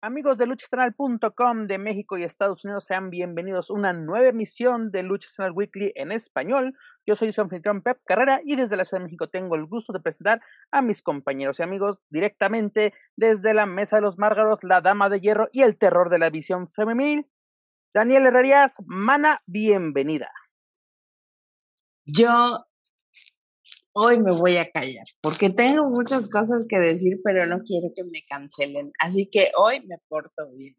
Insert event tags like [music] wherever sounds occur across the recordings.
Amigos de luchacentral.com de México y Estados Unidos, sean bienvenidos a una nueva emisión de Lucha Weekly en español. Yo soy su anfitrión Pep Carrera y desde la Ciudad de México tengo el gusto de presentar a mis compañeros y amigos directamente desde la Mesa de los Márgaros, la Dama de Hierro y el terror de la visión femenil. Daniel Herrerías, Mana, bienvenida. Yo hoy me voy a callar porque tengo muchas cosas que decir, pero no quiero que me cancelen. Así que hoy me porto bien.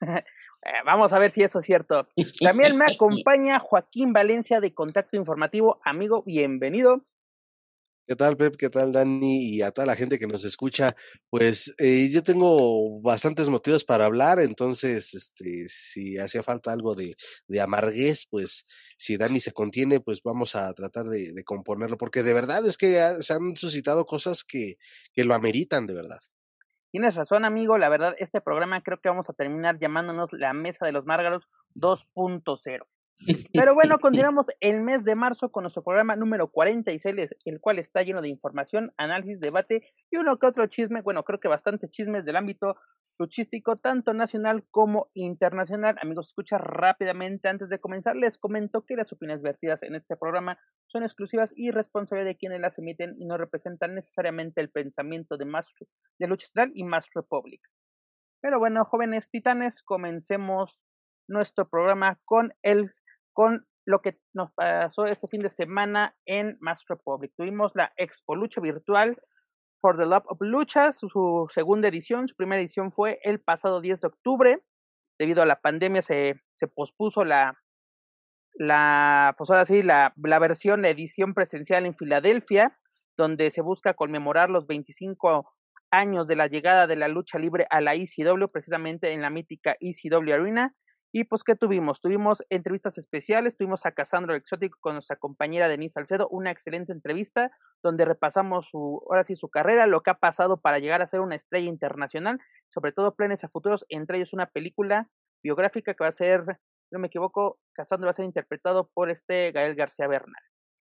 [laughs] Eh, Vamos a ver si eso es cierto. También me [laughs] acompaña Joaquín Valencia de Contacto Informativo. Amigo, bienvenido. ¿Qué tal, Pep? ¿Qué tal, Dani? Y a toda la gente que nos escucha. Pues eh, yo tengo bastantes motivos para hablar, entonces, este, si hacía falta algo de, de amarguez, pues si Dani se contiene, pues vamos a tratar de, componerlo, porque de verdad es que se han suscitado cosas que, que lo ameritan, de verdad. Tienes razón, amigo. La verdad, este programa creo que vamos a terminar llamándonos la Mesa de los Márgaros 2.0. Pero [laughs] bueno, continuamos el mes de marzo con nuestro programa número 46, el- el cual está lleno de información, análisis, debate y uno que otro chisme, bueno, creo que bastante chismes del ámbito luchístico, tanto nacional como internacional. Amigos, escucha rápidamente antes de comenzar, les comento que las opiniones vertidas en este programa son exclusivas y responsabilidad de quienes las emiten y no representan necesariamente el pensamiento de, Mask, de Lucha Central y Mask Republic. Pero bueno, jóvenes titanes, comencemos nuestro programa con el con lo que nos pasó este fin de semana en Mask Republic. Tuvimos la Expo Lucha Virtual For the Love of Lucha, su, segunda edición. Su primera edición fue el pasado 10 de octubre. Debido a la pandemia se, se pospuso la, la, pues ahora sí, la, la versión, la edición presencial en Filadelfia, donde se busca conmemorar los 25 años de la llegada de la lucha libre a la ECW, precisamente en la mítica ECW Arena. Y pues, ¿qué tuvimos? Tuvimos entrevistas especiales, tuvimos a Casandro Exótico con nuestra compañera Denise Salcedo, una excelente entrevista donde repasamos su, ahora sí, su carrera, lo que ha pasado para llegar a ser una estrella internacional, sobre todo planes a futuros, entre ellos una película biográfica que va a ser, si no me equivoco, Casandro va a ser interpretado por este Gael García Bernal.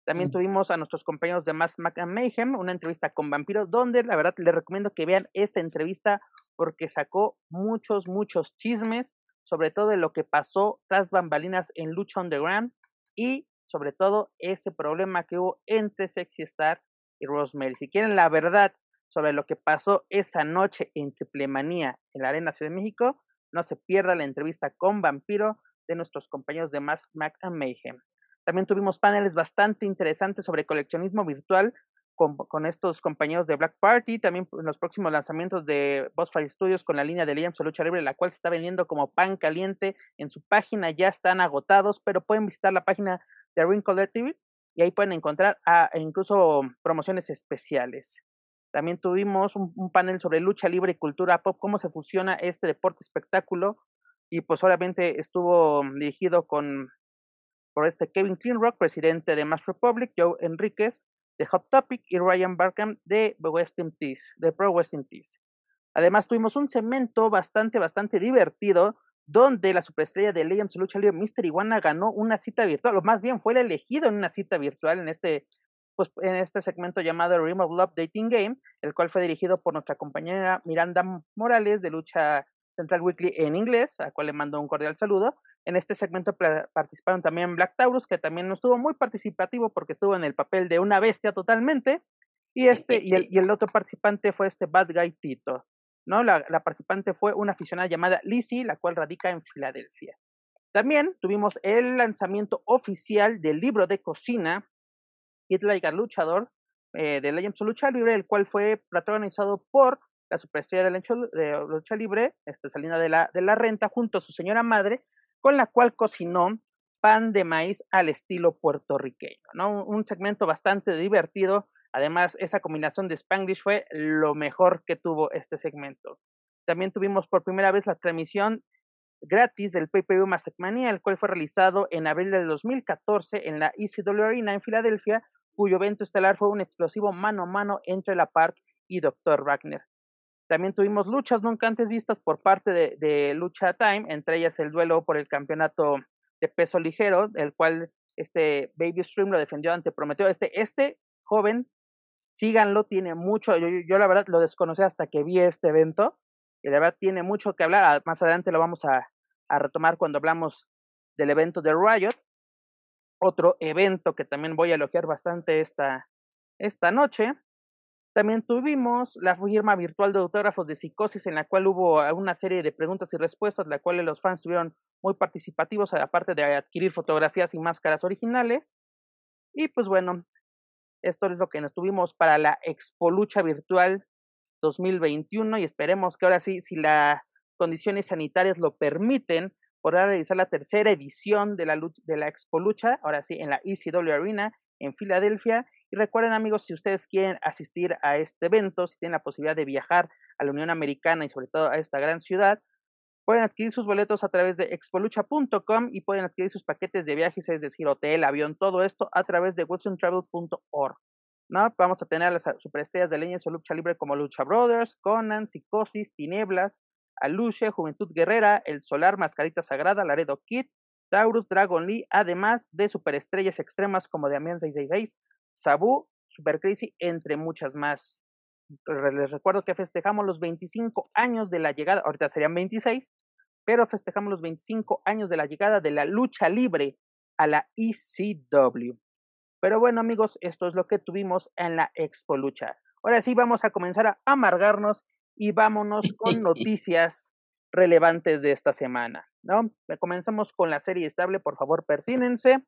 También tuvimos a nuestros compañeros de Mass Mac and Mayhem, una entrevista con Vampiro, donde la verdad les recomiendo que vean esta entrevista porque sacó muchos, muchos chismes, sobre todo de lo que pasó tras bambalinas en Lucha Underground y sobre todo ese problema que hubo entre Sexy Star y Rosemary. Si quieren la verdad sobre lo que pasó esa noche en Triplemanía en la Arena Ciudad de México, no se pierda la entrevista con Vampiro de nuestros compañeros de Mask Mac and Mayhem. También tuvimos paneles bastante interesantes sobre coleccionismo virtual con, con estos compañeros de Black Party, también en los próximos lanzamientos de Boss Fight Studios con la línea de Liam Lucha Libre, la cual se está vendiendo como pan caliente en su página, ya están agotados, pero pueden visitar la página de Ring Collective y ahí pueden encontrar a, e incluso promociones especiales. También tuvimos un, panel sobre lucha libre y cultura pop, cómo se fusiona este deporte espectáculo y pues obviamente estuvo dirigido con por este Kevin Cleanrock, presidente de Mass Republic, Joe Enríquez de Hot Topic y Ryan Barkham de West Indies, de Pro West Indies. Además tuvimos un segmento bastante, bastante divertido donde la superestrella de Legends Lucha Libre, Mr. Iguana, ganó una cita virtual, o más bien fue el elegido en una cita virtual en este, pues, en este segmento llamado Rim of Love Dating Game, el cual fue dirigido por nuestra compañera Miranda Morales de Lucha Central Weekly en inglés, a la cual le mando un cordial saludo. En este segmento participaron también Black Taurus, que también no estuvo muy participativo porque estuvo en el papel de una bestia totalmente. Y este, y el, y el otro participante fue este Bad Guy Tito. ¿no? La, la, participante fue una aficionada llamada Lizzie, la cual radica en Filadelfia. También tuvimos el lanzamiento oficial del libro de cocina, Hit Like a Luchador, eh, de Legends Lucha Libre, el cual fue protagonizado por la superestrella de la lucha libre, este, Salina de la, de la Renta, junto a su señora madre, con la cual cocinó pan de maíz al estilo puertorriqueño, ¿no? Un segmento bastante divertido. Además, esa combinación de Spanglish fue lo mejor que tuvo este segmento. También tuvimos por primera vez la transmisión gratis del PPU Mania, el cual fue realizado en abril del 2014 en la ECW Arena en Filadelfia, cuyo evento estelar fue un explosivo mano a mano entre la Park y Dr. Wagner. También tuvimos luchas nunca antes vistas por parte de, de, Lucha Time, entre ellas el duelo por el campeonato de peso ligero, el cual este Baby Stream lo defendió ante Prometeo. Este, este joven, síganlo, tiene mucho, yo, yo la verdad lo desconocí hasta que vi este evento, y la verdad tiene mucho que hablar, ah, más adelante lo vamos a, a retomar cuando hablamos del evento de Riot. Otro evento que también voy a elogiar bastante esta, esta noche también tuvimos la firma virtual de autógrafos de Psicosis, en la cual hubo una serie de preguntas y respuestas, la cual los fans estuvieron muy participativos, aparte de adquirir fotografías y máscaras originales. Y pues bueno, esto es lo que nos tuvimos para la Expo Lucha Virtual 2021 y esperemos que ahora sí, si las condiciones sanitarias lo permiten, podrá realizar la tercera edición de la, de la Expo Lucha, ahora sí, en la ECW Arena en Filadelfia y recuerden amigos, si ustedes quieren asistir a este evento, si tienen la posibilidad de viajar a la Unión Americana y sobre todo a esta gran ciudad, pueden adquirir sus boletos a través de expolucha.com y pueden adquirir sus paquetes de viajes, es decir, hotel, avión, todo esto a través de wilsontravel.org. ¿no? Vamos a tener a las superestrellas de leña o lucha libre como Lucha Brothers, Conan, Psicosis, Tinieblas, Aluche, Juventud Guerrera, El Solar, Mascarita Sagrada, Laredo Kid, Taurus, Dragon Lee, además de superestrellas extremas como Damián 666, Sabu, Super Crazy, entre muchas más. Les recuerdo que festejamos los 25 años de la llegada, ahorita serían 26, pero festejamos los 25 años de la llegada de la lucha libre a la ECW. Pero bueno amigos, esto es lo que tuvimos en la Expo Lucha. Ahora sí vamos a comenzar a amargarnos y vámonos con [laughs] noticias relevantes de esta semana. ¿no? Comenzamos con la serie estable, por favor, persínense.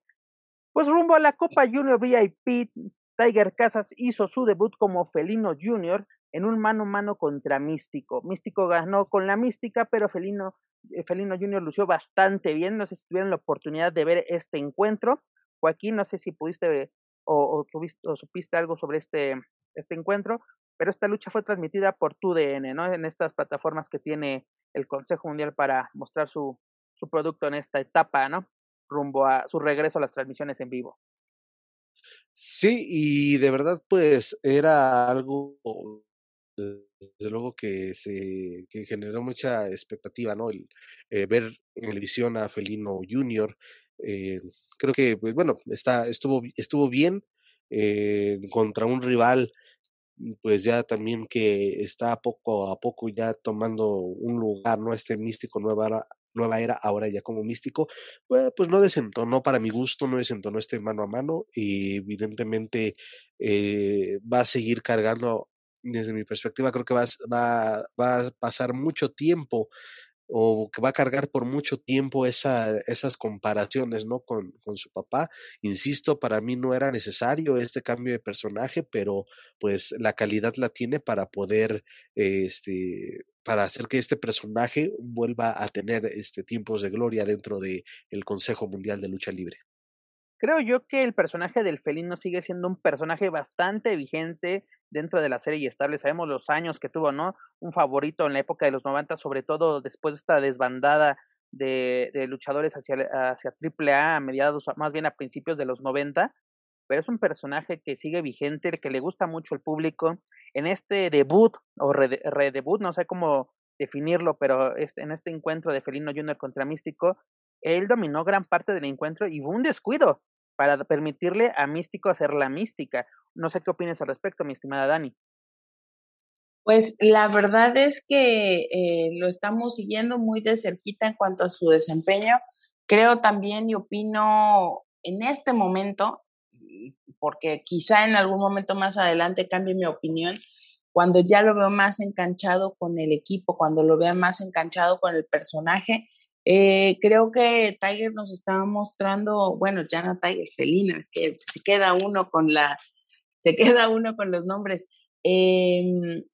Pues rumbo a la Copa Junior VIP, Tiger Casas hizo su debut como Felino Junior en un mano a mano contra Místico. Místico ganó con la Mística, pero Felino, eh, Felino Junior lució bastante bien. No sé si tuvieron la oportunidad de ver este encuentro. Joaquín, no sé si pudiste o, o supiste algo sobre este, este encuentro, pero esta lucha fue transmitida por TUDN, ¿no? En estas plataformas que tiene el Consejo Mundial para mostrar su, su producto en esta etapa, ¿no? rumbo a su regreso a las transmisiones en vivo. Sí, y de verdad, pues era algo, desde luego que se que generó mucha expectativa, ¿no? El eh, ver en televisión a Felino Junior, eh, creo que, pues bueno, está, estuvo, estuvo bien eh, contra un rival pues ya también que está poco a poco ya tomando un lugar, ¿no? Este místico nueva nueva era, ahora ya como místico, pues, pues no desentonó para mi gusto, no desentonó este mano a mano y evidentemente eh, va a seguir cargando, desde mi perspectiva, creo que va, va, va a pasar mucho tiempo o que va a cargar por mucho tiempo esa, esas comparaciones, ¿no? Con, su papá. Insisto, para mí no era necesario este cambio de personaje, pero pues la calidad la tiene para poder, este, para hacer que este personaje vuelva a tener este tiempos de gloria dentro del el Consejo Mundial de Lucha Libre. Creo yo que el personaje del felino sigue siendo un personaje bastante vigente dentro de la serie y estable. Sabemos los años que tuvo, ¿no? Un favorito en la época de los 90, sobre todo después de esta desbandada de, luchadores hacia, hacia AAA a mediados, más bien a principios de los 90. Pero es un personaje que sigue vigente, que le gusta mucho al público. En este debut o redebut, no sé cómo definirlo, pero este, en este encuentro de Felino Junior contra Místico, él dominó gran parte del encuentro y hubo un descuido para permitirle a Místico hacer la mística. No sé qué opinas al respecto, mi estimada Dani. Pues la verdad es que eh, lo estamos siguiendo muy de cerquita en cuanto a su desempeño. Creo también y opino en este momento, porque quizá en algún momento más adelante cambie mi opinión, cuando ya lo veo más enganchado con el equipo, cuando lo vea más enganchado con el personaje, eh, creo que Tiger nos está mostrando, bueno, ya no Tiger, Felina, es que se queda uno con la, se [laughs] queda uno con los nombres. Eh,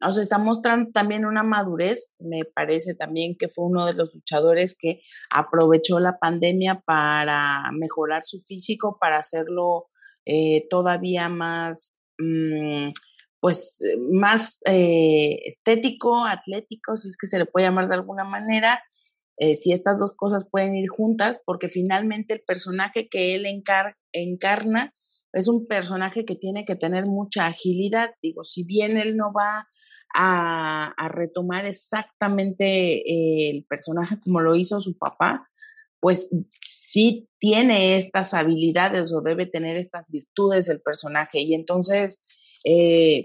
o sea, está mostrando también una madurez. Me parece también que fue uno de los luchadores que aprovechó la pandemia para mejorar su físico, para hacerlo eh, todavía más, mm, pues, más eh, estético, atlético, si es que se le puede llamar de alguna manera. Eh, si estas dos cosas pueden ir juntas, porque finalmente el personaje que él encarna es un personaje que tiene que tener mucha agilidad. Digo, si bien él no va a, retomar exactamente el personaje como lo hizo su papá, pues sí tiene estas habilidades o debe tener estas virtudes el personaje. Y entonces, eh,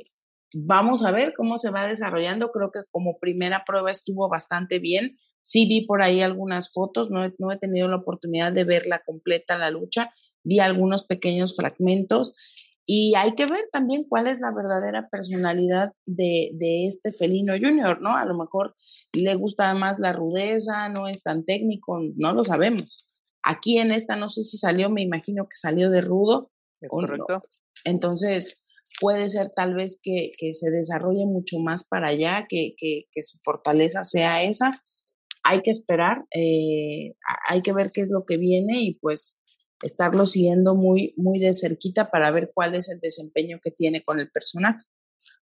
vamos a ver cómo se va desarrollando. Creo que como primera prueba estuvo bastante bien. Sí vi por ahí algunas fotos, no he, no he tenido la oportunidad de verla completa la lucha, vi algunos pequeños fragmentos y hay que ver también cuál es la verdadera personalidad de, de este felino junior, ¿no? A lo mejor le gusta más la rudeza, no es tan técnico, no lo sabemos. Aquí en esta no sé si salió, me imagino que salió de rudo. correcto. Entonces, puede ser tal vez que, se desarrolle mucho más para allá, que, su fortaleza sea esa. Hay que esperar, eh, hay que ver qué es lo que viene y pues estarlo siguiendo muy, muy de cerquita para ver cuál es el desempeño que tiene con el personaje.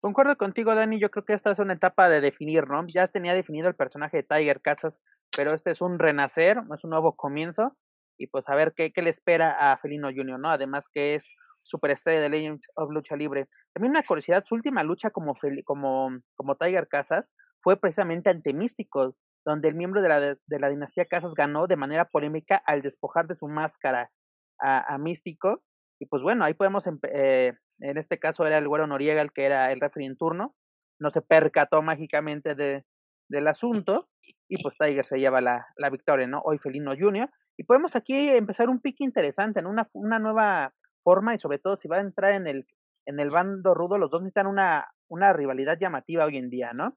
Concuerdo contigo, Dani. Yo creo que esta es una etapa de definir, ¿no? Ya tenía definido el personaje de Tiger Casas, pero este es un renacer, es un nuevo comienzo. Y pues a ver qué, qué le espera a Felino Junior, ¿no? Además que es superestrella de Legends of Lucha Libre. También una curiosidad, su última lucha como, como, como Tiger Casas fue precisamente ante Místicos, donde el miembro de la, de la dinastía Casas ganó de manera polémica al despojar de su máscara a, Místico. Y pues bueno, ahí podemos, eh, en este caso era el güero Noriega el que era el referee en turno, no se percató mágicamente de, del asunto y pues Tiger se lleva la, la victoria, ¿no? Hoy Felino Junior. Y podemos aquí empezar un pique interesante, en una, una nueva forma y sobre todo si va a entrar en el, en el bando rudo, los dos necesitan una, una rivalidad llamativa hoy en día, ¿no?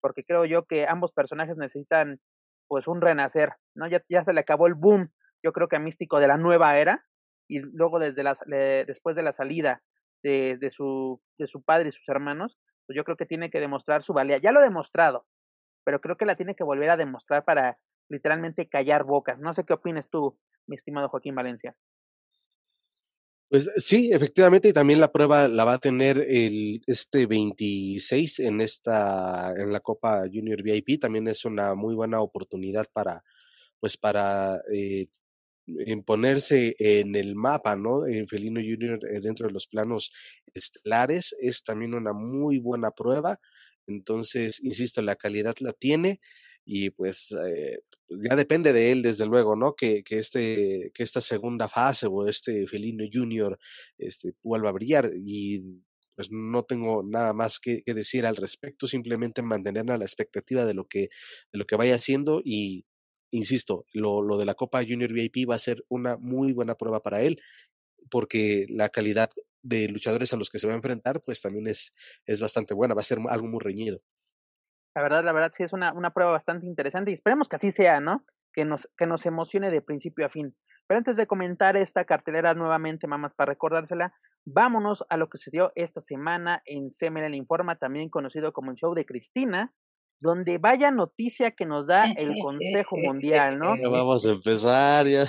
Porque creo yo que ambos personajes necesitan pues un renacer, ¿no? Ya, ya se le acabó el boom, yo creo que a Místico de la nueva era y luego desde la, después de la salida de, de, su, de su padre y sus hermanos, pues yo creo que tiene que demostrar su valía. Ya lo ha demostrado, pero creo que la tiene que volver a demostrar para literalmente callar bocas. No sé qué opinas tú, mi estimado Joaquín Valencia. Pues sí, efectivamente, y también la prueba la va a tener el este 26 en esta en la Copa Junior VIP, también es una muy buena oportunidad para pues para eh, imponerse en el mapa, ¿no? En Felino Junior eh, dentro de los planos estelares es también una muy buena prueba. Entonces, insisto, la calidad la tiene y pues, eh, pues, ya depende de él desde luego, ¿no? Que, que, este, que esta segunda fase o este felino junior este, vuelva a brillar y pues no tengo nada más que, decir al respecto, simplemente mantener a la expectativa de lo que, de lo que vaya haciendo y insisto, lo, lo de la Copa Junior VIP va a ser una muy buena prueba para él porque la calidad de luchadores a los que se va a enfrentar pues también es, es bastante buena, va a ser algo muy reñido. La verdad, la verdad sí es una, una prueba bastante interesante y esperemos que así sea, ¿no? Que nos, que nos emocione de principio a fin. Pero antes de comentar esta cartelera nuevamente, mamás, para recordársela, vámonos a lo que se dio esta semana en CML Informa, también conocido como el show de Cristina, donde vaya noticia que nos da [laughs] el Consejo Mundial, ¿no? Ya vamos a empezar, ya.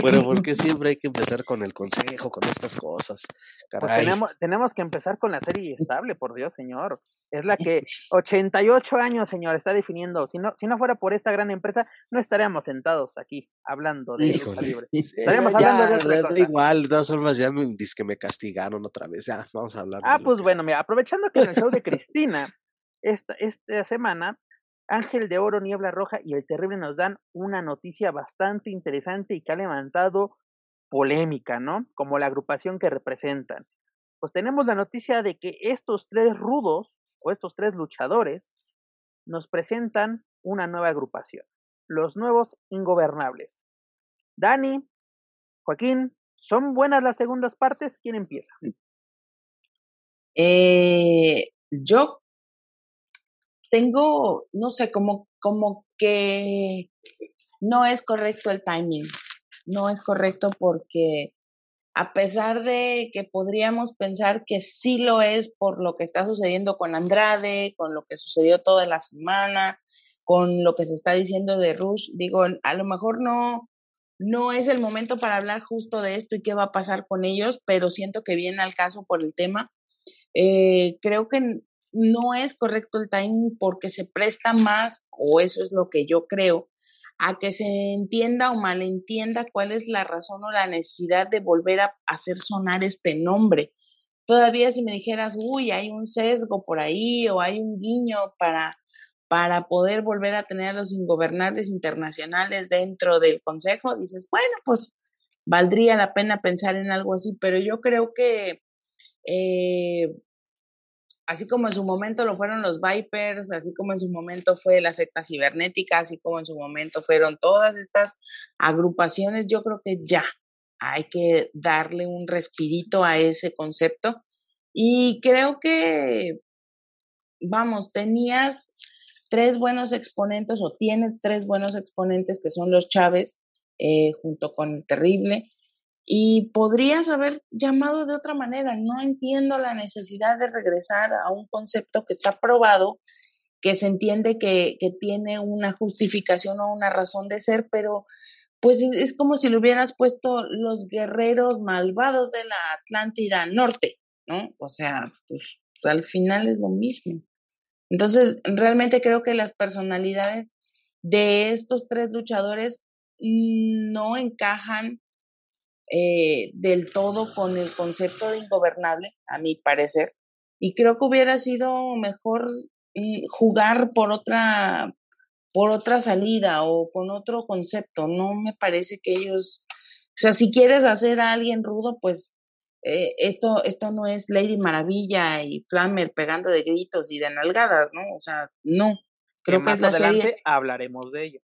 Bueno, [laughs] porque siempre hay que empezar con el Consejo, con estas cosas. Pues tenemos, tenemos que empezar con la serie estable, por Dios, señor. Es la que [laughs] 88 años, señor, está definiendo. Si no, si no fuera por esta gran empresa, no estaríamos sentados aquí hablando de libre. Estaríamos hablando de otra Igual, de todas formas, ya me, que me castigaron otra vez. Ya, vamos a hablar. Ah, pues bueno, mira, aprovechando que en el show de Cristina esta, esta semana, Ángel de Oro, Niebla Roja y El Terrible nos dan una noticia bastante interesante y que ha levantado polémica, ¿no? Como la agrupación que representan. Pues tenemos la noticia de que estos tres rudos o estos tres luchadores nos presentan una nueva agrupación, los nuevos ingobernables. Dani, Joaquín, ¿son buenas las segundas partes? ¿Quién empieza? Eh, yo tengo, no sé, como, como que no es correcto el timing, no es correcto porque a pesar de que podríamos pensar que sí lo es por lo que está sucediendo con Andrade, con lo que sucedió toda la semana, con lo que se está diciendo de Rush, digo, a lo mejor no, no es el momento para hablar justo de esto y qué va a pasar con ellos, pero siento que viene al caso por el tema. Eh, creo que no es correcto el timing porque se presta más, o eso es lo que yo creo, a que se entienda o malentienda cuál es la razón o la necesidad de volver a hacer sonar este nombre. Todavía si me dijeras, uy, hay un sesgo por ahí o hay un guiño para, para poder volver a tener a los ingobernables internacionales dentro del Consejo, dices, bueno, pues valdría la pena pensar en algo así, pero yo creo que eh, así como en su momento lo fueron los Vipers, así como en su momento fue la secta cibernética, así como en su momento fueron todas estas agrupaciones, yo creo que ya hay que darle un respirito a ese concepto. Y creo que, vamos, tenías tres buenos exponentes o tienes tres buenos exponentes que son los Chávez, eh, junto con el Terrible, y podrías haber llamado de otra manera. No entiendo la necesidad de regresar a un concepto que está probado, que se entiende que, tiene una justificación o una razón de ser, pero pues es, como si le hubieras puesto los guerreros malvados de la Atlántida Norte, ¿no? O sea, pues al final es lo mismo. Entonces, realmente creo que las personalidades de estos tres luchadores no encajan eh, del todo con el concepto de ingobernable, a mi parecer. Y creo que hubiera sido mejor mm, jugar por otra, por otra salida o con otro concepto. No me parece que ellos, o sea, si quieres hacer a alguien rudo, pues eh, esto, esto no es Lady Maravilla y Flammer pegando de gritos y de nalgadas, ¿no? O sea, no. Creo que, es la serie. Hablaremos de ello.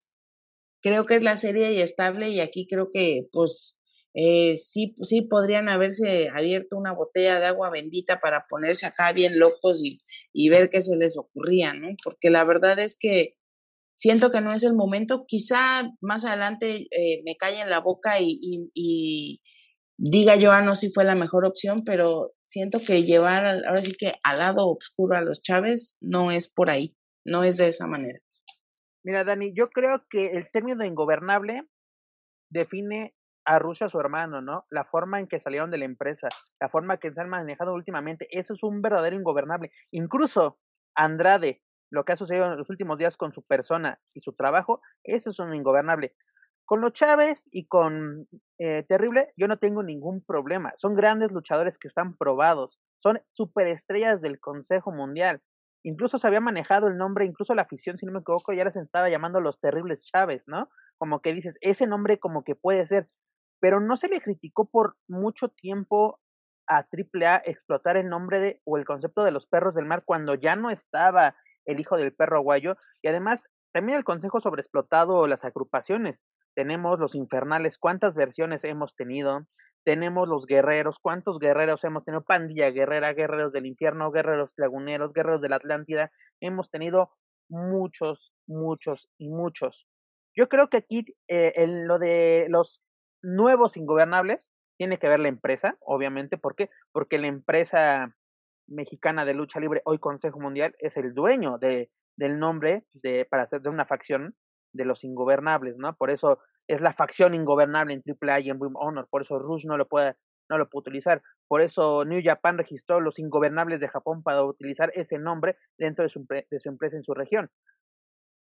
Creo que es la serie y estable y aquí creo que, pues, eh, sí, sí podrían haberse abierto una botella de agua bendita para ponerse acá bien locos y, y ver qué se les ocurría, ¿no? Porque la verdad es que siento que no es el momento. Quizá más adelante eh, me calle en la boca y, y, diga yo, ah, no, si fue la mejor opción, pero siento que llevar, ahora sí que al lado oscuro a los Chávez no es por ahí, no es de esa manera. Mira, Dani, yo creo que el término de ingobernable define a Rusia su hermano, ¿no? La forma en que salieron de la empresa, la forma que se han manejado últimamente, eso es un verdadero ingobernable. Incluso Andrade, lo que ha sucedido en los últimos días con su persona y su trabajo, eso es un ingobernable. Con los Chávez y con eh, Terrible, yo no tengo ningún problema. Son grandes luchadores que están probados. Son superestrellas del Consejo Mundial. Incluso se había manejado el nombre, incluso la afición, si no me equivoco, ya les estaba llamando los Terribles Chávez, ¿no? Como que dices, ese nombre como que puede ser pero no se le criticó por mucho tiempo a AAA explotar el nombre de, o el concepto de los perros del mar cuando ya no estaba el hijo del perro aguayo y además también el consejo sobre explotado las agrupaciones. Tenemos los infernales, cuántas versiones hemos tenido, tenemos los guerreros, cuántos guerreros hemos tenido, pandilla guerrera, guerreros del infierno, guerreros laguneros, guerreros de la Atlántida, hemos tenido muchos, muchos y muchos. Yo creo que aquí eh, en lo de los nuevos ingobernables, tiene que ver la empresa, obviamente, ¿por qué? Porque la empresa mexicana de lucha libre, hoy Consejo Mundial, es el dueño de, del nombre de, para hacer de una facción de los ingobernables, ¿no? Por eso es la facción ingobernable en AAA y en Boom Honor, por eso Rush no lo puede no lo puede utilizar. Por eso New Japan registró los ingobernables de Japón para utilizar ese nombre dentro de su, de su empresa en su región.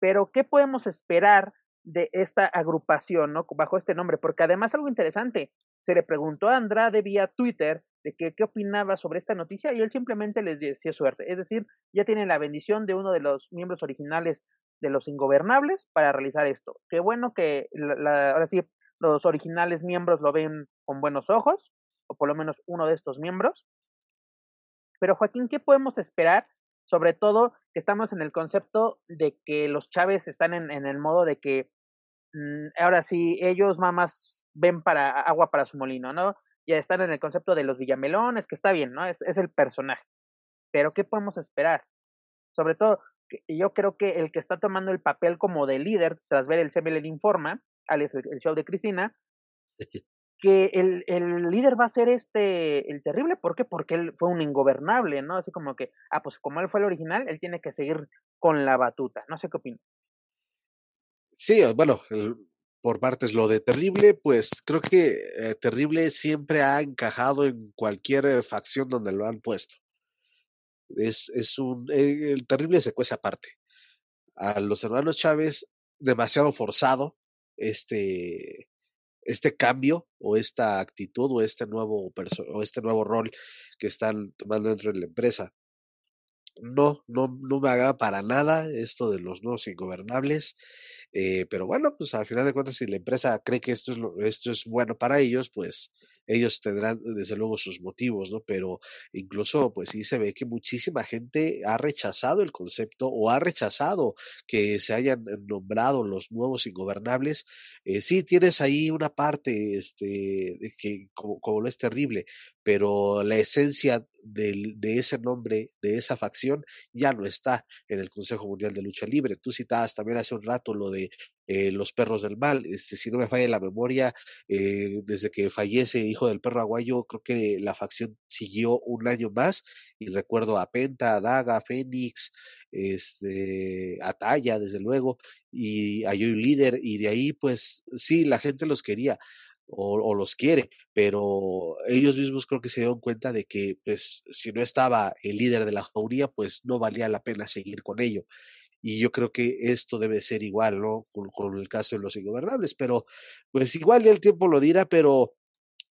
Pero, ¿qué podemos esperar de esta agrupación, ¿no? Bajo este nombre, porque además algo interesante, se le preguntó a Andrade vía Twitter de que, qué opinaba sobre esta noticia y él simplemente les decía suerte, es decir, ya tienen la bendición de uno de los miembros originales de los ingobernables para realizar esto. Qué bueno que ahora sí los originales miembros lo ven con buenos ojos, o por lo menos uno de estos miembros. Pero Joaquín, ¿qué podemos esperar sobre todo que estamos en el concepto de que los Chávez están en, en el modo de que mm, ahora sí ellos mamás ven para agua para su molino, ¿no? Ya están en el concepto de los Villamelones, que está bien, ¿no? Es, es el personaje. Pero ¿qué podemos esperar? Sobre todo, yo creo que el que está tomando el papel como de líder tras ver el CBL Informa, alias el show de Cristina, [laughs] que el, el, líder va a ser este, el terrible, ¿por qué? Porque él fue un ingobernable, ¿no? Así como que, ah, pues como él fue el original, él tiene que seguir con la batuta. No sé qué opinas. Sí, bueno, por partes lo de terrible, pues creo que eh, terrible siempre ha encajado en cualquier eh, facción donde lo han puesto. Es, es un, eh, el terrible se cuece aparte. A los hermanos Chávez, demasiado forzado este, este cambio o esta actitud o este nuevo o este nuevo rol que están tomando dentro de la empresa. No, no, no me agrada para nada esto de los nuevos ingobernables. Eh, pero bueno, pues al final de cuentas, si la empresa cree que esto es, lo, esto es bueno para ellos, pues ellos tendrán desde luego sus motivos, ¿no? Pero incluso, pues sí se ve que muchísima gente ha rechazado el concepto o ha rechazado que se hayan nombrado los nuevos ingobernables. Eh, sí, tienes ahí una parte, este, que como, como lo es terrible, pero la esencia de ese nombre, de esa facción, ya no está en el Consejo Mundial de Lucha Libre. Tú citabas también hace un rato lo de eh, los perros del mal. Este, si no me falla la memoria, eh, desde que fallece Hijo del Perro Aguayo, creo que la facción siguió un año más. Y recuerdo a Penta, a Daga, Fénix, este, a Talla, desde luego, y a Yo Líder. Y de ahí, pues sí, la gente los quería o, los quiere, pero ellos mismos creo que se dieron cuenta de que pues si no estaba el líder de la jauría, pues no valía la pena seguir con ello. Y yo creo que esto debe ser igual, ¿no? Con, el caso de los ingobernables, pero pues igual ya el tiempo lo dirá, pero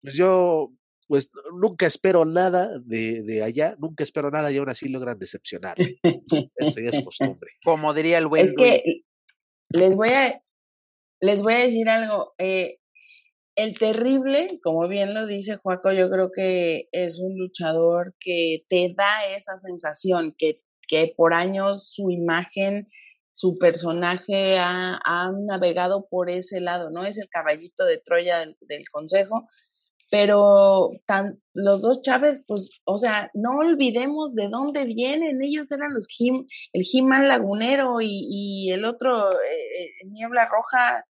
pues yo pues nunca espero nada de, de, allá, nunca espero nada y aún así logran decepcionar. Esto ya es [laughs] costumbre. Como diría el buen. Es que les voy a les voy a decir algo. Eh, el terrible, como bien lo dice Juaco, yo creo que es un luchador que te da esa sensación, que, que por años su imagen, su personaje ha, navegado por ese lado, ¿no? Es el caballito de Troya del, consejo, pero tan, los dos Chávez, pues, o sea, no olvidemos de dónde vienen, ellos eran los el He-Man Lagunero y, y, el otro, eh, eh, Niebla Roja,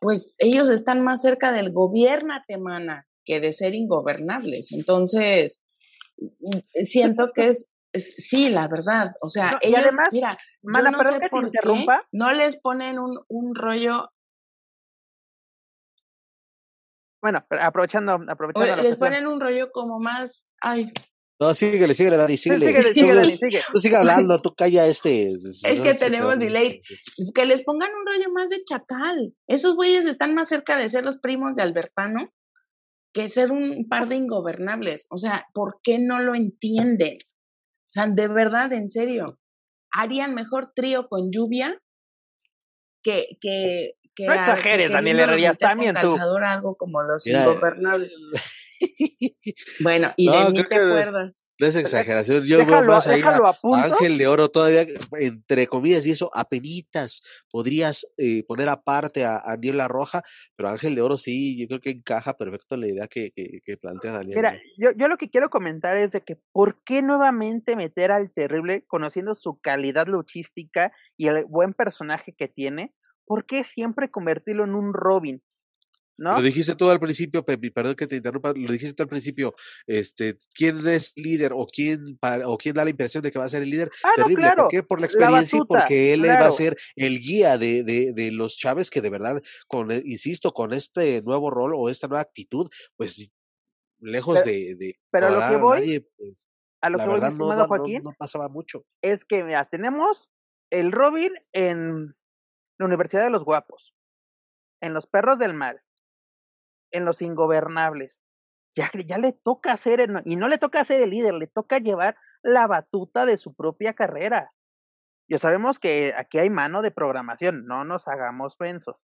pues ellos están más cerca del gobierno temana que de ser ingobernables. Entonces, mm, siento que es, sí, la verdad. O sea, ellos, además, mira, no sé por qué no les ponen un, un rollo bueno, aprovechando, aprovechando. les ponen un rollo como más, ay, no, síguele, síguele, Dani, síguele. síguele, síguele, síguele. Tú sigue hablando, tú calla este. Es que tenemos delay. Que les pongan un rollo más de chacal. Esos güeyes están más cerca de ser los primos de Albertano que ser un par de ingobernables. O sea, ¿por qué no lo entienden? O sea, de verdad, en serio, harían mejor trío con lluvia que, que, que no exageres, Daniel Herrerías, también tú. algo como los ingobernables. Bueno, y de mí te acuerdas. No es exageración, yo veo más ahí a, Ángel de Oro todavía, entre comillas y eso, apenitas podrías eh, poner aparte a, a, Niebla Roja, pero Ángel de Oro sí, yo creo que encaja perfecto la idea que, que, plantea Daniel. Mira, yo, yo lo que quiero comentar es de que ¿por qué nuevamente meter al terrible, conociendo su calidad luchística y el buen personaje que tiene? ¿Por qué siempre convertirlo en un Robin? Lo dijiste tú al principio, Pepe, perdón que te interrumpa, lo dijiste tú al principio, este, ¿quién es líder o quién, o quién da la impresión de que va a ser el líder? Ah, Terrible, ¿por qué? Por la experiencia y porque él va a ser el guía de, de, de, los Chávez que de verdad, con, e, insisto, con este nuevo rol o esta nueva actitud, pues lejos de, de, Pero a lo que voy, pues, a lo que voy, no, Joaquín, no pasaba mucho. Es que, mira, tenemos el Robin en la Universidad de los Guapos, en Los Perros del Mal, en los ingobernables. Ya, ya le toca ser, y no le toca ser el líder, le toca llevar la batuta de su propia carrera. Ya sabemos que aquí hay mano de programación, no nos hagamos pensos.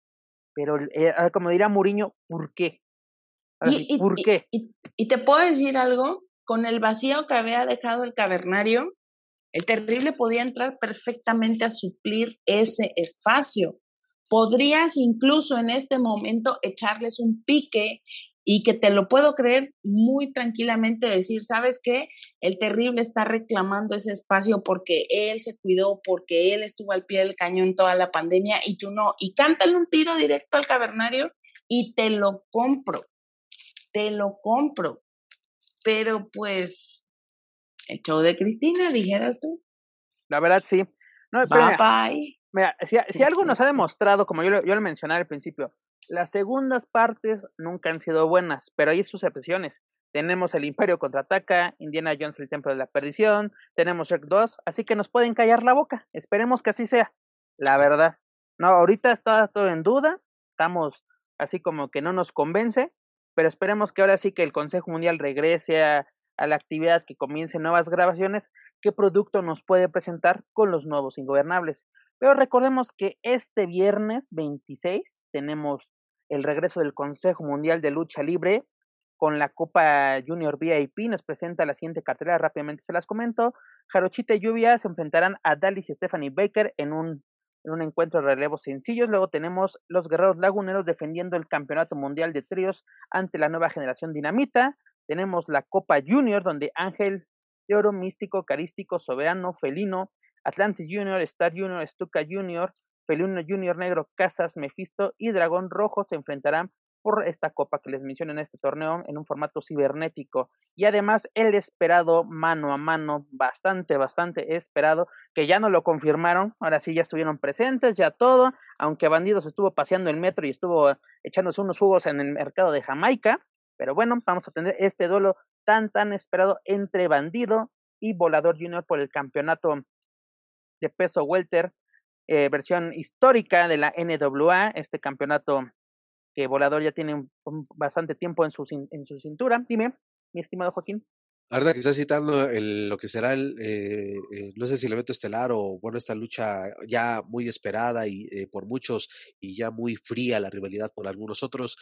Pero, eh, ah, como diría Muriño, ¿por qué? y, ¿Por qué? Y, te puedo decir algo, con el vacío que había dejado el cavernario, el terrible podía entrar perfectamente a suplir ese espacio podrías incluso en este momento echarles un pique y que te lo puedo creer muy tranquilamente decir, ¿sabes qué? El terrible está reclamando ese espacio porque él se cuidó, porque él estuvo al pie del cañón toda la pandemia y tú no. Y cántale un tiro directo al cavernario y te lo compro. te lo compro. Pero pues, el show de Cristina, dijeras tú. La verdad, sí. No, bye bye. Mira, si, si, algo nos ha demostrado, como yo, yo lo mencioné al principio, las segundas partes nunca han sido buenas, pero hay sus excepciones. Tenemos el Imperio contraataca, Indiana Jones el Templo de la Perdición, tenemos Shrek 2, así que nos pueden callar la boca. Esperemos que así sea, la verdad. No, ahorita está todo en duda, estamos así como que no nos convence, pero esperemos que ahora sí que el Consejo Mundial regrese a, a la actividad, que comiencen nuevas grabaciones, qué producto nos puede presentar con los nuevos ingobernables. Pero recordemos que este viernes 26 tenemos el regreso del Consejo Mundial de Lucha Libre con la Copa Junior VIP. Nos presenta la siguiente cartera, rápidamente se las comento. Jarochita y Lluvia se enfrentarán a Dallas y Stephanie Baker en un, en un encuentro de relevos sencillos. Luego tenemos los Guerreros Laguneros defendiendo el Campeonato Mundial de Tríos ante la nueva generación Dinamita. Tenemos la Copa Junior donde Ángel de Oro, Místico, Carístico, Soberano, Felino, Atlantis Junior, Star Junior, Stuka Junior, Felino Junior Negro, Casas, Mephisto y Dragón Rojo se enfrentarán por esta copa que les menciono en este torneo en un formato cibernético. Y además el esperado mano a mano, bastante, bastante esperado, que ya no lo confirmaron, ahora sí ya estuvieron presentes, ya todo, aunque Bandidos estuvo paseando el metro y estuvo echándose unos jugos en el mercado de Jamaica, pero bueno, vamos a tener este duelo tan, tan esperado entre Bandido y Volador Junior por el campeonato de peso welter, eh, versión histórica de la NWA, este campeonato que Volador ya tiene bastante tiempo en su, en su cintura. Dime, mi estimado Joaquín. Ahora que estás citando el, lo que será el, eh, eh, no sé si el evento estelar o, bueno, esta lucha ya muy esperada y eh, por muchos y ya muy fría la rivalidad por algunos otros,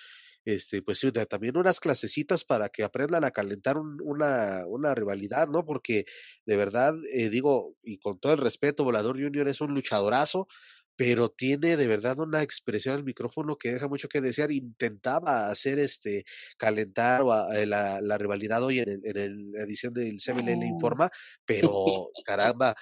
este, pues sí, también unas clasecitas para que aprendan a calentar una, una rivalidad, ¿no? Porque de verdad, digo, y con todo el respeto, Volador Junior es un luchadorazo, pero tiene de verdad una expresión al micrófono que deja mucho que desear. Intentaba hacer este calentar eh, la, la, rivalidad hoy en, en, la edición del CMLL oh. Informa, pero caramba,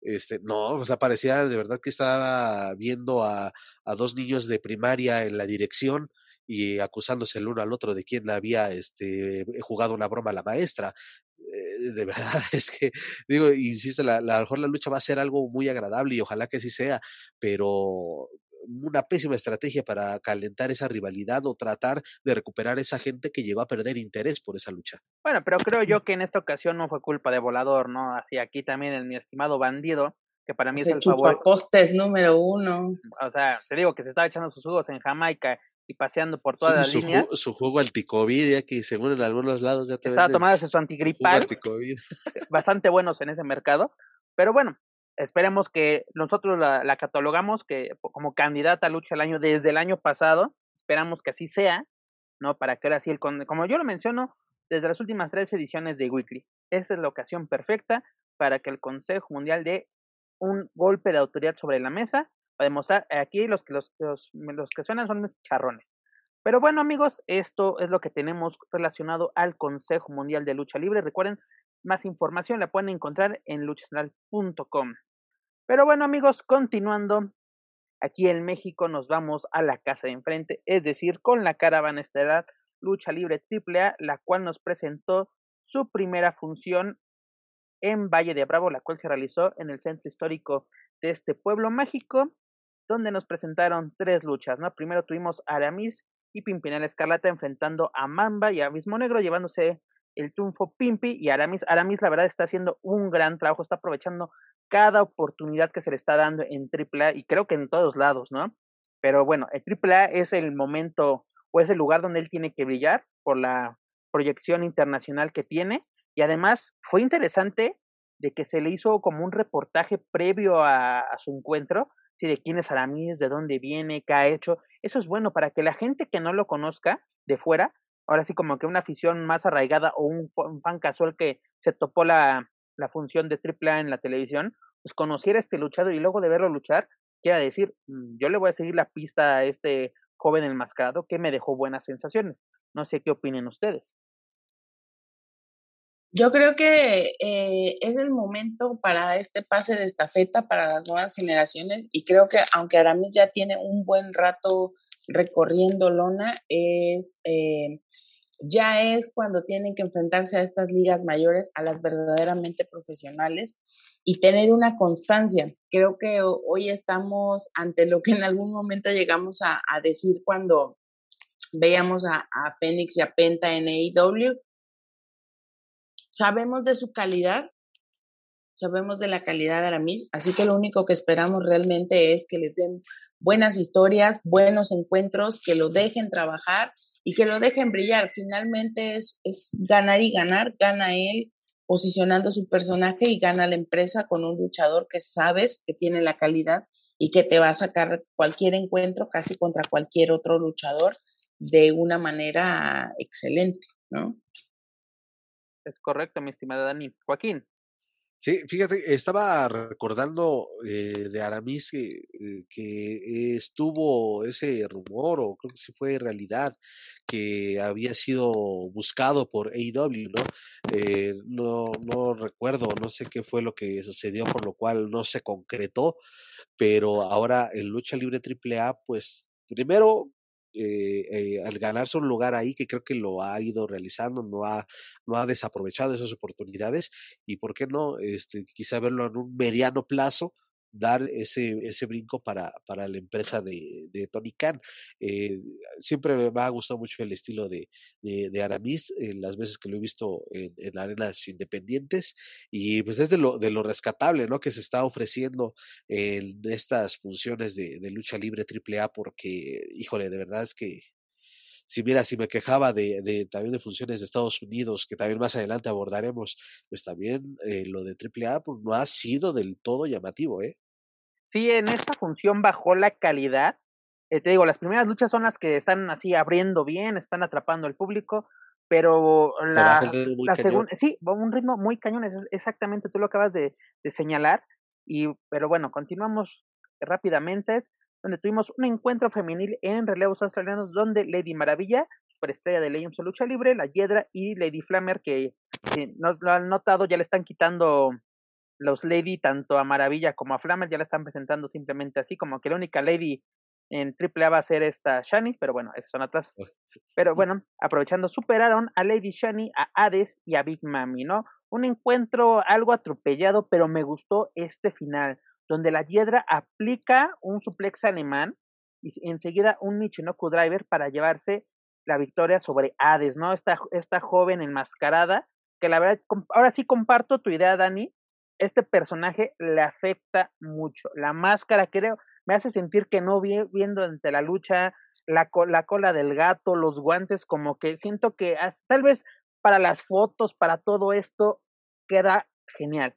este, no, o sea, parecía de verdad que estaba viendo a, a dos niños de primaria en la dirección y acusándose el uno al otro de quién había este, jugado una broma a la maestra. Eh, de [laughs] verdad, es que, digo, insisto, la, la, mejor la lucha va a ser algo muy agradable y ojalá que así sea, pero una pésima estrategia para calentar esa rivalidad o tratar de recuperar esa gente que llegó a perder interés por esa lucha. Bueno, pero creo yo que en esta ocasión no fue culpa de Volador, ¿no? Así aquí también el mi estimado bandido, que para mí es, el favorito. postes número uno. O sea, te digo que se estaba echando sus jugos en Jamaica y paseando por toda la su, línea. su jugo anticovid, ya que según en algunos lados ya te Estaba tomando su antigripal. bastante buenos en ese mercado. Pero bueno, esperemos que nosotros la, la, catalogamos que como candidata a lucha del año desde el año pasado. Esperamos que así sea, ¿no? Para que ahora sí el como yo lo menciono, desde las últimas tres ediciones de Weekly. Esta es la ocasión perfecta para que el Consejo Mundial dé un golpe de autoridad sobre la mesa para demostrar, aquí los que, los, los, los que suenan son charrones. Pero bueno amigos, esto es lo que tenemos relacionado al Consejo Mundial de Lucha Libre. Recuerden, más información la pueden encontrar en luchacentral.com. Pero bueno amigos, continuando, aquí en México nos vamos a la casa de enfrente, es decir, con la caravana estelar Lucha Libre AAA, la cual nos presentó su primera función en Valle de Bravo, la cual se realizó en el centro histórico de este pueblo mágico donde nos presentaron tres luchas, ¿no? Primero tuvimos Aramis y Pimpinela Escarlata enfrentando a Mamba y a Abismo Negro, llevándose el triunfo Pimpi y Aramis. Aramis, la verdad, está haciendo un gran trabajo, está aprovechando cada oportunidad que se le está dando en AAA y creo que en todos lados, ¿no? Pero bueno, el AAA es el momento o es el lugar donde él tiene que brillar por la proyección internacional que tiene y además fue interesante de que se le hizo como un reportaje previo a su encuentro sí, de quién es Aramis, de dónde viene, qué ha hecho. Eso es bueno para que la gente que no lo conozca de fuera, ahora sí como que una afición más arraigada o un, fan casual que se topó la, la función de AAA en la televisión, pues conociera este luchador y luego de verlo luchar, quiera decir, mm, yo le voy a seguir la pista a este joven enmascarado que me dejó buenas sensaciones. No sé qué opinen ustedes. Yo creo que eh, es el momento para este pase de estafeta para las nuevas generaciones y creo que aunque Aramis ya tiene un buen rato recorriendo lona, es eh, ya es cuando tienen que enfrentarse a estas ligas mayores, a las verdaderamente profesionales y tener una constancia. Creo que hoy estamos ante lo que en algún momento llegamos a, decir cuando veíamos a, a Phoenix y a Penta en AEW. Sabemos de su calidad, sabemos de la calidad de Aramis, así que lo único que esperamos realmente es que les den buenas historias, buenos encuentros, que lo dejen trabajar y que lo dejen brillar. Finalmente es, es ganar y ganar, gana él posicionando su personaje y gana la empresa con un luchador que sabes que tiene la calidad y que te va a sacar cualquier encuentro casi contra cualquier otro luchador de una manera excelente, ¿no? Es correcto, mi estimada Dani. Joaquín. Sí, fíjate, estaba recordando eh, de Aramis que, eh, que, estuvo ese rumor, o creo que sí fue realidad, que había sido buscado por AEW, ¿no? Eh, no, no recuerdo, no sé qué fue lo que sucedió, por lo cual no se concretó, pero ahora el Lucha Libre AAA, pues primero eh, eh, al ganarse un lugar ahí, que creo que lo ha ido realizando, no ha, no ha desaprovechado esas oportunidades y, ¿por qué no? Este, quizá verlo en un mediano plazo dar ese, ese brinco para, para la empresa de, de Tony Khan. Eh, siempre me ha gustado mucho el estilo de, de, Aramis, en las veces que lo he visto en, en, arenas independientes, y pues es de lo, de lo rescatable ¿no? que se está ofreciendo en estas funciones de, de lucha libre AAA, porque, híjole, de verdad es que si mira, si me quejaba de, de, también de funciones de Estados Unidos, que también más adelante abordaremos, pues también eh, lo de AAA pues no ha sido del todo llamativo, ¿eh? Sí, en esta función bajó la calidad. Eh, te digo, las primeras luchas son las que están así abriendo bien, están atrapando al público, pero la, la segunda, sí, un ritmo muy cañón, exactamente, tú lo acabas de, de señalar, y, pero bueno, continuamos rápidamente donde tuvimos un encuentro femenil en relevos australianos donde Lady Maravilla, superestrella de Legends Lucha Libre, la Hiedra y Lady Flammer, que no lo han notado, ya le están quitando los Lady tanto a Maravilla como a Flammer, ya la están presentando simplemente así, como que la única Lady en AAA va a ser esta Shani, pero bueno, esas son atrás. Pero bueno, aprovechando, superaron a Lady Shani, a Hades y a Big Mami, ¿no? Un encuentro algo atropellado, pero me gustó este final donde la Hiedra aplica un suplex alemán y enseguida un Michinoku Driver para llevarse la victoria sobre Hades, ¿no? Esta, esta joven enmascarada, que la verdad, ahora sí comparto tu idea, Dani, este personaje le afecta mucho. La máscara, creo, me hace sentir que no vi, viendo ante la lucha, la, la cola del gato, los guantes, como que siento que tal vez para las fotos, para todo esto, queda genial.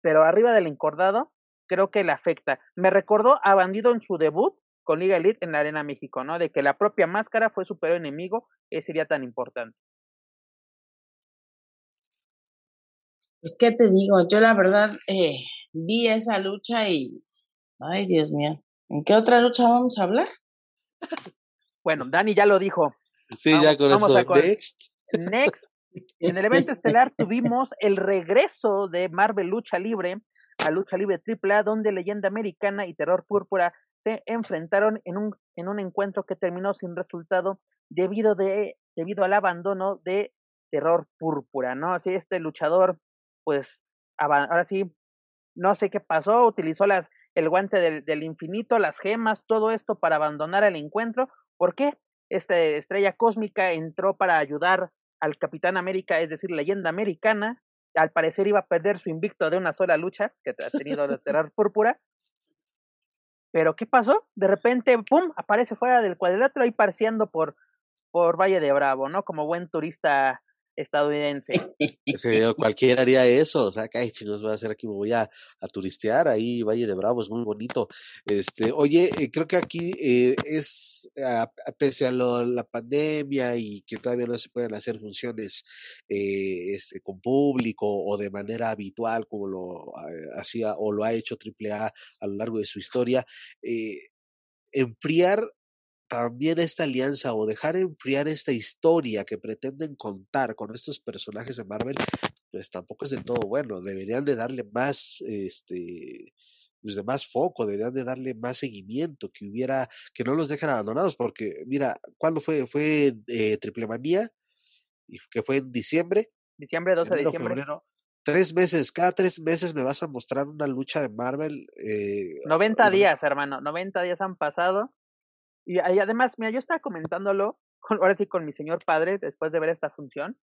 Pero arriba del encordado, creo que le afecta. Me recordó a Bandido en su debut con Liga Elite en la Arena México, ¿no? De que la propia máscara fue su peor enemigo, ese sería tan importante. Pues, ¿qué te digo? Yo la verdad eh, vi esa lucha y, ay, Dios mío, ¿en qué otra lucha vamos a hablar? Bueno, Dani ya lo dijo. Sí, ya con eso. Next. Next. En el evento estelar tuvimos el regreso de Marvel Lucha Libre a Lucha Libre AAA, donde Leyenda Americana y Terror Púrpura se enfrentaron en un, en un encuentro que terminó sin resultado debido, de, debido al abandono de Terror Púrpura, ¿no? Así este luchador, pues, ahora sí, no sé qué pasó, utilizó las, el guante del, del infinito, las gemas, todo esto para abandonar el encuentro. ¿Por qué? Esta estrella cósmica entró para ayudar al Capitán América, es decir, leyenda americana, al parecer iba a perder su invicto de una sola lucha que ha tenido de [laughs] Terror Púrpura. Pero ¿qué pasó? De repente, ¡pum!, aparece fuera del cuadrilátero y pareciendo por, por Valle de Bravo, ¿no? Como buen turista estadounidense. cualquiera haría eso, o sea, ay, chicos, voy a hacer aquí, me voy a, a, turistear ahí, Valle de Bravo, es muy bonito. Este, oye, eh, creo que aquí eh, es, a, pese a lo, la pandemia y que todavía no se pueden hacer funciones eh, este, con público o de manera habitual como lo hacía o lo ha hecho AAA a lo largo de su historia, enfriar también esta alianza o dejar enfriar esta historia que pretenden contar con estos personajes de Marvel, pues tampoco es del todo bueno. Deberían de darle más, este, pues de más foco, deberían de darle más seguimiento, que hubiera, que no los dejen abandonados, porque mira, ¿cuándo fue? Fue eh, Triple Manía y que fue en diciembre. Diciembre, 12 de diciembre. Febrero, tres meses, cada tres meses me vas a mostrar una lucha de Marvel. Eh, 90 días, hermano, 90 días han pasado. Y, y además, mira, yo estaba comentándolo, con, ahora sí con mi señor padre, después de ver esta función,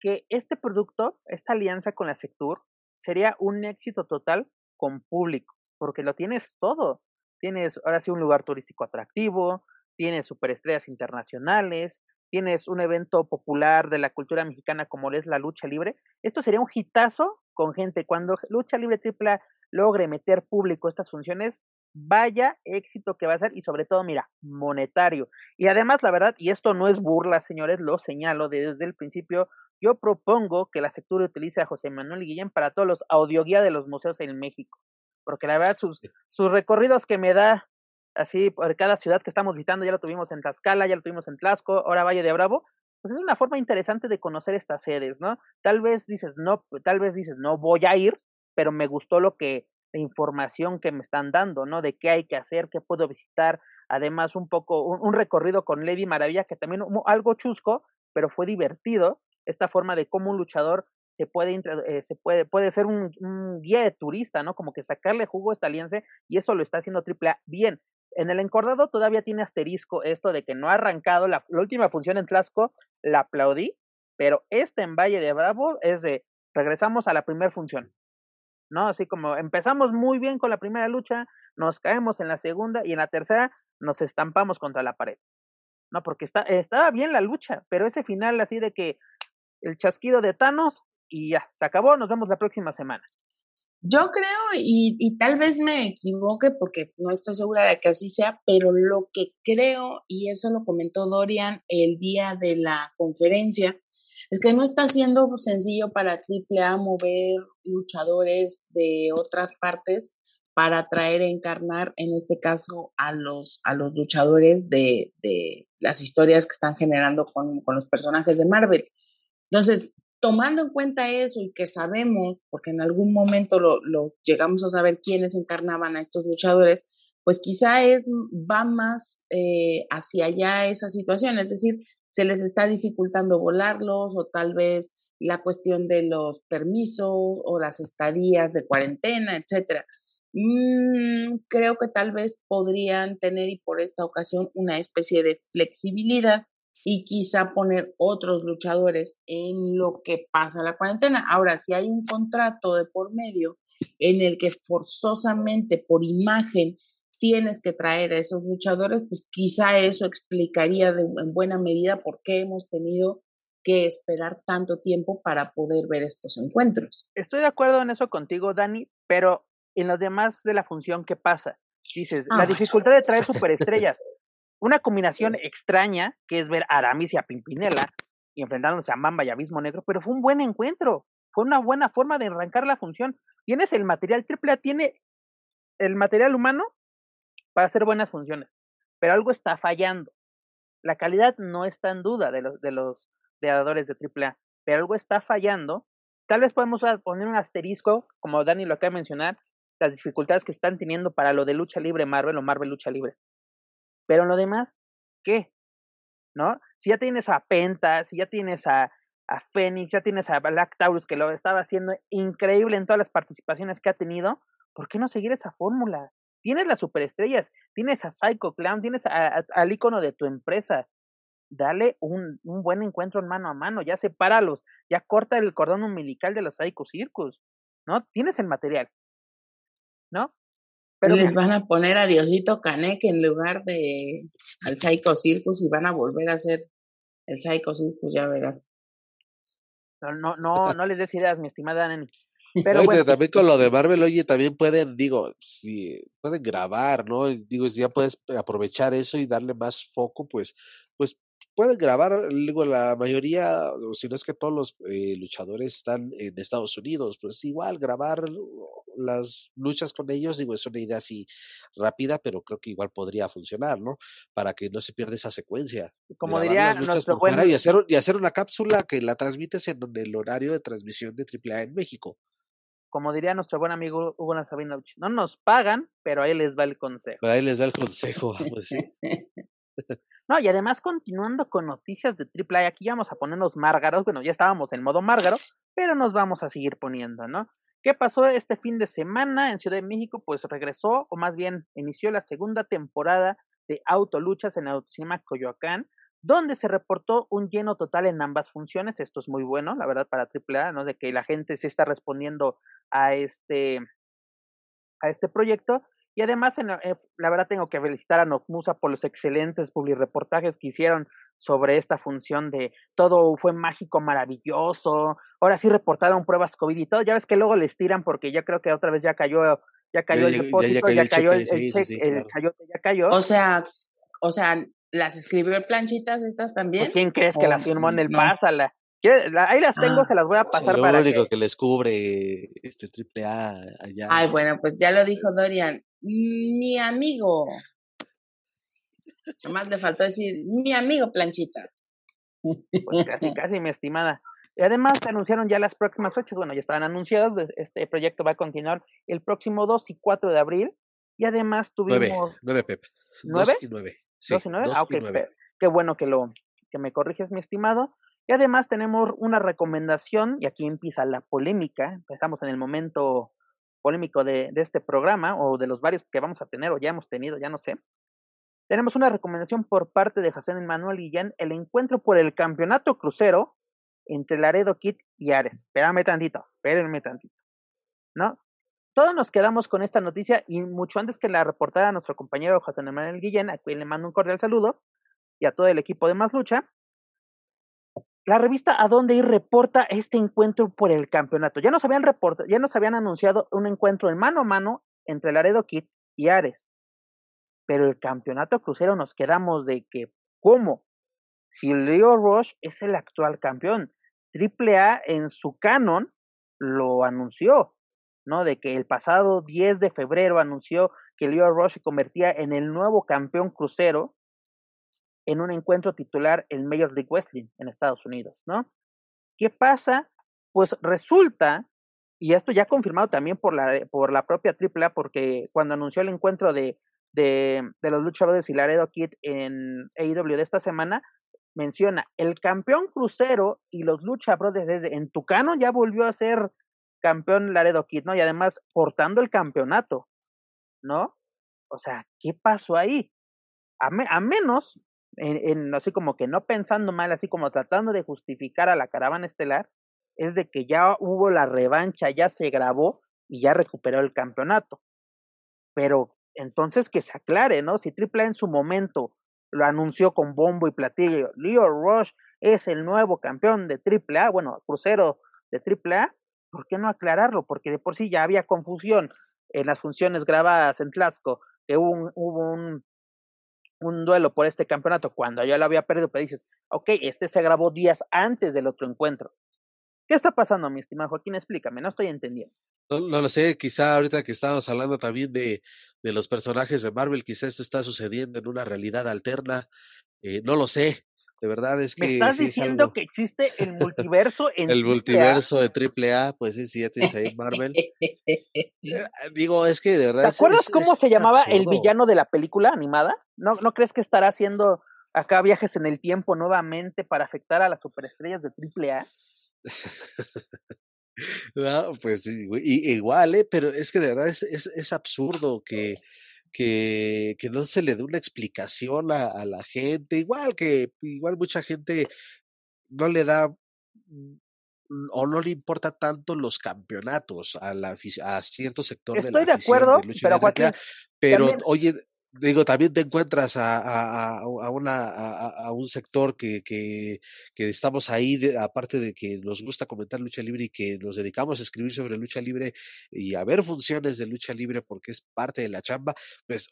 que este producto, esta alianza con la Sectur, sería un éxito total con público, porque lo tienes todo. Tienes ahora sí un lugar turístico atractivo, tienes superestrellas internacionales, tienes un evento popular de la cultura mexicana como es la lucha libre. Esto sería un hitazo con gente. Cuando Lucha Libre Tripla logre meter público estas funciones, vaya éxito que va a ser y sobre todo, mira, monetario. Y además, la verdad, y esto no es burla, señores, lo señalo desde el principio, yo propongo que la sectura utilice a José Manuel Guillén para todos los audioguía de los museos en México, porque la verdad sus, sus recorridos que me da así por cada ciudad que estamos visitando, ya lo tuvimos en Tlaxcala, ya lo tuvimos en Tlaxco, ahora Valle de Bravo, pues es una forma interesante de conocer estas sedes, ¿no? Tal vez dices, no, tal vez dices, no voy a ir, pero me gustó lo que, la información que me están dando, ¿no? De qué hay que hacer, qué puedo visitar, además un poco, un, recorrido con Lady Maravilla, que también algo chusco, pero fue divertido, esta forma de cómo un luchador se puede, eh, se puede, puede ser un, guía de turista, ¿no? Como que sacarle jugo a esta alianza y eso lo está haciendo AAA bien. En el encordado todavía tiene asterisco esto de que no ha arrancado la, última función en Tlaxco, la aplaudí, pero este en Valle de Bravo es de regresamos a la primera función. ¿No? Así como empezamos muy bien con la primera lucha, nos caemos en la segunda y en la tercera nos estampamos contra la pared. No, porque está, estaba bien la lucha, pero ese final así de que el chasquido de Thanos y ya, se acabó, nos vemos la próxima semana. Yo creo, y, y, tal vez me equivoque porque no estoy segura de que así sea, pero lo que creo, y eso lo comentó Dorian el día de la conferencia, es que no está siendo sencillo para AAA mover luchadores de otras partes para traer a encarnar, en este caso, a los, a los luchadores de, de las historias que están generando con, con los personajes de Marvel. Entonces, tomando en cuenta eso y que sabemos, porque en algún momento lo, llegamos a saber quiénes encarnaban a estos luchadores, pues quizá es, va más eh, hacia allá esa situación, es decir, se les está dificultando volarlos o tal vez la cuestión de los permisos o las estadías de cuarentena, etcétera. Mm, creo que tal vez podrían tener y por esta ocasión una especie de flexibilidad y quizá poner otros luchadores en lo que pasa la cuarentena. Ahora, si hay un contrato de por medio en el que forzosamente por imagen tienes que traer a esos luchadores, pues quizá eso explicaría de, en buena medida por qué hemos tenido que esperar tanto tiempo para poder ver estos encuentros. Estoy de acuerdo en eso contigo, Dani, pero en los demás de la función, ¿qué pasa? Dices, la ah, dificultad de traer superestrellas. Una combinación extraña, que es ver a Aramis y a Pimpinela y enfrentándose a Mamba y Abismo Negro, pero fue un buen encuentro. Fue una buena forma de arrancar la función. Tienes el material, AAA tiene el material humano para hacer buenas funciones, pero algo está fallando. La calidad no está en duda de los, de los creadores de AAA, pero algo está fallando. Tal vez podemos poner un asterisco, como Dani lo acaba de mencionar, las dificultades que están teniendo para lo de lucha libre Marvel o Marvel lucha libre. Pero en lo demás, ¿qué? ¿No? Si ya tienes a Penta, si ya tienes a, a Phoenix, ya tienes a Black Taurus, que lo estaba haciendo increíble en todas las participaciones que ha tenido, ¿por qué no seguir esa fórmula? Tienes las superestrellas, tienes a Psycho Clown, tienes al icono de tu empresa. Dale un, un, buen encuentro en mano a mano, ya sepáralos, ya corta el cordón umbilical de los Psycho Circus, ¿no? Tienes el material, ¿no? Les van a poner a Diosito Canek en lugar de al Psycho Circus y van a volver a hacer el Psycho Circus, ya verás. No, no, no, les des ideas, mi estimada Nani. [laughs] Pero bueno, también con lo de Marvel, oye, también pueden, digo, si pueden grabar, ¿no? Digo, si ya puedes aprovechar eso y darle más foco, pues, pues pueden grabar, digo, la mayoría, si no es que todos los eh, luchadores están en Estados Unidos, pues igual grabar las luchas con ellos, digo, es una idea así rápida, pero creo que igual podría funcionar, ¿no? Para que no se pierda esa secuencia. Como diría nuestro buen... Y hacer, y hacer una cápsula que la transmites en el horario de transmisión de AAA en México. Como diría nuestro buen amigo Hugo Nazavinovich, no nos pagan, pero ahí les va el consejo. Pero ahí les da el consejo, [laughs] pues sí. [laughs] No, y además continuando con noticias de AAA, aquí vamos a ponernos márgaros, bueno, ya estábamos en modo márgaro, pero nos vamos a seguir poniendo, ¿no? ¿Qué pasó este fin de semana en Ciudad de México? Pues regresó, o más bien inició la segunda temporada de Autoluchas en Autocinema Coyoacán, donde se reportó un lleno total en ambas funciones. Esto es muy bueno, la verdad, para AAA, ¿no? De que la gente se está respondiendo a este, a este proyecto. Y además, en la, eh, la, verdad, tengo que felicitar a Nocmusa por los excelentes publireportajes que hicieron sobre esta función de todo fue mágico, maravilloso. Ahora sí reportaron pruebas COVID y todo. Ya ves que luego les tiran porque ya creo que otra vez ya cayó, ya cayó Ya- el depósito, ya ya, cayó cayó el el, cheque, ya cayó. O sea, o sea, ¿las escribió el planchitas estas también? Pues, ¿Quién crees que ¿O las firmó en el no? Pásala? Ahí las tengo, Ah, se las voy a Sí, pasar lo para único que... que les cubre este triple A allá. Ay, bueno, pues ya lo dijo Dorian. Mi amigo. Nomás le faltó decir, mi amigo planchitas. Pues casi, casi, mi estimada. Y además se anunciaron ya las próximas fechas, bueno, ya estaban anunciadas, este proyecto va a continuar el próximo 2 y 4 de abril, y además tuvimos nueve, Pep. ¿Nueve? Dos y nueve. Sí, 2 y 9, dos ah, y ok, nueve. pe- qué bueno que lo que me corriges, mi estimado. Y además tenemos una recomendación, y aquí empieza la polémica, empezamos en el momento polémico de, de este programa, o de los varios que vamos a tener, o ya hemos tenido, ya no sé. Tenemos una recomendación por parte de José Manuel Guillén, el encuentro por el campeonato crucero entre Laredo Kid y Ares. Espérame tantito, espérenme tantito. ¿No? Todos nos quedamos con esta noticia y mucho antes que la reportara nuestro compañero José Manuel Guillén, a quien le mando un cordial saludo, y a todo el equipo de Más Lucha, la revista A Dónde Ir reporta este encuentro por el campeonato. Ya nos habían ya nos habían anunciado un encuentro en mano a mano entre Laredo Kid y Ares. Pero el campeonato crucero nos quedamos de que, ¿cómo? Si Leo Rush es el actual campeón, AAA en su canon lo anunció, ¿no? De que el pasado 10 de febrero anunció que Leo Rush se convertía en el nuevo campeón crucero en un encuentro titular en Major League Wrestling en Estados Unidos, ¿no? ¿Qué pasa? Pues resulta, y esto ya confirmado también por la, por la propia AAA, porque cuando anunció el encuentro de, de, los luchadores y Laredo Kid en AEW de esta semana, menciona, el campeón crucero y los Lucha Brothers desde en Tucano ya volvió a ser campeón Laredo Kid, ¿no? Y además portando el campeonato, ¿no? O sea, ¿qué pasó ahí? A, me, a menos, en, en, así como que no pensando mal, así como tratando de justificar a la caravana estelar, es de que ya hubo la revancha, ya se grabó y ya recuperó el campeonato. Pero entonces que se aclare, ¿no? Si AAA en su momento lo anunció con bombo y platillo, Leo Rush es el nuevo campeón de AAA, bueno, crucero de AAA, ¿por qué no aclararlo? Porque de por sí ya había confusión en las funciones grabadas en Tlaxco, que hubo un, hubo un, duelo por este campeonato cuando ya lo había perdido, pero dices, ok, este se grabó días antes del otro encuentro. ¿Qué está pasando, mi estimado Joaquín? Explícame, no estoy entendiendo. No, no lo sé, quizá ahorita que estábamos hablando también de, de los personajes de Marvel, quizá esto está sucediendo en una realidad alterna, eh, no lo sé, de verdad es que... ¿Me estás sí diciendo que existe el multiverso [laughs] en El multiverso de AAA, pues sí, sí, ya tienes ahí Marvel. [laughs] Digo, es que de verdad... ¿Te acuerdas es, cómo es, se llamaba absurdo. el villano de la película animada? ¿No, ¿No crees que estará haciendo acá viajes en el tiempo nuevamente para afectar a las superestrellas de AAA? [laughs] no, pues igual, ¿eh? pero es que de verdad es, es, es absurdo que, que, que, no se le dé una explicación a, a, la gente, igual que igual mucha gente no le da o no le importa tanto los campeonatos a, la, a cierto sector Estoy de la de acuerdo, de pero Joaquín, pero también... oye digo, también te encuentras a, a, a una, un sector que, que, estamos ahí, de, aparte de que nos gusta comentar lucha libre y que nos dedicamos a escribir sobre lucha libre y a ver funciones de lucha libre porque es parte de la chamba, pues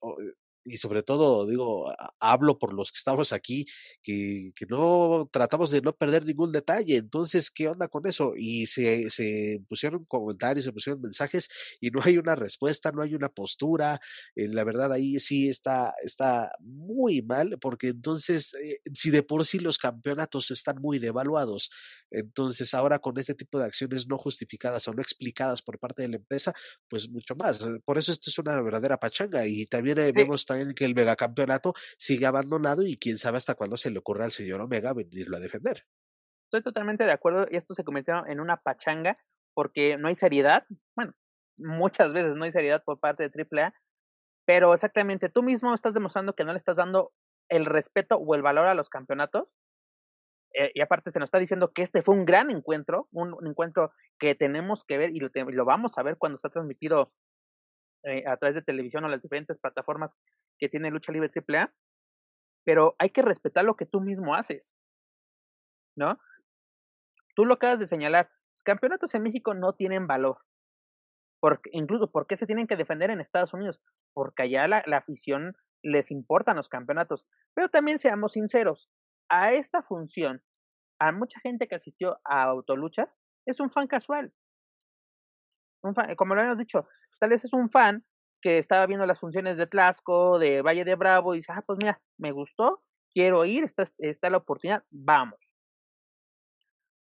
y sobre todo, digo, hablo por los que estamos aquí, que, que, no tratamos de no perder ningún detalle. Entonces, ¿qué onda con eso? Y se, se pusieron comentarios, se pusieron mensajes y no hay una respuesta, no hay una postura. Eh, la verdad, ahí sí está, está muy mal, porque entonces, eh, si de por sí los campeonatos están muy devaluados, entonces ahora con este tipo de acciones no justificadas o no explicadas por parte de la empresa, pues mucho más. Por eso esto es una verdadera pachanga y también eh, sí. vemos también en que el megacampeonato sigue abandonado y quién sabe hasta cuándo se le ocurra al señor Omega venirlo a defender. Estoy totalmente de acuerdo y esto se convirtió en una pachanga porque no hay seriedad. Bueno, muchas veces no hay seriedad por parte de AAA, pero exactamente tú mismo estás demostrando que no le estás dando el respeto o el valor a los campeonatos. Eh, y aparte se nos está diciendo que este fue un gran encuentro, un, encuentro que tenemos que ver y lo, vamos a ver cuando está transmitido eh, a través de televisión o las diferentes plataformas que tiene Lucha Libre AAA. Pero hay que respetar lo que tú mismo haces, ¿no? Tú lo acabas de señalar, campeonatos en México no tienen valor. Porque, incluso, ¿por qué se tienen que defender en Estados Unidos? Porque allá la, afición les importan los campeonatos. Pero también seamos sinceros, a esta función, a mucha gente que asistió a autoluchas, es un fan casual. Un fan, como lo hemos dicho, tal vez es un fan que estaba viendo las funciones de Tlaxco, de Valle de Bravo, y dice, ah, pues mira, me gustó, quiero ir, está, está la oportunidad, vamos.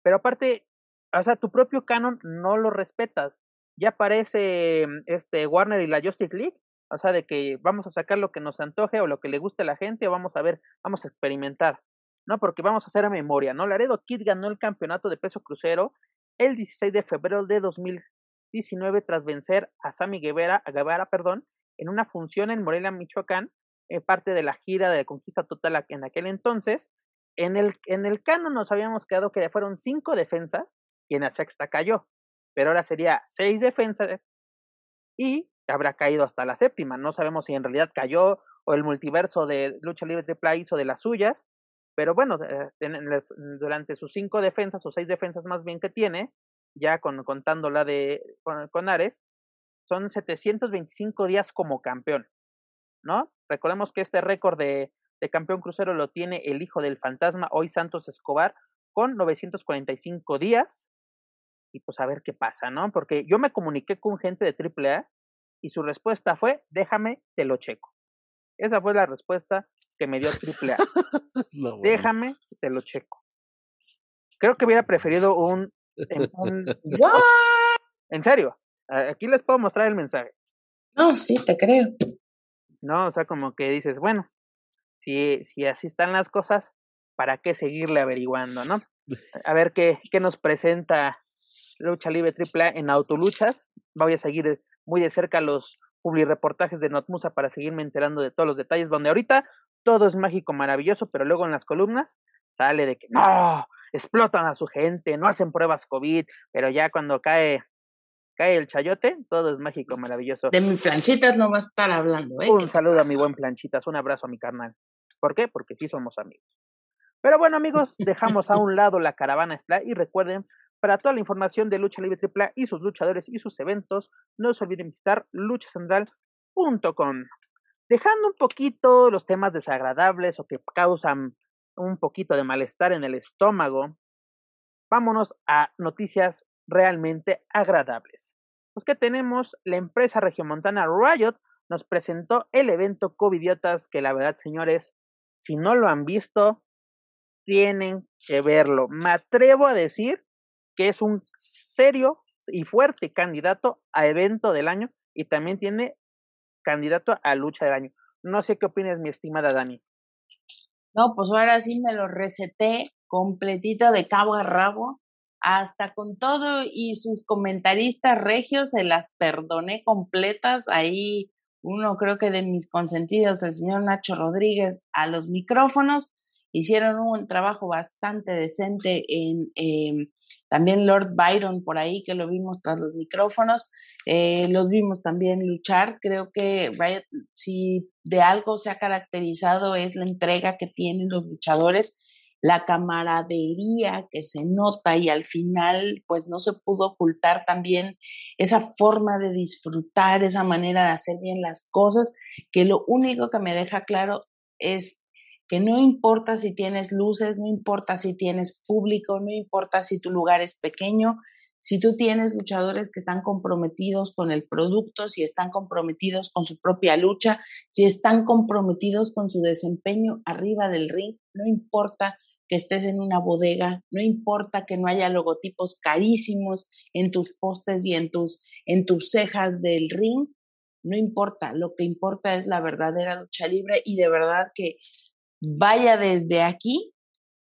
Pero aparte, o sea, tu propio canon no lo respetas. Ya aparece este Warner y la Justice League o sea, de que vamos a sacar lo que nos antoje o lo que le guste a la gente, o vamos a ver, vamos a experimentar, ¿no? Porque vamos a hacer a memoria, ¿no? Laredo Kid ganó el campeonato de peso crucero el 16 de febrero de 2019 tras vencer a Sammy Guevara, a Guevara, perdón, en una función en Morelia, Michoacán, en parte de la gira de Conquista Total en aquel entonces. En el, en el canon nos habíamos quedado que fueron cinco defensas y en la sexta cayó. Pero ahora sería seis defensas y habrá caído hasta la séptima. No sabemos si en realidad cayó o el multiverso de Lucha Libre Triple hizo de las suyas, pero bueno, eh, durante sus cinco defensas o seis defensas más bien que tiene, ya con, contando la de con, Ares, son 725 días como campeón, ¿no? Recordemos que este récord de, de campeón crucero lo tiene el hijo del fantasma, hoy Santos Escobar, con 945 días. Y pues a ver qué pasa, ¿no? Porque yo me comuniqué con gente de AAA y su respuesta fue, déjame, te lo checo. Esa fue la respuesta que me dio Triple A. [laughs] Déjame, te lo checo. Creo que hubiera preferido un... En, en serio, aquí les puedo mostrar el mensaje. No, sí, te creo. No, o sea, como que dices, bueno, si, si así están las cosas, ¿para qué seguirle averiguando, no? A ver qué, qué nos presenta Lucha Libre AAA en Autoluchas. Voy a seguir muy de cerca los reportajes de Notmusa para seguirme enterando de todos los detalles, donde ahorita todo es mágico, maravilloso, pero luego en las columnas sale de que no, explotan a su gente, no hacen pruebas COVID, pero ya cuando cae cae el chayote, todo es mágico, maravilloso. De mi planchitas no va a estar hablando, ¿eh? Un saludo a mi buen planchitas, un abrazo a mi carnal. ¿Por qué? Porque sí somos amigos. Pero bueno, amigos, dejamos a [laughs] un lado la caravana y recuerden para toda la información de Lucha Libre AAA y sus luchadores y sus eventos, no se olviden visitar luchacentral.com. Dejando un poquito los temas desagradables o que causan un poquito de malestar en el estómago, vámonos a noticias realmente agradables. Pues que tenemos, la empresa regiomontana Riot nos presentó el evento Covidiotas que la verdad, señores, si no lo han visto, tienen que verlo. Me atrevo a decir que es un serio y fuerte candidato a evento del año y también tiene candidato a lucha del año. No sé qué opinas, mi estimada Dani. No, pues ahora sí me lo receté completito de cabo a rabo, hasta con todo y sus comentaristas regios se las perdoné completas. Ahí uno creo que de mis consentidos, el señor Nacho Rodríguez, a los micrófonos, hicieron un trabajo bastante decente en em, también Lord Byron por ahí, que lo vimos tras los micrófonos, eh, los vimos también luchar. Creo que si de algo se ha caracterizado, es la entrega que tienen los luchadores, la camaradería que se nota y al final, pues no se pudo ocultar también esa forma de disfrutar, esa manera de hacer bien las cosas, que lo único que me deja claro es que no importa si tienes luces, no importa si tienes público, no importa si tu lugar es pequeño, si tú tienes luchadores que están comprometidos con el producto, si están comprometidos con su propia lucha, si están comprometidos con su desempeño arriba del ring, no importa que estés en una bodega, no importa que no haya logotipos carísimos en tus postes y en tus, en tus cejas del ring, no importa, lo que importa es la verdadera lucha libre y de verdad que vaya desde aquí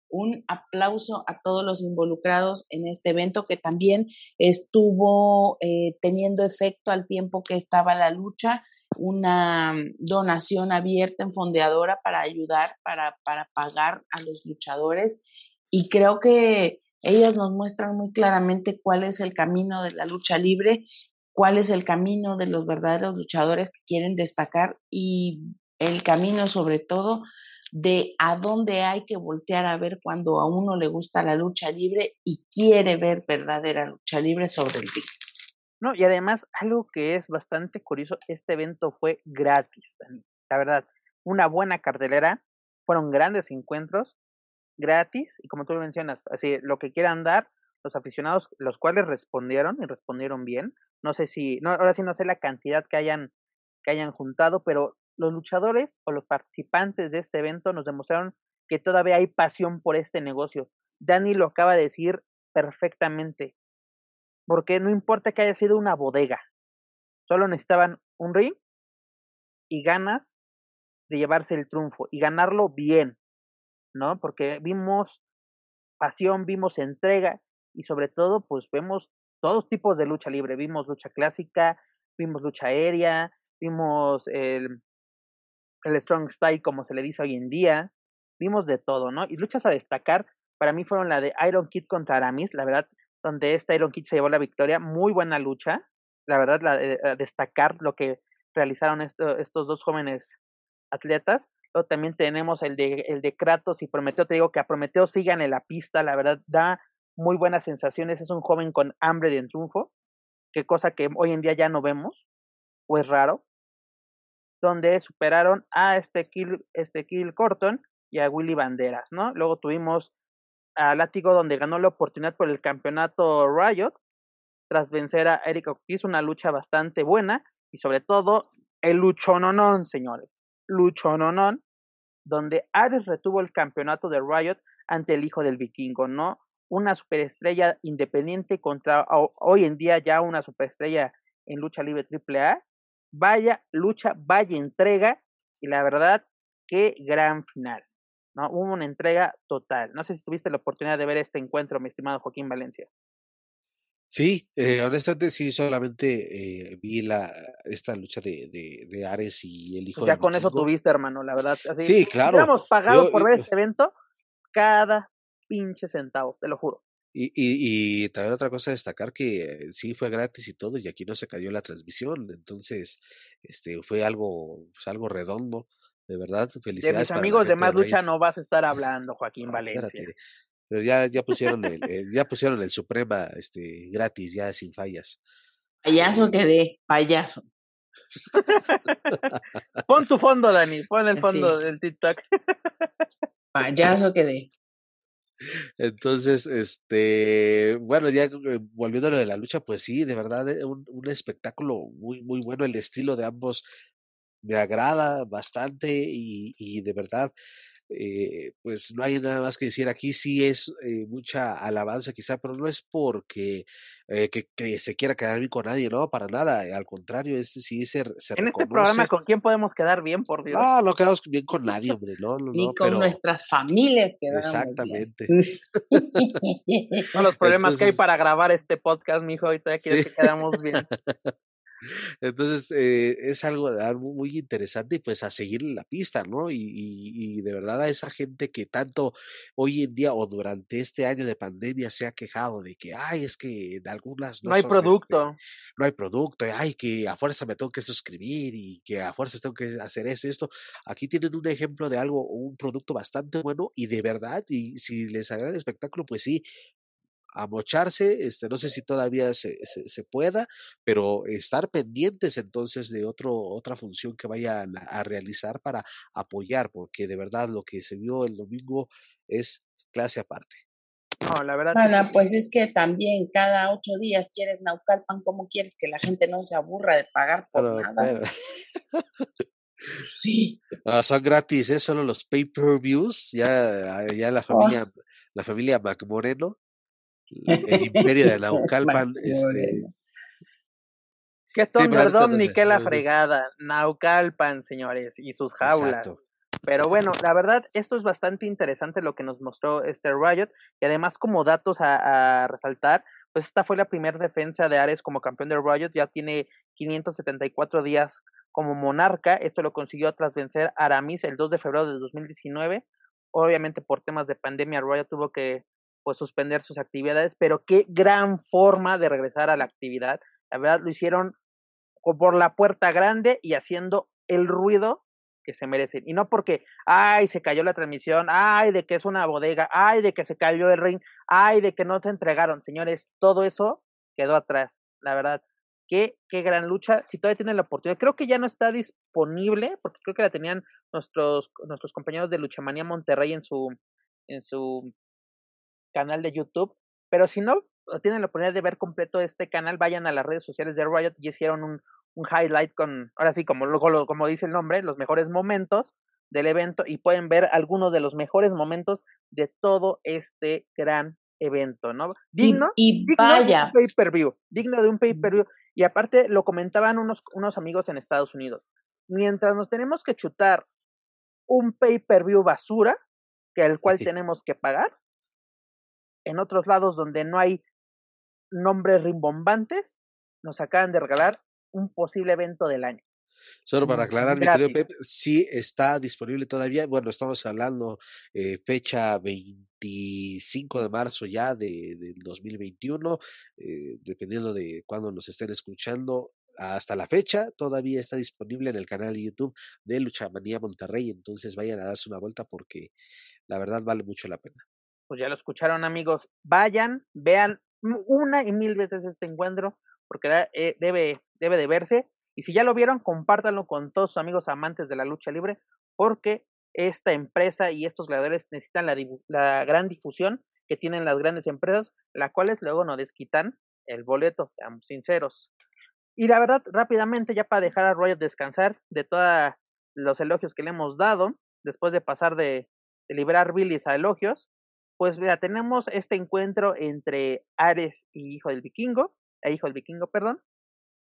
un aplauso a todos los involucrados en este evento que también estuvo eh, teniendo efecto al tiempo que estaba la lucha, una donación abierta en fondeadora para ayudar, para, para pagar a los luchadores. Y creo que ellas nos muestran muy claramente cuál es el camino de la lucha libre, cuál es el camino de los verdaderos luchadores que quieren destacar y el camino sobre todo de a dónde hay que voltear a ver cuando a uno le gusta la lucha libre y quiere ver verdadera lucha libre sobre el ring. No, y además, algo que es bastante curioso, este evento fue gratis, La verdad, una buena cartelera, fueron grandes encuentros, gratis, y como tú mencionas, así, lo que quieran dar, los aficionados, los cuales respondieron y respondieron bien. No sé si, no, ahora sí no sé la cantidad que hayan, que hayan juntado, pero los luchadores o los participantes de este evento nos demostraron que todavía hay pasión por este negocio. Dani lo acaba de decir perfectamente. Porque no importa que haya sido una bodega, solo necesitaban un ring y ganas de llevarse el triunfo y ganarlo bien, ¿no? Porque vimos pasión, vimos entrega y sobre todo, pues vemos todos tipos de lucha libre. Vimos lucha clásica, vimos lucha aérea, vimos el, el Strong Style, como se le dice hoy en día. Vimos de todo, ¿no? Y luchas a destacar, para mí fueron la de Iron Kid contra Aramis, la verdad, donde este Iron Kid se llevó la victoria. Muy buena lucha, la verdad, la de, destacar lo que realizaron estos dos jóvenes atletas. Luego también tenemos el de, el de Kratos y Prometeo. Te digo que a Prometeo sigan en la pista, la verdad, da muy buenas sensaciones. Es un joven con hambre de triunfo, que cosa que hoy en día ya no vemos, o es raro donde superaron a este Kill, este Kill Corton y a Willy Banderas, ¿no? Luego tuvimos a Látigo donde ganó la oportunidad por el campeonato Riot tras vencer a Eric Ortiz, una lucha bastante buena y sobre todo el luchononon, señores, luchononon, donde Ares retuvo el campeonato de Riot ante el hijo del vikingo, ¿no? Una superestrella independiente contra hoy en día ya una superestrella en lucha libre AAA vaya lucha, vaya entrega y la verdad, qué gran final. ¿no? Hubo una entrega total. No sé si tuviste la oportunidad de ver este encuentro, mi estimado Joaquín Valencia. Sí, eh, honestamente sí, solamente eh, vi la esta lucha de, de, de Ares y el hijo pues ya con eso tuviste, hermano, la verdad. sí, claro. Hubiéramos pagado por ver este evento cada pinche centavo, te lo juro. Y, y, y, también otra cosa a destacar que sí fue gratis y todo, y aquí no se cayó la transmisión, entonces este fue algo, pues, algo redondo, de verdad, felicidades. De mis amigos de Más Lucha no vas a estar [laughs] hablando, Joaquín Valencia. pero ya, ya pusieron el, ya pusieron el Suprema este gratis, ya sin fallas. Payaso quedé, payaso. pon tu fondo, Dani, pon el fondo del TikTok. payaso quedé. Entonces, este, bueno, ya eh, volviendo a lo de la lucha, pues sí, de verdad, eh, un, espectáculo muy, muy bueno. El estilo de ambos me agrada bastante y, y de verdad eh, pues no hay nada más que decir. Aquí sí es eh, mucha alabanza quizá, pero no es porque eh, que, que, se quiera quedar bien con nadie, no, para nada. Al contrario, es sí se, se En este programa, ¿con quién podemos quedar bien, por Dios? No, no quedamos bien con [laughs] nadie, hombre, no, no, Ni con nuestras familias Exactamente. [laughs] no, los [laughs] problemas que hay para grabar este podcast, mijo, y todavía quieres que quedamos bien. Entonces, eh, es algo, algo, muy interesante y pues a seguir la pista, ¿no? Y, y, y, de verdad a esa gente que tanto hoy en día o durante este año de pandemia se ha quejado de que, ay, es que en algunas no, no hay este, producto. no hay producto, ay, que a fuerza me tengo que suscribir y que a fuerza tengo que hacer eso y esto. Aquí tienen un ejemplo de algo, un producto bastante bueno y de verdad, y si les agrada el espectáculo, pues sí, a mocharse, este, no sé si todavía se, se, se, pueda, pero estar pendientes entonces de otro, otra función que vayan a, a, realizar para apoyar, porque de verdad lo que se vio el domingo es clase aparte. No, la verdad. Bueno, pues es que también cada ocho días quieres Naucalpan, ¿cómo quieres que la gente no se aburra de pagar por pero, nada? Pero... [laughs] sí. No, son gratis, ¿eh? solo los pay-per-views, ya, ya la familia, oh. la familia McMoreno el imperio de [laughs] Naucalpan, este, Que Thunderdome ni que la fregada. Naucalpan, señores, y sus jaulas. Pero bueno, la verdad, esto es bastante interesante lo que nos mostró este Riot. Y además, como datos a, a resaltar, pues esta fue la primera defensa de Ares como campeón de Riot. Ya tiene 574 días como monarca. Esto lo consiguió tras vencer a Aramis el 2 de febrero de 2019. Obviamente por temas de pandemia, Riot tuvo que pues suspender sus actividades, pero qué gran forma de regresar a la actividad. La verdad lo hicieron por la puerta grande y haciendo el ruido que se merecen. Y no porque, ay, se cayó la transmisión, ay, de que es una bodega, ay, de que se cayó el ring, ay, de que no te entregaron. Señores, todo eso quedó atrás, la verdad. Qué, qué gran lucha. Si todavía tienen la oportunidad, creo que ya no está disponible, porque creo que la tenían nuestros, nuestros compañeros de Luchamanía Monterrey en su, en su canal de YouTube. Pero si no tienen la oportunidad de ver completo este canal, vayan a las redes sociales de Riot y hicieron un, un highlight con, ahora sí, como, como dice el nombre, los mejores momentos del evento y pueden ver algunos de los mejores momentos de todo este gran evento, ¿no? Digno, y, vaya. de un pay-per-view, digno de un pay-per-view. Y aparte lo comentaban unos, unos amigos en Estados Unidos. Mientras nos tenemos que chutar un pay-per-view basura, que el cual [laughs] tenemos que pagar, en otros lados donde no hay nombres rimbombantes, nos acaban de regalar un posible evento del año. Solo para aclarar, mi querido Pep, sí está disponible todavía. Bueno, estamos hablando eh, fecha 25 de marzo ya de, del 2021, eh, dependiendo de cuándo nos estén escuchando. Hasta la fecha todavía está disponible en el canal de YouTube de Luchamanía Monterrey, entonces vayan a darse una vuelta porque la verdad vale mucho la pena pues ya lo escucharon amigos, vayan, vean una y mil veces este encuentro, porque eh, debe, debe de verse, y si ya lo vieron, compártanlo con todos sus amigos amantes de la lucha libre, porque esta empresa y estos gladiadores necesitan la, gran difusión que tienen las grandes empresas, las cuales luego no desquitan el boleto, seamos sinceros. Y la verdad, rápidamente, ya para dejar a Royal descansar de todos los elogios que le hemos dado, después de pasar de, de liberar Billis a elogios, pues mira, tenemos este encuentro entre Ares y Hijo del Vikingo, e Hijo del Vikingo, perdón,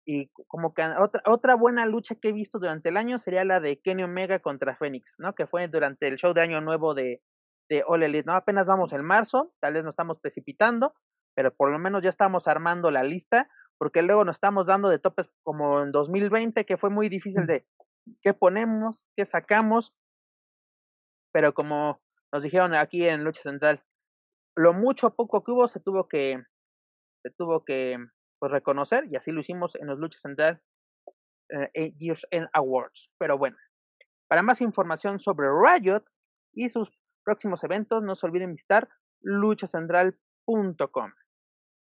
y como que otra, otra buena lucha que he visto durante el año sería la de Kenny Omega contra Phoenix, ¿no? Que fue durante el show de Año Nuevo de, de All Elite, ¿no? Apenas vamos en marzo, tal vez nos estamos precipitando, pero por lo menos ya estamos armando la lista, porque luego nos estamos dando de topes como en 2020, que fue muy difícil de qué ponemos, qué sacamos, pero como nos dijeron aquí en Lucha Central, lo mucho poco que hubo se tuvo que, se tuvo que pues, reconocer y así lo hicimos en los Lucha Central eh, Years End Awards. Pero bueno, para más información sobre Riot y sus próximos eventos, no se olviden visitar luchacentral.com.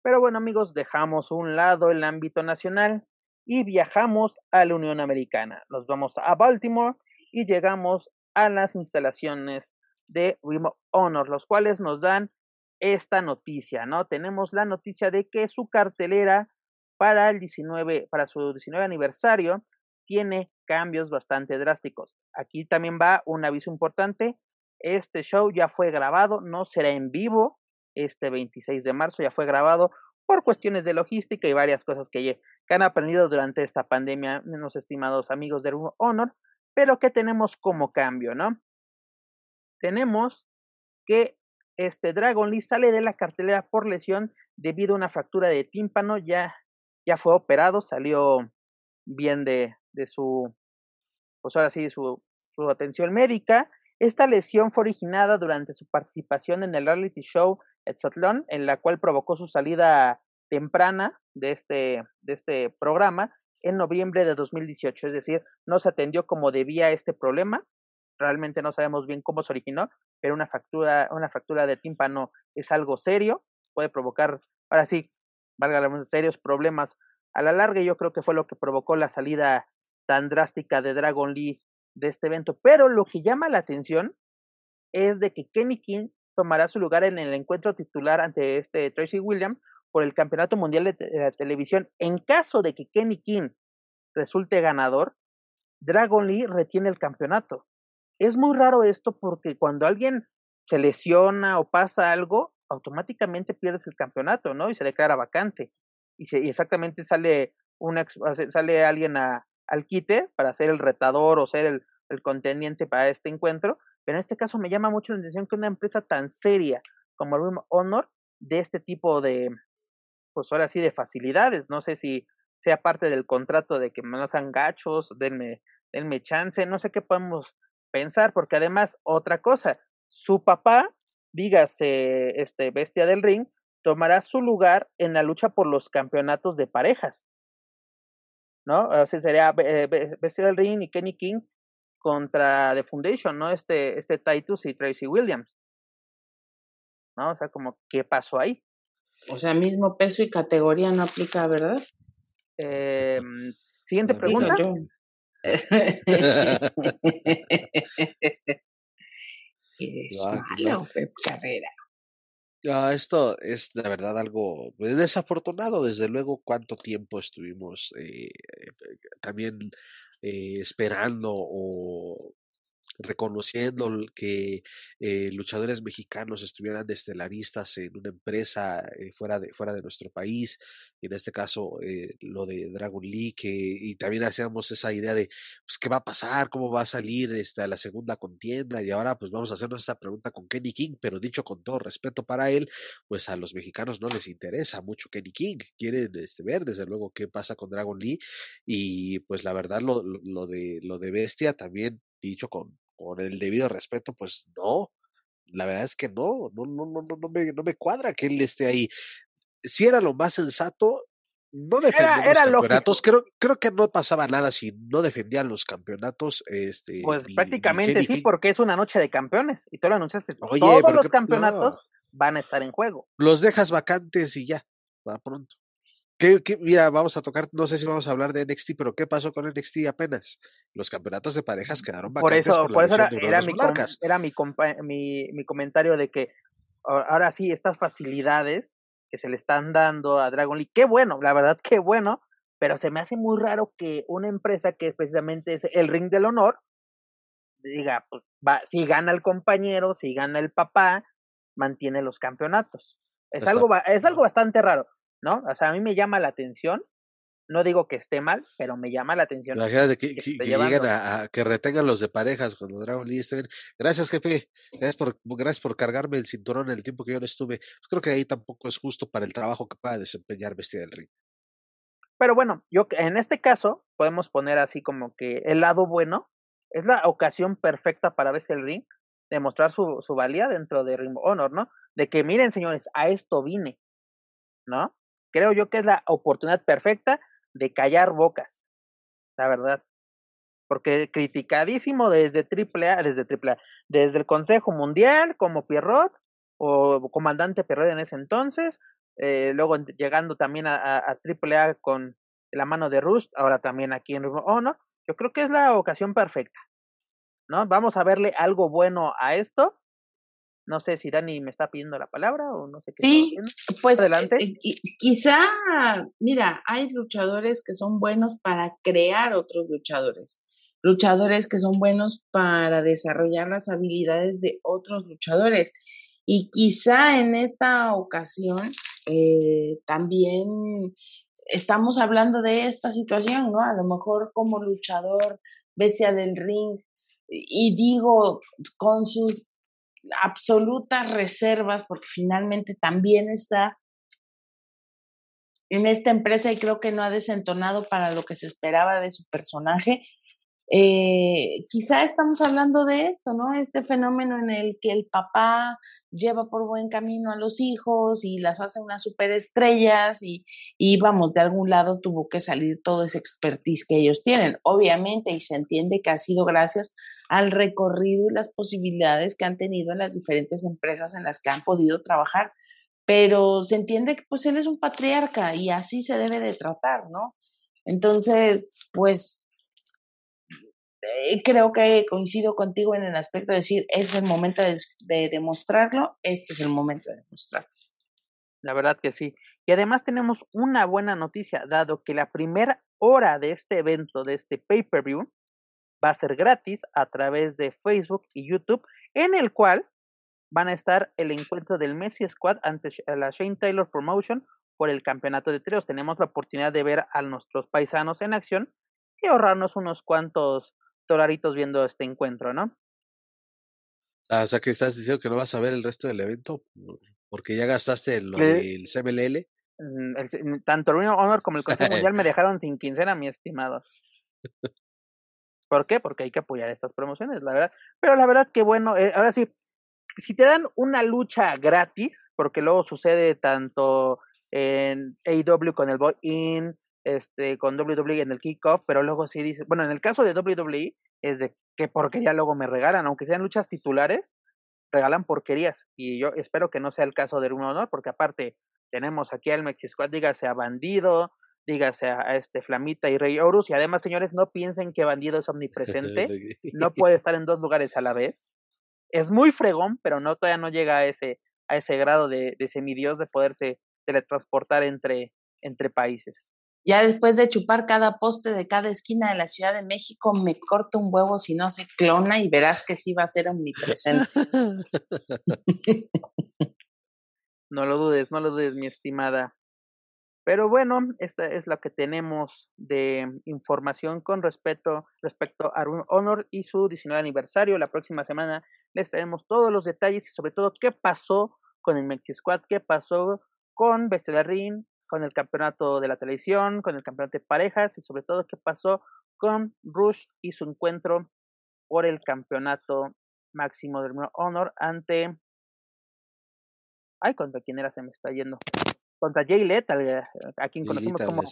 Pero bueno amigos, dejamos un lado el ámbito nacional y viajamos a la Unión Americana. Nos vamos a Baltimore y llegamos a las instalaciones de Remote Honor, los cuales nos dan esta noticia, ¿no? Tenemos la noticia de que su cartelera para el 19, para su 19 aniversario tiene cambios bastante drásticos. Aquí también va un aviso importante. Este show ya fue grabado, no será en vivo este 26 de marzo, ya fue grabado por cuestiones de logística y varias cosas que, han aprendido durante esta pandemia, menos estimados amigos de Honor, pero que tenemos como cambio, ¿no? Tenemos que este Dragon Lee sale de la cartelera por lesión debido a una fractura de tímpano, ya, ya fue operado, salió bien de, de su, pues ahora sí, su, su atención médica. Esta lesión fue originada durante su participación en el reality show Exatlón, en la cual provocó su salida temprana de este, de este programa en noviembre de 2018, es decir, no se atendió como debía este problema realmente no sabemos bien cómo se originó, pero una fractura, una fractura de tímpano es algo serio, puede provocar, ahora sí, valga la serios problemas a la larga, y yo creo que fue lo que provocó la salida tan drástica de Dragon Lee de este evento. Pero lo que llama la atención es de que Kenny King tomará su lugar en el encuentro titular ante este Tracy Williams por el Campeonato Mundial de, de Televisión. En caso de que Kenny King resulte ganador, Dragon Lee retiene el campeonato. Es muy raro esto porque cuando alguien se lesiona o pasa algo, automáticamente pierdes el campeonato, ¿no? Y se declara vacante. Y, se, y exactamente sale una, sale alguien al quite para ser el retador o ser el, contendiente para este encuentro, pero en este caso me llama mucho la atención que una empresa tan seria como Ring Honor de este tipo de, pues ahora sí, de facilidades. No sé si sea parte del contrato de que no sean gachos, denme, denme chance, no sé qué podemos pensar, porque además, otra cosa, su papá, dígase, este bestia del ring, tomará su lugar en la lucha por los campeonatos de parejas. ¿No? O sea, sería eh, Bestia del Ring y Kenny King contra The Foundation, ¿no? Este, este Titus y Tracy Williams. ¿No? O sea, como, ¿qué pasó ahí? O sea, mismo peso y categoría no aplica, ¿verdad? Eh, siguiente pregunta. Es malo, Carrera. Ah, esto es de verdad algo pues, desafortunado, desde luego, cuánto tiempo estuvimos eh, también eh, esperando o reconociendo que eh, luchadores mexicanos estuvieran de estelaristas en una empresa eh, fuera, de, fuera de nuestro país, en este caso eh, lo de Dragon League, que, y también hacíamos esa idea de pues, qué va a pasar, cómo va a salir esta, la segunda contienda, y ahora pues vamos a hacernos esta pregunta con Kenny King, pero dicho con todo respeto para él, pues a los mexicanos no les interesa mucho Kenny King, quieren este, ver desde luego qué pasa con Dragon Lee, y pues la verdad lo, lo de, lo de Bestia también dicho con, con el debido respeto, pues no. La verdad es que no, no, no, no, no, me, no me cuadra que él esté ahí. Si era lo más sensato, no defendía los campeonatos. Creo, creo que no pasaba nada si no defendían los campeonatos. Este, pues prácticamente sí, porque es una noche de campeones. Y tú lo anunciaste. Oye, Todos los campeonatos van a estar en juego. Los dejas vacantes y ya, va pronto. ¿Qué, mira, vamos a tocar, no sé si vamos a hablar de NXT, pero ¿qué pasó con NXT apenas? Los campeonatos de parejas quedaron vacantes. Por eso, por, eso era, mi, era mi, mi, mi, comentario de que ahora sí, estas facilidades que se le están dando a Dragon League, qué bueno, la verdad, qué bueno, pero se me hace muy raro que una empresa que precisamente es el ring del honor, diga, pues va, si gana el compañero, si gana el papá, mantiene los campeonatos. Es algo, es algo bastante raro. ¿no? O sea, a mí me llama la atención. No digo que esté mal, pero me llama la atención. Imagínate que, que, lleguen a, que retengan los de parejas cuando Dragon Lee esté bien. Gracias, jefe. Gracias por, gracias por cargarme el cinturón en el tiempo que yo no estuve. Pues creo que ahí tampoco es justo para el trabajo que pueda desempeñar Bestia del Ring. Pero bueno, yo en este caso podemos poner así como que el lado bueno es la ocasión perfecta para Bestia del Ring demostrar su, su valía dentro de Ring Honor, ¿no? De que miren, señores, a esto vine, ¿no? creo yo que es la oportunidad perfecta de callar bocas, la verdad. Porque criticadísimo desde AAA, desde AAA, desde el Consejo Mundial como Pierrot o comandante Pierrot en ese entonces, eh, luego llegando también a, a, AAA con la mano de Rust, ahora también aquí en oh no, yo creo que es la ocasión perfecta, ¿no? Vamos a verle algo bueno a esto no sé si Dani me está pidiendo la palabra o no sé qué. Sí, pues adelante. Eh, quizá, mira, hay luchadores que son buenos para crear otros luchadores, luchadores que son buenos para desarrollar las habilidades de otros luchadores. Y quizá en esta ocasión eh, también estamos hablando de esta situación, ¿no? A lo mejor como luchador bestia del ring, y digo, con sus absolutas reservas, porque finalmente también está en esta empresa y creo que no ha desentonado para lo que se esperaba de su personaje. Eh, quizá estamos hablando de esto, ¿no? Este fenómeno en el que el papá lleva por buen camino a los hijos y las hace unas superestrellas y, y vamos, de algún lado tuvo que salir todo ese expertise que ellos tienen. Obviamente, y se entiende que ha sido gracias al recorrido y las posibilidades que han tenido en las diferentes empresas en las que han podido trabajar, pero se entiende que pues él es un patriarca y así se debe de tratar, ¿no? Entonces, pues eh, creo que coincido contigo en el aspecto de decir, es el momento de, de demostrarlo, este es el momento de demostrarlo. La verdad que sí. Y además tenemos una buena noticia, dado que la primera hora de este evento, de este pay-per-view, va a ser gratis a través de Facebook y YouTube, en el cual van a estar el encuentro del Messi Squad ante la Shane Taylor Promotion por el campeonato de tríos. Tenemos la oportunidad de ver a nuestros paisanos en acción y ahorrarnos unos cuantos dolaritos viendo este encuentro, ¿no? Ah, o sea, que estás diciendo que no vas a ver el resto del evento porque ya gastaste lo del CMLL. Mm, el, tanto el Honor como el Consejo [laughs] Mundial me dejaron sin quincena, mi estimado. ¿Por qué? Porque hay que apoyar estas promociones, la verdad. Pero la verdad que bueno, eh, ahora sí, si te dan una lucha gratis, porque luego sucede tanto en AEW con el Boy In, este, con WWE en el kickoff, pero luego sí dice, bueno, en el caso de WWE es de qué porquería luego me regalan, aunque sean luchas titulares, regalan porquerías. Y yo espero que no sea el caso de un honor, porque aparte tenemos aquí al Mexi Squad, dígase a Bandido, dígase a, este Flamita y Rey Horus, y además, señores, no piensen que Bandido es omnipresente, no [laughs] puede estar en dos lugares a la vez. Es muy fregón, pero no todavía no llega a ese, a ese grado de, de semidios de poderse teletransportar entre, entre países. Ya después de chupar cada poste de cada esquina de la Ciudad de México, me corto un huevo si no se clona y verás que sí va a ser omnipresente. [laughs] [laughs] no lo dudes, no lo dudes, mi estimada. Pero bueno, esta es lo que tenemos de información con respecto, respecto a Honor y su 19 aniversario. La próxima semana les traemos todos los detalles y sobre todo qué pasó con el Mexi Squad, qué pasó con Bestia Ring, con el campeonato de la televisión, con el campeonato de parejas y sobre todo qué pasó con Rush y su encuentro por el campeonato máximo del Honor ante... Ay, ¿contra quién era? Se me está yendo. Contra Jay Lethal, eh, a quien conocemos como,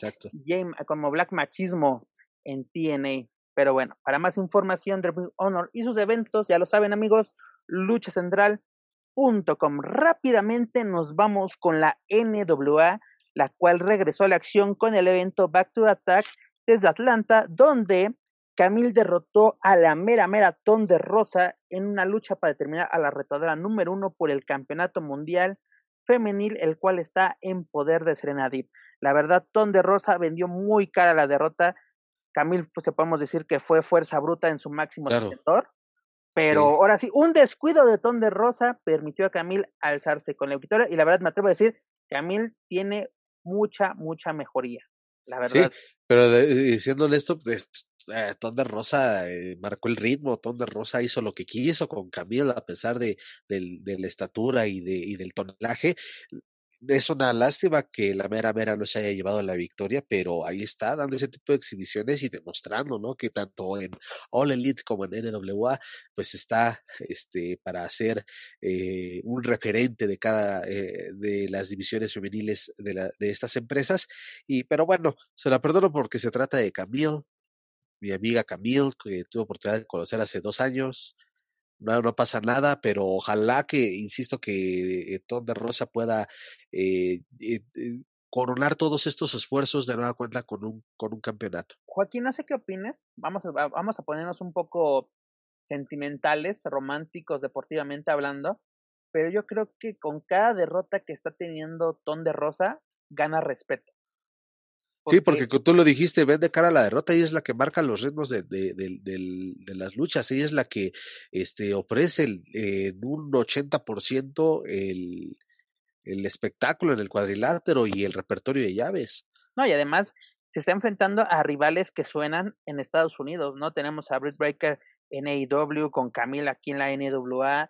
como Black Machismo en TNA. Pero bueno, para más información de Honor y sus eventos, ya lo saben amigos, luchacentral.com. Rápidamente nos vamos con la NWA la cual regresó a la acción con el evento Back to Attack desde Atlanta, donde Camille derrotó a la mera mera de Rosa en una lucha para determinar a la retadora número uno por el campeonato mundial femenil, el cual está en poder de Serena Deep. La verdad, Ton de Rosa vendió muy cara la derrota. Camille, pues podemos decir que fue fuerza bruta en su máximo sector. Pero ahora sí, un descuido de Ton de Rosa permitió a Camille alzarse con la victoria. Y la verdad, me atrevo a decir, Camille tiene mucha, mucha mejoría, la verdad. Sí, pero eh, siendo honesto, pues, eh, Rosa eh, marcó el ritmo, Ton de Rosa hizo lo que quiso con Camila a pesar de, la estatura y, de, y del tonelaje es una lástima que la mera mera no se haya llevado la victoria, pero ahí está, dando ese tipo de exhibiciones y demostrando, ¿no? Que tanto en All Elite como en NWA, pues está este, para ser eh, un referente de cada eh, de las divisiones femeniles de, de estas empresas. Y, pero bueno, se la perdono porque se trata de Camille, mi amiga Camille, que tuve oportunidad de conocer hace dos años no, no pasa nada, pero ojalá que, insisto, que eh, Tom de Rosa pueda eh, eh, coronar todos estos esfuerzos de nueva cuenta con un, con un campeonato. Joaquín, no sé qué opines, vamos a, vamos a ponernos un poco sentimentales, románticos, deportivamente hablando, pero yo creo que con cada derrota que está teniendo Tom de Rosa, gana respeto. Sí, porque tú lo dijiste, ven de cara a la derrota, ella es la que marca los ritmos de, de, de, las luchas, ella es la que este, ofrece el, en un 80% el, el espectáculo en el cuadrilátero y el repertorio de llaves. No, y además se está enfrentando a rivales que suenan en Estados Unidos, ¿no? Tenemos a Britt Breaker en AEW, con Camila aquí en la NWA,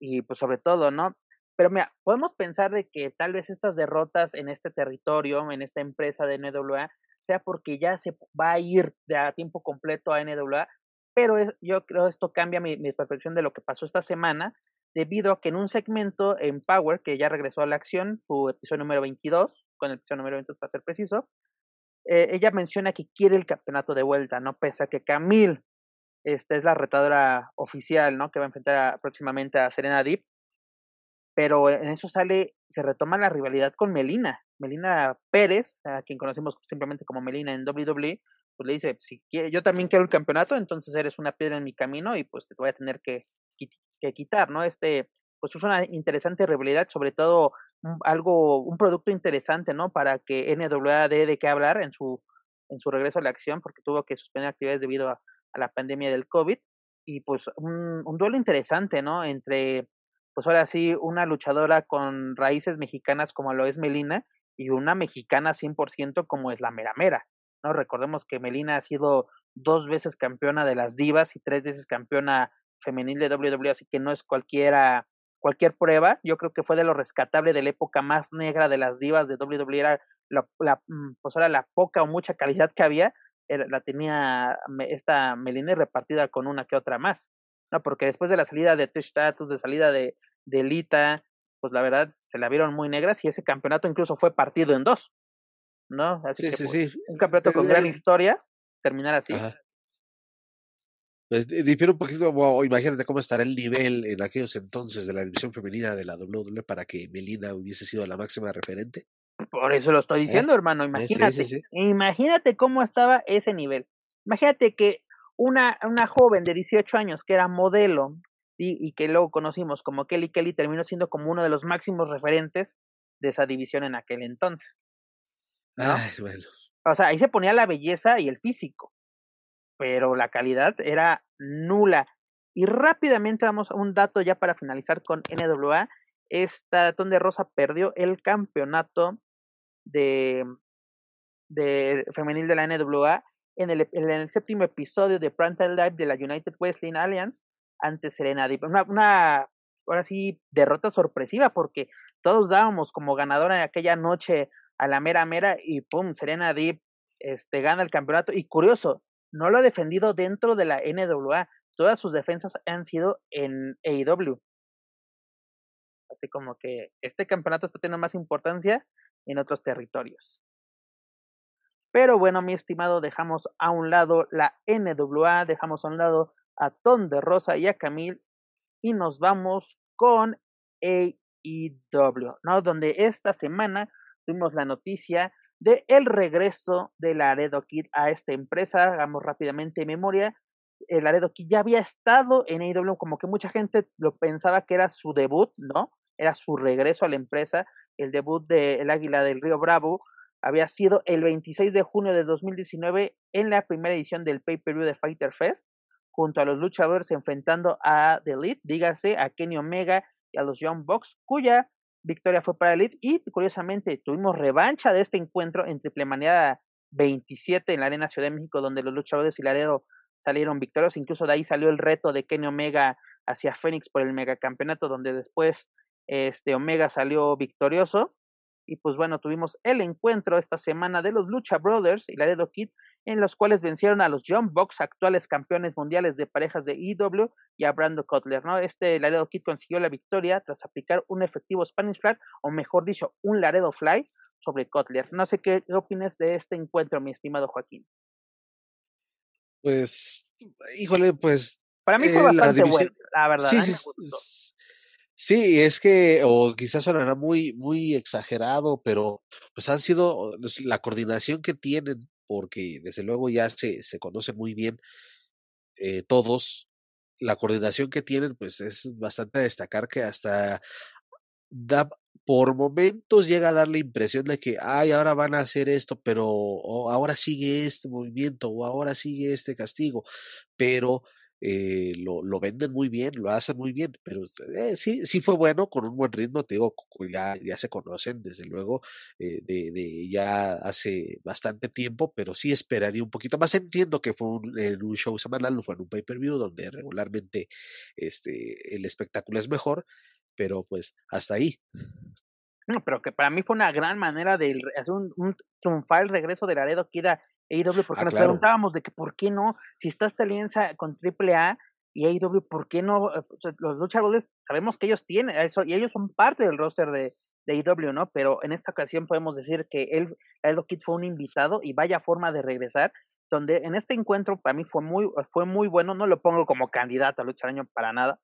y pues sobre todo, ¿no? Pero mira, podemos pensar de que tal vez estas derrotas en este territorio, en esta empresa de NWA, sea porque ya se va a ir de a tiempo completo a NWA, pero yo creo esto cambia mi, mi, percepción de lo que pasó esta semana, debido a que en un segmento en Power, que ya regresó a la acción, su episodio número 22, con el episodio número 22 para ser preciso, eh, ella menciona que quiere el campeonato de vuelta, ¿no? Pese a que Camille esta es la retadora oficial, ¿no? Que va a enfrentar próximamente a Serena Deep pero en eso sale, se retoma la rivalidad con Melina. Melina Pérez, a quien conocemos simplemente como Melina en WWE, pues le dice, si yo también quiero el campeonato, entonces eres una piedra en mi camino y pues te voy a tener que, quitar, ¿no? Este, pues es una interesante rivalidad, sobre todo algo, un producto interesante, ¿no? Para que NWA dé de qué hablar en su, en su regreso a la acción, porque tuvo que suspender actividades debido a, a la pandemia del COVID. Y pues un, un duelo interesante, ¿no? Entre pues ahora sí, una luchadora con raíces mexicanas como lo es Melina y una mexicana 100% como es la Mera Mera, ¿no? Recordemos que Melina ha sido dos veces campeona de las divas y tres veces campeona femenil de WWE, así que no es cualquiera cualquier prueba. Yo creo que fue de lo rescatable de la época más negra de las divas de WWE, era la, la, mm, pues era la poca o mucha calidad que había, la tenía esta Melina repartida con una que otra más, ¿no? Porque después de la salida de Tish Status, de salida de, de Lita, pues la verdad se la vieron muy negras y ese campeonato incluso fue partido en dos, ¿no? Así sí, que, sí, pues, sí. un campeonato con gran historia, terminar así. Ajá. Pues difiere un poquito, wow, imagínate cómo estará el nivel en aquellos entonces de la división femenina de la WWE para que Melina hubiese sido la máxima referente. Por eso lo estoy diciendo, ¿Eh? hermano. Eh, Imagínate, sí, sí, sí. imagínate cómo estaba ese nivel. Imagínate que una, una joven de 18 años que era modelo y, y que luego conocimos como Kelly Kelly terminó siendo como uno de los máximos referentes de esa división en aquel entonces. ¿no? Ay, bueno. O sea, ahí se ponía la belleza y el físico, pero la calidad era nula. Y rápidamente vamos a un dato ya para finalizar con NWA. Esta Tonde Rosa perdió el campeonato de, de femenil de la NWA en el, séptimo episodio de Primetime Live de la United Wrestling Alliance ante Serena Deep. Una, una, ahora sí, derrota sorpresiva porque todos dábamos como ganadora en aquella noche a la mera mera y pum, Serena Deep este, gana el campeonato. Y curioso, no lo ha defendido dentro de la NWA. Todas sus defensas han sido en AEW. Así como que este campeonato está teniendo más importancia en otros territorios. Pero bueno, mi estimado, dejamos a un lado la NWA, dejamos a un lado a Ton de Rosa y a Camille y nos vamos con AEW, ¿no? Donde esta semana tuvimos la noticia de el regreso de Laredo Kid a esta empresa. Hagamos rápidamente memoria. El Laredo Kid ya había estado en AEW, como que mucha gente lo pensaba que era su debut, ¿no? Era su regreso a la empresa. El debut del El Águila del Río Bravo había sido el 26 de junio de 2019 en la primera edición del pay-per-view de Fighter Fest, junto a los luchadores enfrentando a The Elite, dígase a Kenny Omega y a los Young Bucks, cuya victoria fue para Elite. Y curiosamente tuvimos revancha de este encuentro en Triple Manía 27 en la Arena Ciudad de México donde los luchadores y Laredo salieron victoriosos, incluso de ahí salió el reto de Kenny Omega hacia Phoenix por el megacampeonato donde después este Omega salió victorioso y pues bueno, tuvimos el encuentro esta semana de los Lucha Brothers y Laredo Kid en los cuales vencieron a los John Box, actuales campeones mundiales de parejas de EW, y a Brando Cutler, ¿no? Este Laredo Kid consiguió la victoria tras aplicar un efectivo Spanish Fly, o mejor dicho, un Laredo Fly sobre Cutler. No sé qué, qué opinas de este encuentro, mi estimado Joaquín. Pues, híjole, pues. Para mí fue eh, la bastante división- bueno, la verdad. Sí, sí, sí, es que, o quizás sonará muy, muy exagerado, pero pues han sido los- la coordinación que tienen, porque desde luego ya se, se conocen muy bien eh, todos, la coordinación que tienen, pues es bastante a destacar que hasta da, por momentos llega a dar la impresión de que, ay, ahora van a hacer esto, pero ahora sigue este movimiento, o ahora sigue este castigo, pero eh, lo, lo venden muy bien, lo hacen muy bien, pero eh, sí, sí fue bueno, con un buen ritmo, te digo, ya, ya se conocen, desde luego, eh, de, de ya hace bastante tiempo, pero sí esperaría un poquito más. Entiendo que fue un, en un show semanal, no fue en un pay-per-view, donde regularmente este, el espectáculo es mejor, pero pues hasta ahí. No, pero que para mí fue una gran manera de hacer un, un triunfal regreso de Laredo Kid a AEW, porque Ah, nos claro. preguntábamos de que por qué no, si está esta alianza con AAA y AEW, ¿por qué no? Eh, o sea, los luchadores, sabemos que ellos tienen eso, y ellos son parte del roster de, de AEW, ¿no? Pero en esta ocasión podemos decir que él, Laredo Kid fue un invitado y vaya forma de regresar, donde en este encuentro para mí fue muy, fue muy bueno, no lo pongo como candidato a lucha del año para nada,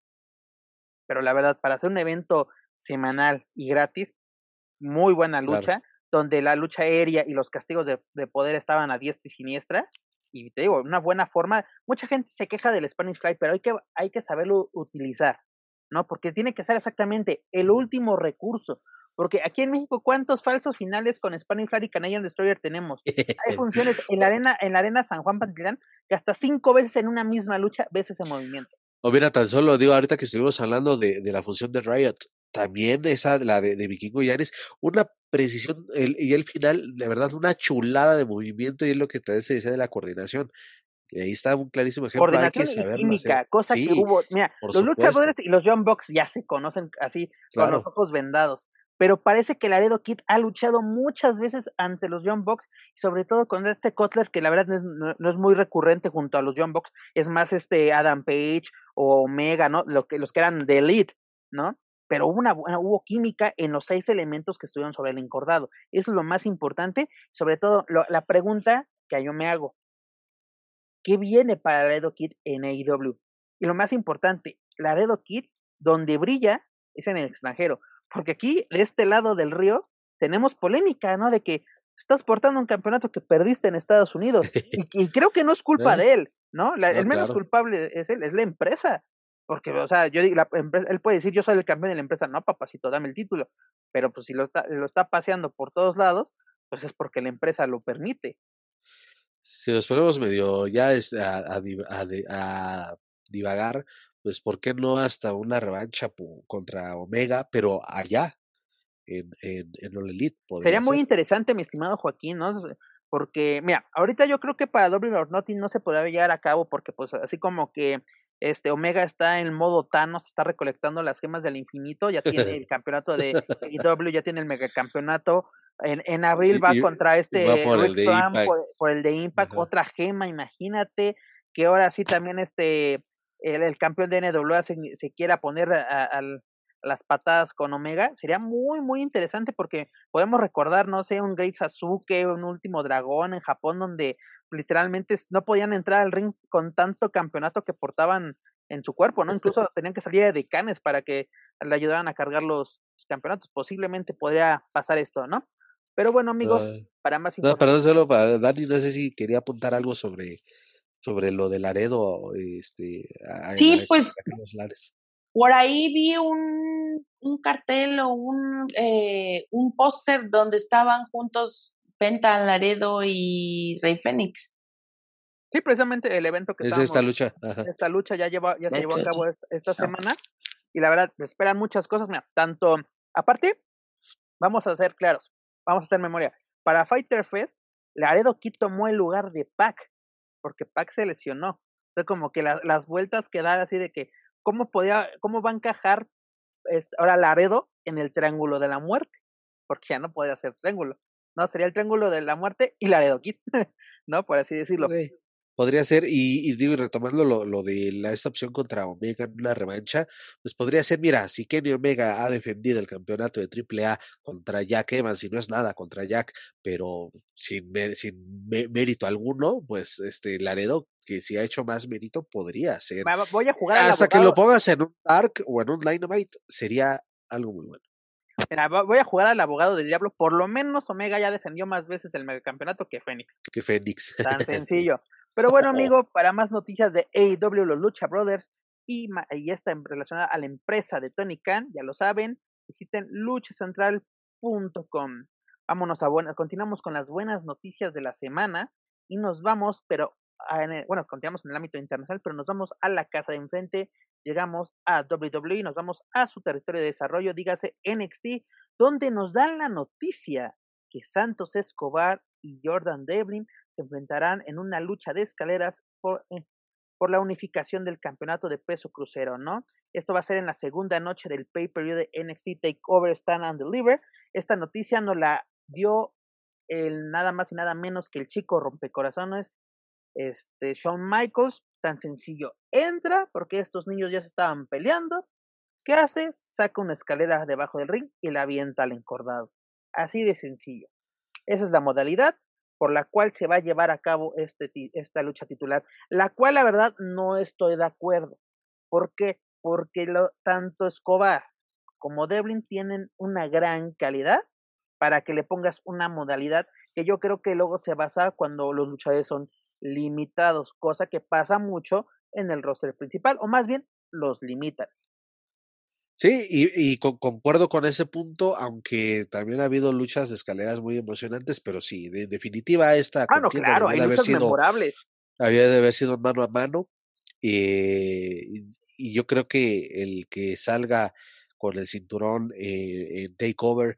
pero la verdad, para hacer un evento semanal y gratis, muy buena Claro. Donde la lucha aérea y los castigos de, de poder estaban a diestra y siniestra. Y te digo, una buena forma. Mucha gente se queja del Spanish Fly, pero hay que, hay que saberlo utilizar, ¿no? Porque tiene que ser exactamente el último recurso. Porque aquí en México, ¿cuántos falsos finales con Spanish Fly y Canadian Destroyer tenemos? Hay [laughs] funciones en la arena, en la arena San Juan Pantitlán que hasta cinco veces en una misma lucha ves ese movimiento. O mira, tan solo digo, ahorita que estuvimos hablando de, de la función de Riot, también esa, la de, de Vikingo Yanes, una precisión y el final, de verdad, una chulada de movimiento y es lo que también se dice de la coordinación. Y ahí está un clarísimo ejemplo. Coordinación hay que y química, cosa que hubo. Mira, los luchadores y los John Box ya se conocen así, con los ojos vendados. Pero parece que Laredo Kid ha luchado muchas veces ante los John Box, sobre todo con este Kotler, que la verdad no es, no, es muy recurrente junto a los John Box, es más este Adam Page o Omega, ¿no? Lo que, los que eran de Elite, ¿no? Pero hubo, una, hubo química en los seis elementos que estuvieron sobre el encordado. Eso es lo más importante, sobre todo lo, la pregunta que yo me hago, ¿Qué viene para Laredo Kid en AEW? Y lo más importante, Laredo Kid, donde brilla, es en el extranjero. Porque aquí, de este lado del río, tenemos polémica, ¿no? De que estás portando un campeonato que perdiste en Estados Unidos. [laughs] y, creo que no es culpa de él, ¿no? el menos culpable es él, es la empresa. Porque, o sea, yo la él puede decir, yo soy el campeón de la empresa, no, papacito, dame el título. Pero pues si lo está, lo está paseando por todos lados, pues es porque la empresa lo permite si nos ponemos medio ya a, a, a, divagar, pues ¿por qué no hasta una revancha contra Omega, pero allá, en, en, en All Elite? Sería muy interesante, mi estimado Joaquín, ¿no? Porque, mira, ahorita yo creo que para Double or Nothing no se podrá llevar a cabo porque, pues, así como que este Omega está en modo Thanos, está recolectando las gemas del infinito, ya tiene el campeonato de AEW, ya tiene el megacampeonato, en, en abril va contra este por, el por, el de Impact, otra gema, imagínate que ahora sí también este el, el campeón de NWA se, se quiera poner a, las patadas con Omega, sería muy muy interesante porque podemos recordar, no sé, un Great Sasuke, un último dragón en Japón donde literalmente no podían entrar al ring con tanto campeonato que portaban en su cuerpo, ¿no? Incluso tenían que salir de canes para que le ayudaran a cargar los campeonatos. Posiblemente podría pasar esto, ¿no? Pero bueno, amigos, para más información. No, perdón, solo para Dani, no sé si quería apuntar algo sobre, sobre lo del Laredo. Este, sí, pues por ahí vi un, un cartel o un, eh, un póster donde estaban juntos Penta, Laredo y Rey Fénix. Sí, precisamente el evento que es esta lucha. Esta lucha ya lleva, ya se llevó a cabo esta, semana y la verdad me esperan muchas cosas. Mira, tanto aparte, vamos a ser claros, vamos a hacer memoria. Para Fighter Fest, Laredo Kid tomó el lugar de Pac, porque Pac se lesionó. O sea, como que las vueltas quedaron así de que, ¿cómo podía, cómo va a encajar este, ahora Laredo en el triángulo de la muerte? Porque ya no podía hacer triángulo. No, sería el triángulo de la muerte y Laredo Kid, [laughs] ¿no? Por así decirlo. Podría ser, y, y digo, retomando lo, lo de la, esta opción contra Omega en una revancha, pues podría ser, mira, si Kenny Omega ha defendido el campeonato de AAA contra Jack Evans, y no es nada contra Jack, pero sin, sin mérito alguno, pues este Laredo, que si ha hecho más mérito, podría ser. Voy a jugar Hasta que lo pongas en un Dark o en un Dynamite, sería algo muy bueno. Mira, voy a jugar al abogado del diablo. Por lo menos Omega ya defendió más veces el megacampeonato que Fénix. Que Fénix. [laughs] Tan sencillo. Pero bueno, [laughs] amigo, para más noticias de AEW, los Lucha Brothers y, y esta relacionada a la empresa de Tony Khan, ya lo saben, visiten luchacentral.com. Vámonos a buenas, continuamos con las buenas noticias de la semana y nos vamos, pero bueno, continuamos en el ámbito internacional, pero nos vamos a la casa de enfrente, llegamos a WWE, nos vamos a su territorio de desarrollo, dígase NXT, donde nos dan la noticia que Santos Escobar y Jordan Devlin se enfrentarán en una lucha de escaleras por, eh, por la unificación del campeonato de peso crucero, ¿no? Esto va a ser en la segunda noche del pay-per-view de NXT Takeover Stand and Deliver. Esta noticia nos la dio el nada más y nada menos que el chico rompecorazones, este Shawn Michaels, tan sencillo. Entra porque estos niños ya se estaban peleando. ¿Qué hace? Saca una escalera debajo del ring y la avienta al encordado. Así de sencillo. Esa es la modalidad por la cual se va a llevar a cabo este, esta lucha titular, la cual la verdad no estoy de acuerdo. ¿Por qué? Porque tanto Escobar como Devlin tienen una gran calidad para que le pongas una modalidad que yo creo que luego se basa cuando los luchadores son limitados, cosa que pasa mucho en el roster principal, o más bien los limitan. Sí, y, y concuerdo con ese punto, aunque también ha habido luchas de escaleras muy emocionantes, pero sí, de, definitiva esta ah, no, claro, hay haber sido, memorables. Había de haber sido mano a mano, eh, y, y, yo creo que el que salga con el cinturón eh, en Takeover,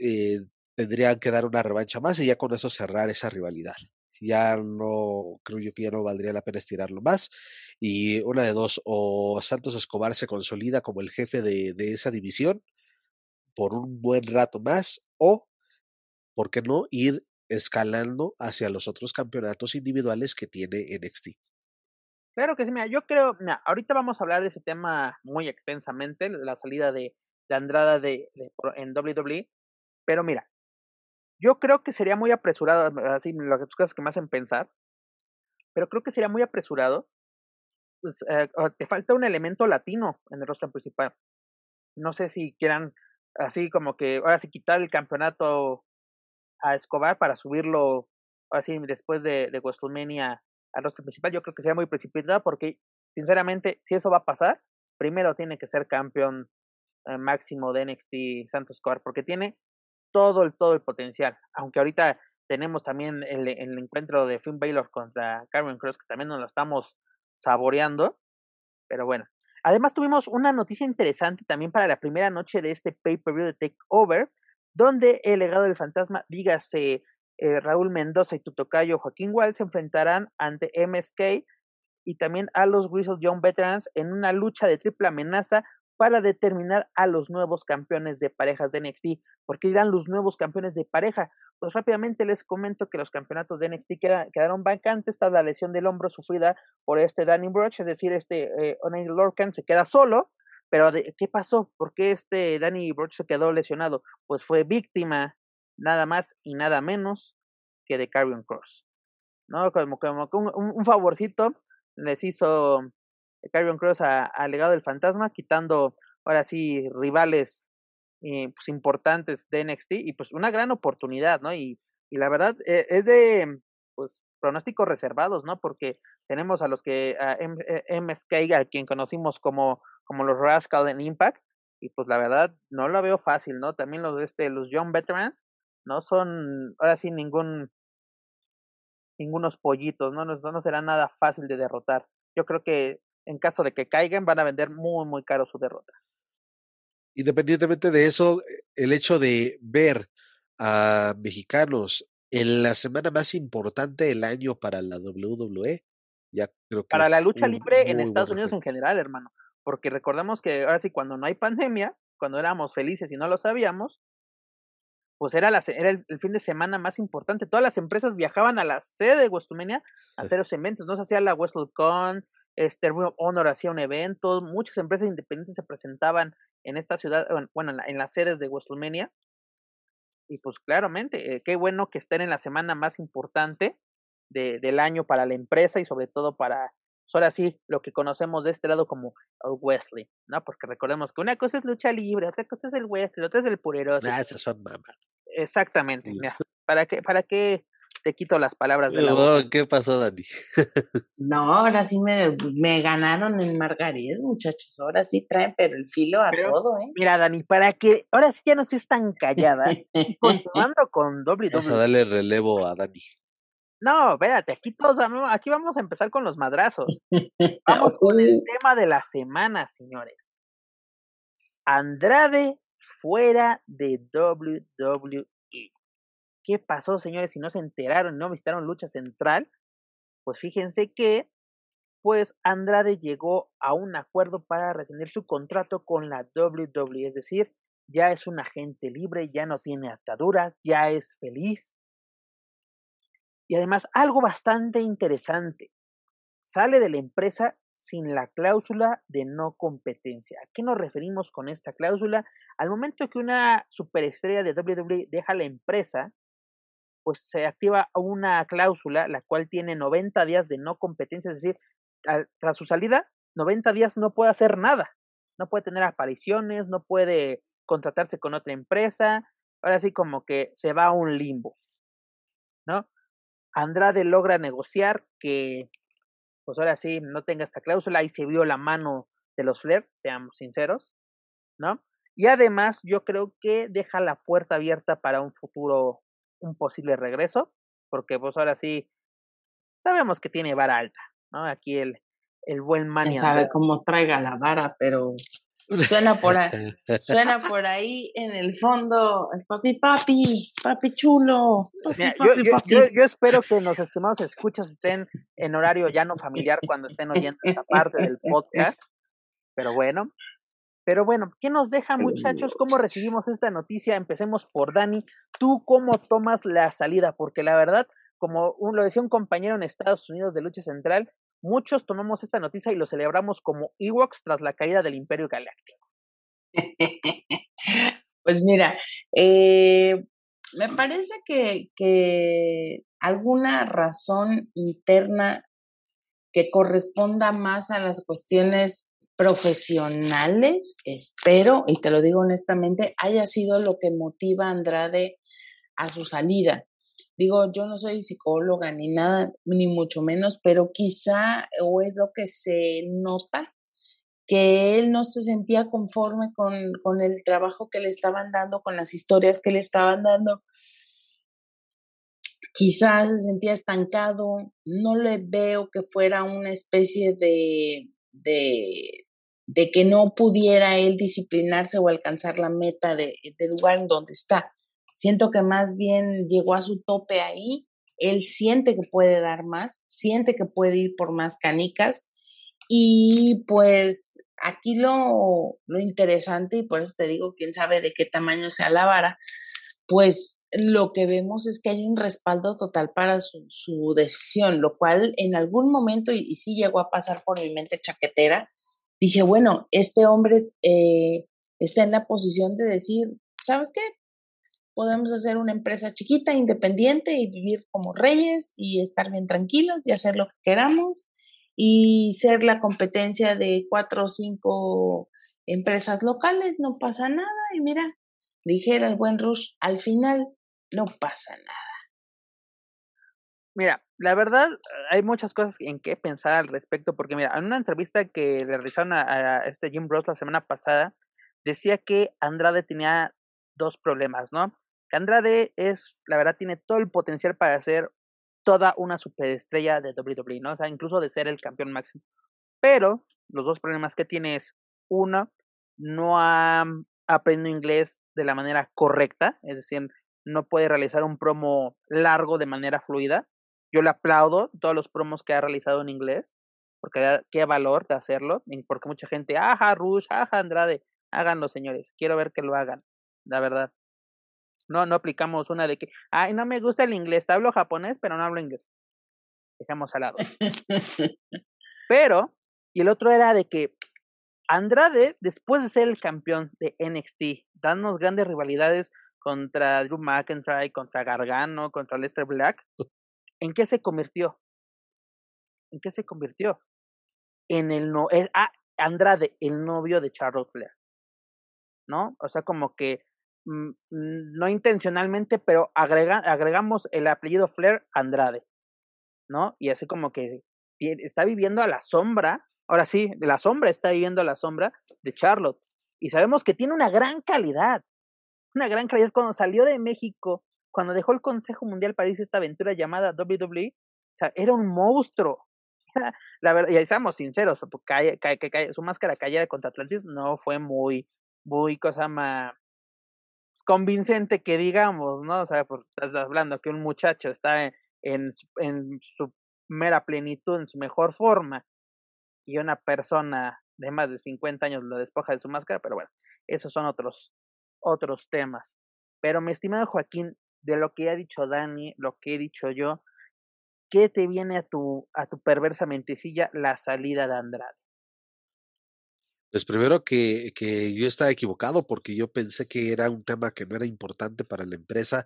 eh, tendrían que dar una revancha más y ya con eso cerrar esa rivalidad. Ya no, creo yo que ya no valdría la pena estirarlo más. Y una de dos, o Santos Escobar se consolida como el jefe de, esa división por un buen rato más, o, ¿por qué no?, ir escalando hacia los otros campeonatos individuales que tiene NXT. Claro que sí, mira, yo creo, mira, ahorita vamos a hablar de ese tema muy extensamente, la salida de, de Andrada de, en WWE, pero mira, yo creo que sería muy apresurado, así las cosas que me hacen pensar, pero creo que sería muy apresurado. Pues, eh, te falta un elemento latino en el rostro principal. No sé si quieran así como que ahora sí quitar el campeonato a Escobar para subirlo así después de, de WrestleMania al rostro principal. Yo creo que sería muy precipitado porque, sinceramente, si eso va a pasar, primero tiene que ser campeón eh, máximo de NXT Santos Escobar porque tiene todo el, todo el potencial. Aunque ahorita tenemos también el, encuentro de Finn Baylor contra Karen Cross, que también nos lo estamos saboreando. Pero bueno. Además tuvimos una noticia interesante también para la primera noche de este pay-per-view de Takeover, donde el legado del fantasma, dígase eh, Raúl Mendoza y Tutocayo Joaquín Wall se enfrentarán ante MSK y también a los Grizzle Young Veterans en una lucha de triple amenaza para determinar a los nuevos campeones de parejas de NXT. ¿Por qué irán los nuevos campeones de pareja? Pues rápidamente les comento que los campeonatos de NXT quedaron vacantes tras la lesión del hombro sufrida por este Danny Broch, es decir, este eh, Lorcan se queda solo. Pero ¿qué pasó? ¿Por qué este Danny Broch se quedó lesionado? Pues fue víctima nada más y nada menos que de Carrion Cross. ¿No? Como, como un, un favorcito les hizo Carrion Cross al legado del fantasma, quitando ahora sí rivales eh, pues, importantes de NXT y pues una gran oportunidad, ¿no? Y, y la verdad eh, es de pues pronósticos reservados, ¿no? Porque tenemos a los que a MSK, eh, a quien conocimos como, como los Rascal en Impact, y pues la verdad no lo veo fácil, ¿no? También los este, los Young Veterans no son ahora sí ningún ningunos pollitos, ¿no? No, no será nada fácil de derrotar. Yo creo que en caso de que caigan, van a vender muy, muy caro su derrota. Independientemente de eso, el hecho de ver a mexicanos en la semana más importante del año para la WWE, ya creo que para la lucha libre en Estados Unidos en general, hermano, porque recordemos que ahora sí cuando no hay pandemia, cuando éramos felices y no lo sabíamos, pues era, la, era el, fin de semana más importante. Todas las empresas viajaban a la sede de Westumenia a hacer los eventos, no se hacía la WrestleCon, este Honor hacía un evento, muchas empresas independientes se presentaban en esta ciudad, bueno, en, las sedes de WrestleMania. Y pues claramente, eh, qué bueno que estén en la semana más importante de, del año para la empresa y sobre todo para, pues ahora sí, lo que conocemos de este lado como el Wesley, ¿no? Porque recordemos que una cosa es lucha libre, otra cosa es el Wesley, otra es el pureroso. Ah, esas son mamás. Exactamente, mira, ¿para qué, para qué te quito las palabras de la boca. ¿Qué pasó, Dani? [laughs] no, ahora sí me, me ganaron en Margarés, muchachos. Ahora sí traen pero el filo a todo, ¿eh? Mira, Dani, para que ahora sí ya no estés tan callada, [laughs] continuando con WWE. Vamos a darle relevo a Dani. No, espérate, aquí todos vamos, aquí vamos a empezar con los madrazos. [laughs] Vamos con el tema de la semana, señores. Andrade fuera de WWE. ¿Qué pasó, señores? Si no se enteraron, no visitaron lucha central, pues fíjense que pues Andrade llegó a un acuerdo para retener su contrato con la WWE, es decir, ya es un agente libre, ya no tiene ataduras, ya es feliz. Y además, algo bastante interesante, sale de la empresa sin la cláusula de no competencia. ¿A qué nos referimos con esta cláusula? Al momento que una superestrella de WWE deja la empresa, pues se activa una cláusula la cual tiene 90 días de no competencia, es decir, tras su salida, 90 días no puede hacer nada, no puede tener apariciones, no puede contratarse con otra empresa, ahora sí como que se va a un limbo, ¿no? Andrade logra negociar que, pues ahora sí, no tenga esta cláusula, y se vio la mano de los Flair, seamos sinceros, ¿no? Y además yo creo que deja la puerta abierta para un futuro un posible regreso, porque pues ahora sí sabemos que tiene vara alta, ¿no? Aquí el, el buen Mania. sabe cómo traiga la vara, pero Suena por ahí, [laughs] suena por ahí en el fondo, papi, papi, papi chulo. yo, espero que los estimados escuchas estén en horario ya no familiar cuando estén oyendo esta parte del podcast. Pero bueno, pero bueno, ¿qué nos deja muchachos? ¿Cómo recibimos esta noticia? Empecemos por Dani. ¿Tú cómo tomas la salida? Porque la verdad, como lo decía un compañero en Estados Unidos de Lucha Central, muchos tomamos esta noticia y lo celebramos como Ewoks tras la caída del Imperio Galáctico. [laughs] Pues mira, eh, me parece que, que alguna razón interna que corresponda más a las cuestiones profesionales, espero, y te lo digo honestamente, haya sido lo que motiva a Andrade a su salida. Digo, yo no soy psicóloga ni nada, ni mucho menos, pero quizá o es lo que se nota, que él no se sentía conforme con, con el trabajo que le estaban dando, con las historias que le estaban dando. Quizás se sentía estancado, no le veo que fuera una especie de, de, de que no pudiera él disciplinarse o alcanzar la meta de, del lugar en donde está. Siento que más bien llegó a su tope ahí, él siente que puede dar más, siente que puede ir por más canicas y pues aquí lo, lo interesante, y por eso te digo, quién sabe de qué tamaño sea la vara, pues lo que vemos es que hay un respaldo total para su, su decisión, lo cual en algún momento, y, y sí llegó a pasar por mi mente chaquetera, dije, bueno, este hombre eh, está en la posición de decir, ¿sabes qué? Podemos hacer una empresa chiquita, independiente y vivir como reyes y estar bien tranquilos y hacer lo que queramos y ser la competencia de cuatro o cinco empresas locales, no pasa nada. Y mira, dijera el buen Rush, al final no pasa nada. Mira, la verdad, hay muchas cosas en que pensar al respecto, porque mira, en una entrevista que le realizaron a, este Jim Ross la semana pasada, decía que Andrade tenía dos problemas, ¿no? Que Andrade es, la verdad, tiene todo el potencial para ser toda una superestrella de WWE, ¿no? O sea, incluso de ser el campeón máximo. Pero los dos problemas que tiene es, uno, no ha aprendido inglés de la manera correcta, es decir, no puede realizar un promo largo de manera fluida yo le aplaudo todos los promos que ha realizado en inglés, porque qué valor de hacerlo, porque mucha gente, ajá, Rush, ajá, Andrade, háganlo, señores, quiero ver que lo hagan, la verdad. No, no aplicamos una de que, ay, no me gusta el inglés, hablo japonés, pero no hablo inglés. Dejamos al lado. pero, y el otro era de que Andrade, después de ser el campeón de NXT, dándonos grandes rivalidades contra Drew McIntyre, contra Gargano, contra Lester Black, ¿En qué se convirtió? ¿En qué se convirtió? En el no, es, ah, Andrade, el novio de Charles Flair. ¿No? O sea, como que mm, no intencionalmente, pero agrega, agregamos el apellido Flair Andrade. ¿No? Y así como que está viviendo a la sombra, ahora sí, la sombra está viviendo a la sombra de Charlotte. Y sabemos que tiene una gran calidad, una gran calidad. Cuando salió de México cuando dejó el Consejo Mundial para irse esta aventura llamada WWE, o sea, era un monstruo. [laughs] la verdad, y seamos sinceros, que su máscara callada contra Atlantis no fue muy, muy cosa más convincente que digamos, ¿no? O sea, por, estás hablando que un muchacho está en, en su mera plenitud, en su mejor forma, y una persona de más de 50 años lo despoja de su máscara, pero bueno, esos son otros, otros temas. Pero mi estimado Joaquín, de lo que ha dicho Dani, lo que he dicho yo, ¿qué te viene a tu, a tu perversa mentecilla la salida de Andrade? Pues primero que, que yo estaba equivocado porque yo pensé que era un tema que no era importante para la empresa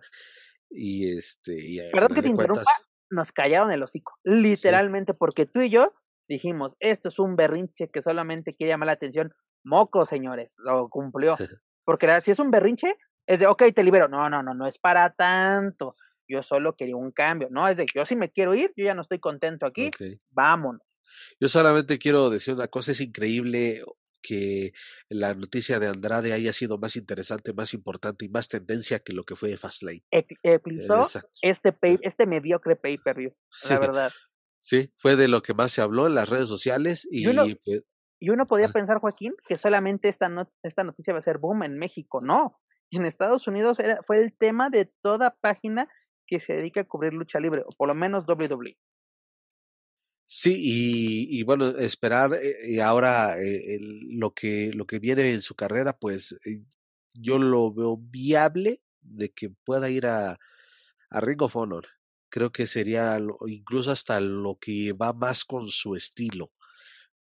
y este... Y Perdón que te interrumpa, nos callaron el hocico, literalmente, porque tú y yo dijimos, esto es un berrinche que solamente quiere llamar la atención. Moco, señores, lo cumplió. [laughs] Porque si es un berrinche, es de, ok, te libero. No, no, no, no es para tanto. Yo solo quería un cambio. No, es de, yo sí me quiero ir, yo ya no estoy contento aquí, vámonos. Yo solamente quiero decir una cosa, es increíble que la noticia de Andrade haya sido más interesante, más importante y más tendencia que lo que fue Fastlane. Eclipsó este, pay, este mediocre pay-per-view, la verdad. [laughs] Sí, fue de lo que más se habló en las redes sociales y, y, pues Y uno podía pensar, Joaquín, que solamente esta, esta noticia va a ser boom en México. No, en Estados Unidos era, fue el tema de toda página que se dedica a cubrir lucha libre, o por lo menos WWE. Sí, y, bueno, esperar y ahora lo, que, lo que viene en su carrera, pues yo lo veo viable de que pueda ir a, a Ring of Honor. Creo que sería incluso hasta lo que va más con su estilo.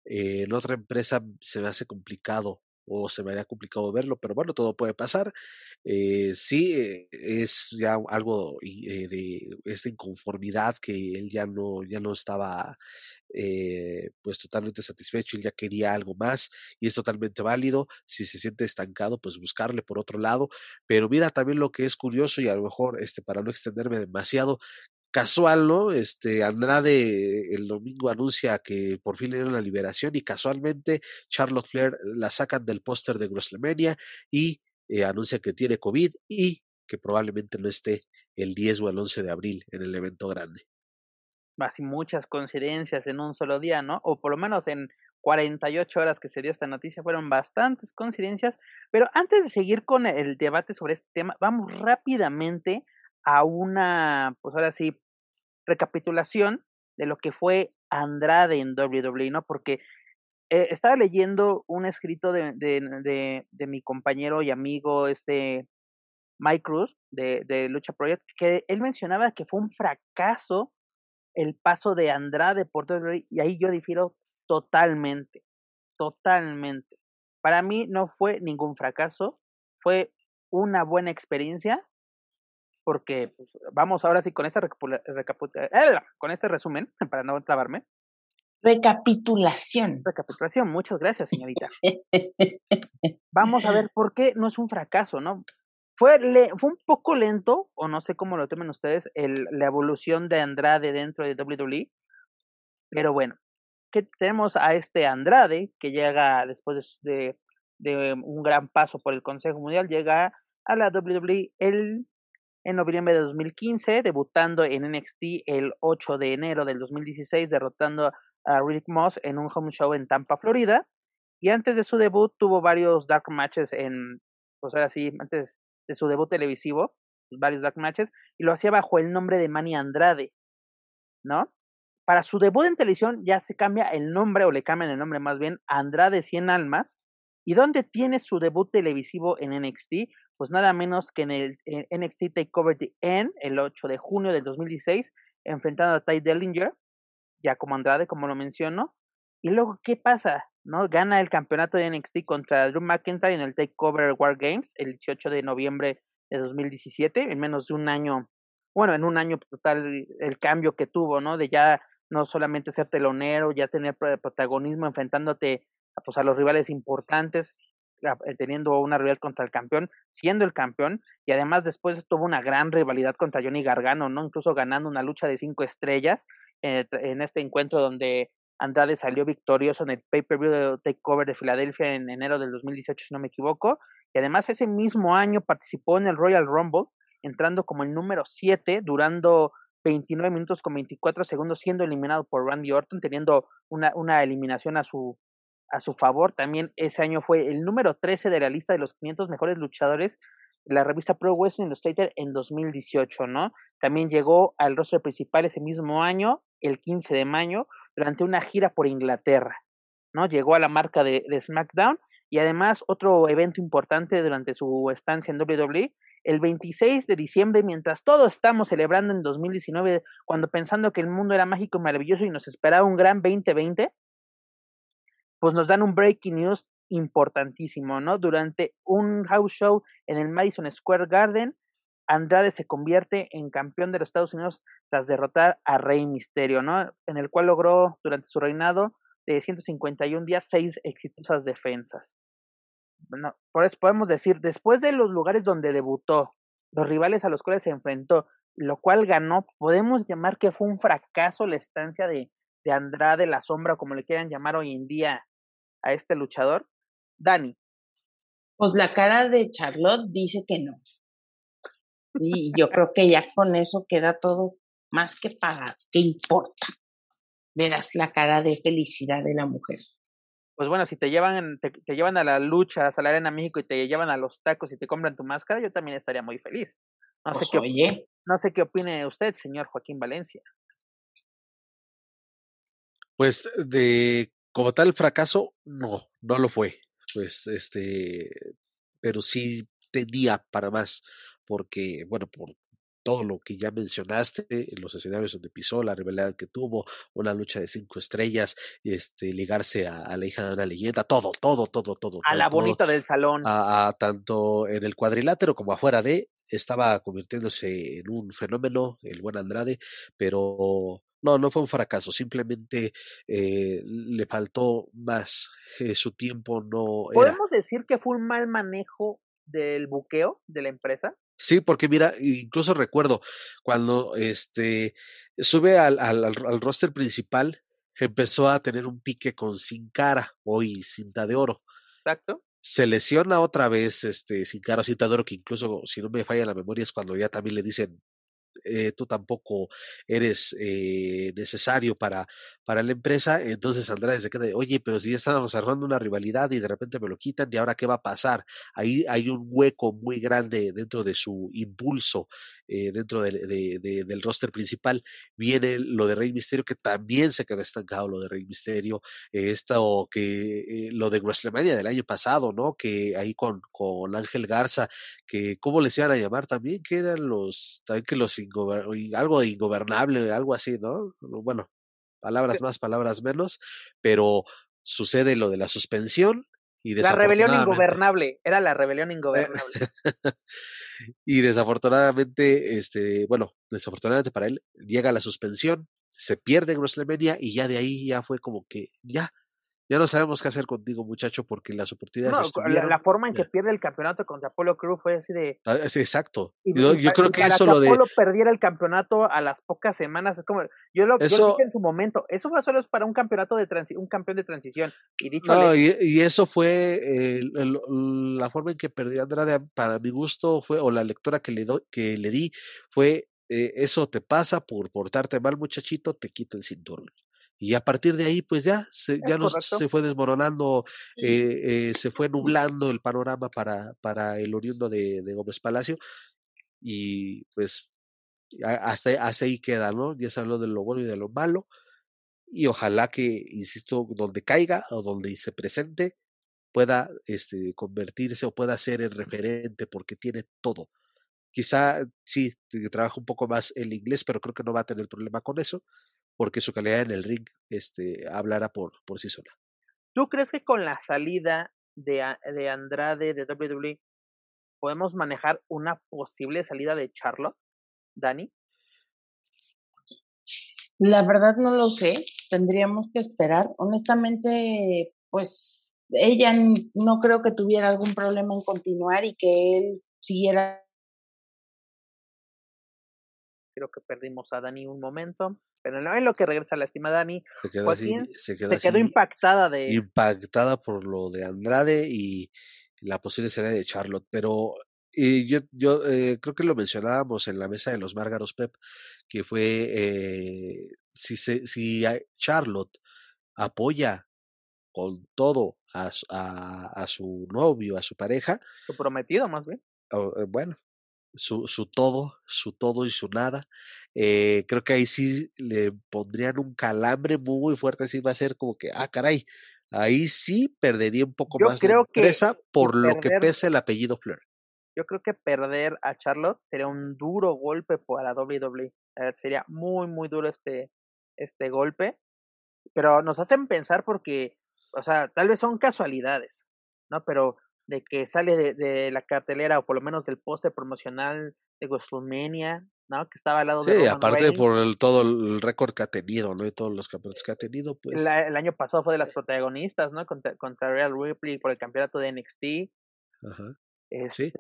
Eh, en otra empresa se me hace complicado o se me haría complicado verlo, pero bueno, todo puede pasar. Eh, sí, eh, es ya algo eh, de esta inconformidad que él ya no, ya no estaba pues totalmente satisfecho, él ya quería algo más y es totalmente válido. Si se siente estancado, pues buscarle por otro lado. Pero mira también lo que es curioso y a lo mejor este, para no extenderme demasiado, casual, ¿no? Este, Andrade el domingo anuncia que por fin dieron la liberación y casualmente Charlotte Flair la sacan del póster de WrestleMania y eh, anuncia que tiene COVID y que probablemente no esté el 10 o el 11 de abril en el evento grande. Así muchas coincidencias en un solo día, ¿no? O por lo menos en 48 horas que se dio esta noticia fueron bastantes coincidencias, pero antes de seguir con el debate sobre este tema, vamos rápidamente a una, pues ahora sí, recapitulación de lo que fue Andrade en WWE, ¿no? Porque eh, estaba leyendo un escrito de, de, de, mi compañero y amigo, este Mike Cruz, de, de Lucha Project, que él mencionaba que fue un fracaso el paso de Andrade por WWE, y ahí yo difiero totalmente, totalmente. Para mí no fue ningún fracaso, fue una buena experiencia porque pues, vamos ahora sí con esta eh, con este resumen, [laughs] para no trabarme. Recapitulación. Recapitulación, muchas gracias, señorita. [laughs] vamos a ver por qué no es un fracaso, ¿no? Fue, fue un poco lento, o no sé cómo lo tomen ustedes, el, la evolución de Andrade dentro de WWE, pero bueno, que tenemos a este Andrade que llega después de, de un gran paso por el Consejo Mundial, llega a la WWE el en noviembre de 2015, debutando en NXT el 8 de enero del 2016, derrotando a Rick Moss en un home show en Tampa, Florida. Y antes de su debut tuvo varios dark matches en, pues ahora sí, antes de su debut televisivo, varios dark matches, y lo hacía bajo el nombre de Manny Andrade, ¿no? Para su debut en televisión ya se cambia el nombre, o le cambian el nombre más bien, Andrade Cien Almas, ¿Y dónde tiene su debut televisivo en NXT? Pues nada menos que en el NXT Takeover The End, el 8 de junio del 2016, enfrentando a Ty Dellinger, ya como Andrade, como lo menciono. Y luego, ¿qué pasa? ¿No? Gana el campeonato de NXT contra Drew McIntyre en el Takeover War Games el 18 de noviembre de 2017, en menos de un año, bueno, en un año total el cambio que tuvo, ¿no? De ya no solamente ser telonero, ya tener protagonismo enfrentándote pues, a los rivales importantes, eh, teniendo una rivalidad contra el campeón, siendo el campeón, y además después tuvo una gran rivalidad contra Johnny Gargano, ¿no? Incluso ganando una lucha de cinco estrellas eh, en este encuentro donde Andrade salió victorioso en el pay-per-view de Takeover de Filadelfia en enero del 2018, si no me equivoco, y además ese mismo año participó en el Royal Rumble, entrando como el número 7, durando 29 minutos con 24 segundos, siendo eliminado por Randy Orton, teniendo una, una eliminación a su, a su favor. También ese año fue el número 13 de la lista de los 500 mejores luchadores de la revista Pro Wrestling Illustrated en 2018, ¿no? También llegó al rostro principal ese mismo año, el 15 de mayo, durante una gira por Inglaterra, ¿no? Llegó a la marca de, de SmackDown y además otro evento importante durante su estancia en WWE, el 26 de diciembre, mientras todos estamos celebrando en 2019, cuando pensando que el mundo era mágico y maravilloso y nos esperaba un gran 2020, pues nos dan un breaking news importantísimo, ¿no? Durante un house show en el Madison Square Garden, Andrade se convierte en campeón de los Estados Unidos tras derrotar a Rey Misterio, ¿no? En el cual logró durante su reinado de 151 días seis exitosas defensas. Bueno, por eso podemos decir, después de los lugares donde debutó, los rivales a los cuales se enfrentó, lo cual ganó, podemos llamar que fue un fracaso la estancia de, de Andrade, la sombra, como le quieran llamar hoy en día a este luchador? Dani. Pues la cara de Charlotte dice que no. Y yo creo que ya con eso queda todo más que pagado. ¿Qué importa? Verás la cara de felicidad de la mujer. pues bueno, si te llevan, te, llevan a la lucha, a la Arena México y te llevan a los tacos y te compran tu máscara, yo también estaría muy feliz. No, sé, Pues, qué, oye, no sé qué opine usted, señor Joaquín Valencia. Pues de como tal fracaso, no, no lo fue. Pues este, pero sí tenía para más, porque, bueno, por todo lo que ya mencionaste, en los escenarios donde pisó, la rivalidad que tuvo, una lucha de cinco estrellas, este, ligarse a, a la hija de una leyenda, todo, todo, todo, todo. A todo, la todo, bonita del salón. a, a tanto en el cuadrilátero como afuera de, estaba convirtiéndose en un fenómeno, el buen Andrade, pero no, no fue un fracaso, simplemente eh, le faltó más, eh, su tiempo no era. ¿Podemos decir que fue un mal manejo del buqueo de la empresa? Sí, porque mira, incluso recuerdo cuando este sube al, al, al, al roster principal, empezó a tener un pique con Sin Cara, hoy cinta de oro. Exacto. Se lesiona otra vez este Sin de oro, que incluso, si no me falla la memoria, es cuando ya también le dicen eh, tú tampoco eres eh, necesario para, para la empresa, entonces Andrade se queda de, oye, pero si ya estábamos armando una rivalidad y de repente me lo quitan, ¿y ahora qué va a pasar? Ahí hay un hueco muy grande dentro de su impulso, eh, dentro de, de, de, del roster principal. Viene lo de Rey Misterio, que también se quedó estancado lo de Rey Misterio, esto que lo de WrestleMania del año pasado, ¿no? Que ahí con, con Ángel Garza, que cómo les iban a llamar también, que eran los, también que los algo ingobernable, algo así, ¿no? Bueno, palabras más, palabras menos, pero sucede lo de la suspensión y La rebelión ingobernable, era la rebelión ingobernable. [laughs] y desafortunadamente, este, bueno, desafortunadamente para él, llega la suspensión, se pierde en WrestleMania y ya de ahí ya fue como que ya, ya no sabemos qué hacer contigo, muchacho, porque las oportunidades. No, la, la, forma en que pierde el campeonato contra Apolo Cruz fue así de. Ah, Exacto. Y, yo, yo creo que eso que lo de. Apolo perdiera el campeonato a las pocas semanas. Es como, yo lo, eso, yo lo dije en su momento. Eso fue solo para un campeonato de transi un campeón de transición. Y dicho. No, y, y, eso fue eh, el, el, la forma en que perdió Andrade, para mi gusto, fue, o la lectura que le, do, que le di, fue. Eh, eso te pasa por portarte mal, muchachito, te quito el cinturón y a partir de ahí pues ya se, ya nos, se fue desmoronando eh, eh, se fue nublando el panorama para, para el oriundo de, de, Gómez Palacio y pues hasta, hasta ahí queda, ¿no? Ya se habló de lo bueno y de lo malo y ojalá que, insisto, donde caiga o donde se presente pueda este, convertirse o pueda ser el referente porque tiene todo. Quizá sí, trabaja un poco más el inglés, pero creo que no va a tener problema con eso porque su calidad en el ring este, hablará por, por sí sola. ¿Tú crees que con la salida de, de Andrade de WWE podemos manejar una posible salida de Charlotte, Dani? La verdad no lo sé, tendríamos que esperar. Honestamente, pues ella no creo que tuviera algún problema en continuar y que él siguiera. Creo que perdimos a Dani un momento pero no es lo que regresa la estima Dani. Se quedó, Joaquín, así, se quedó, se quedó impactada de. Impactada por lo de Andrade y la posible salida de Charlotte. Pero y yo, yo eh, creo que lo mencionábamos en la mesa de los Márgaros Pep, que fue eh, si, se, si Charlotte apoya con todo a, a, a, su novio, a su pareja. Su prometido, más bien. Oh, bueno, su, su todo, su todo y su nada. Eh, creo que ahí sí le pondrían un calambre muy fuerte, así va a ser como que, ah, caray, ahí sí perdería un poco Yo más creo la empresa que por perder, lo que pese el apellido Fleur. Yo creo que perder a Charlotte sería un duro golpe para WWE. Sería muy, muy duro este, este golpe. Pero nos hacen pensar porque, o sea, tal vez son casualidades, ¿no? Pero de que sale de, de, la cartelera o por lo menos del póster promocional de WrestleMania, ¿no? Que estaba al lado sí, de Sí, aparte Reigns. por el, todo el récord que ha tenido, ¿no? Y todos los campeonatos que ha tenido, pues. La, el año pasado fue de las protagonistas, ¿no? Contra, contra Real Ripley por el campeonato de NXT. Ajá. Este, sí.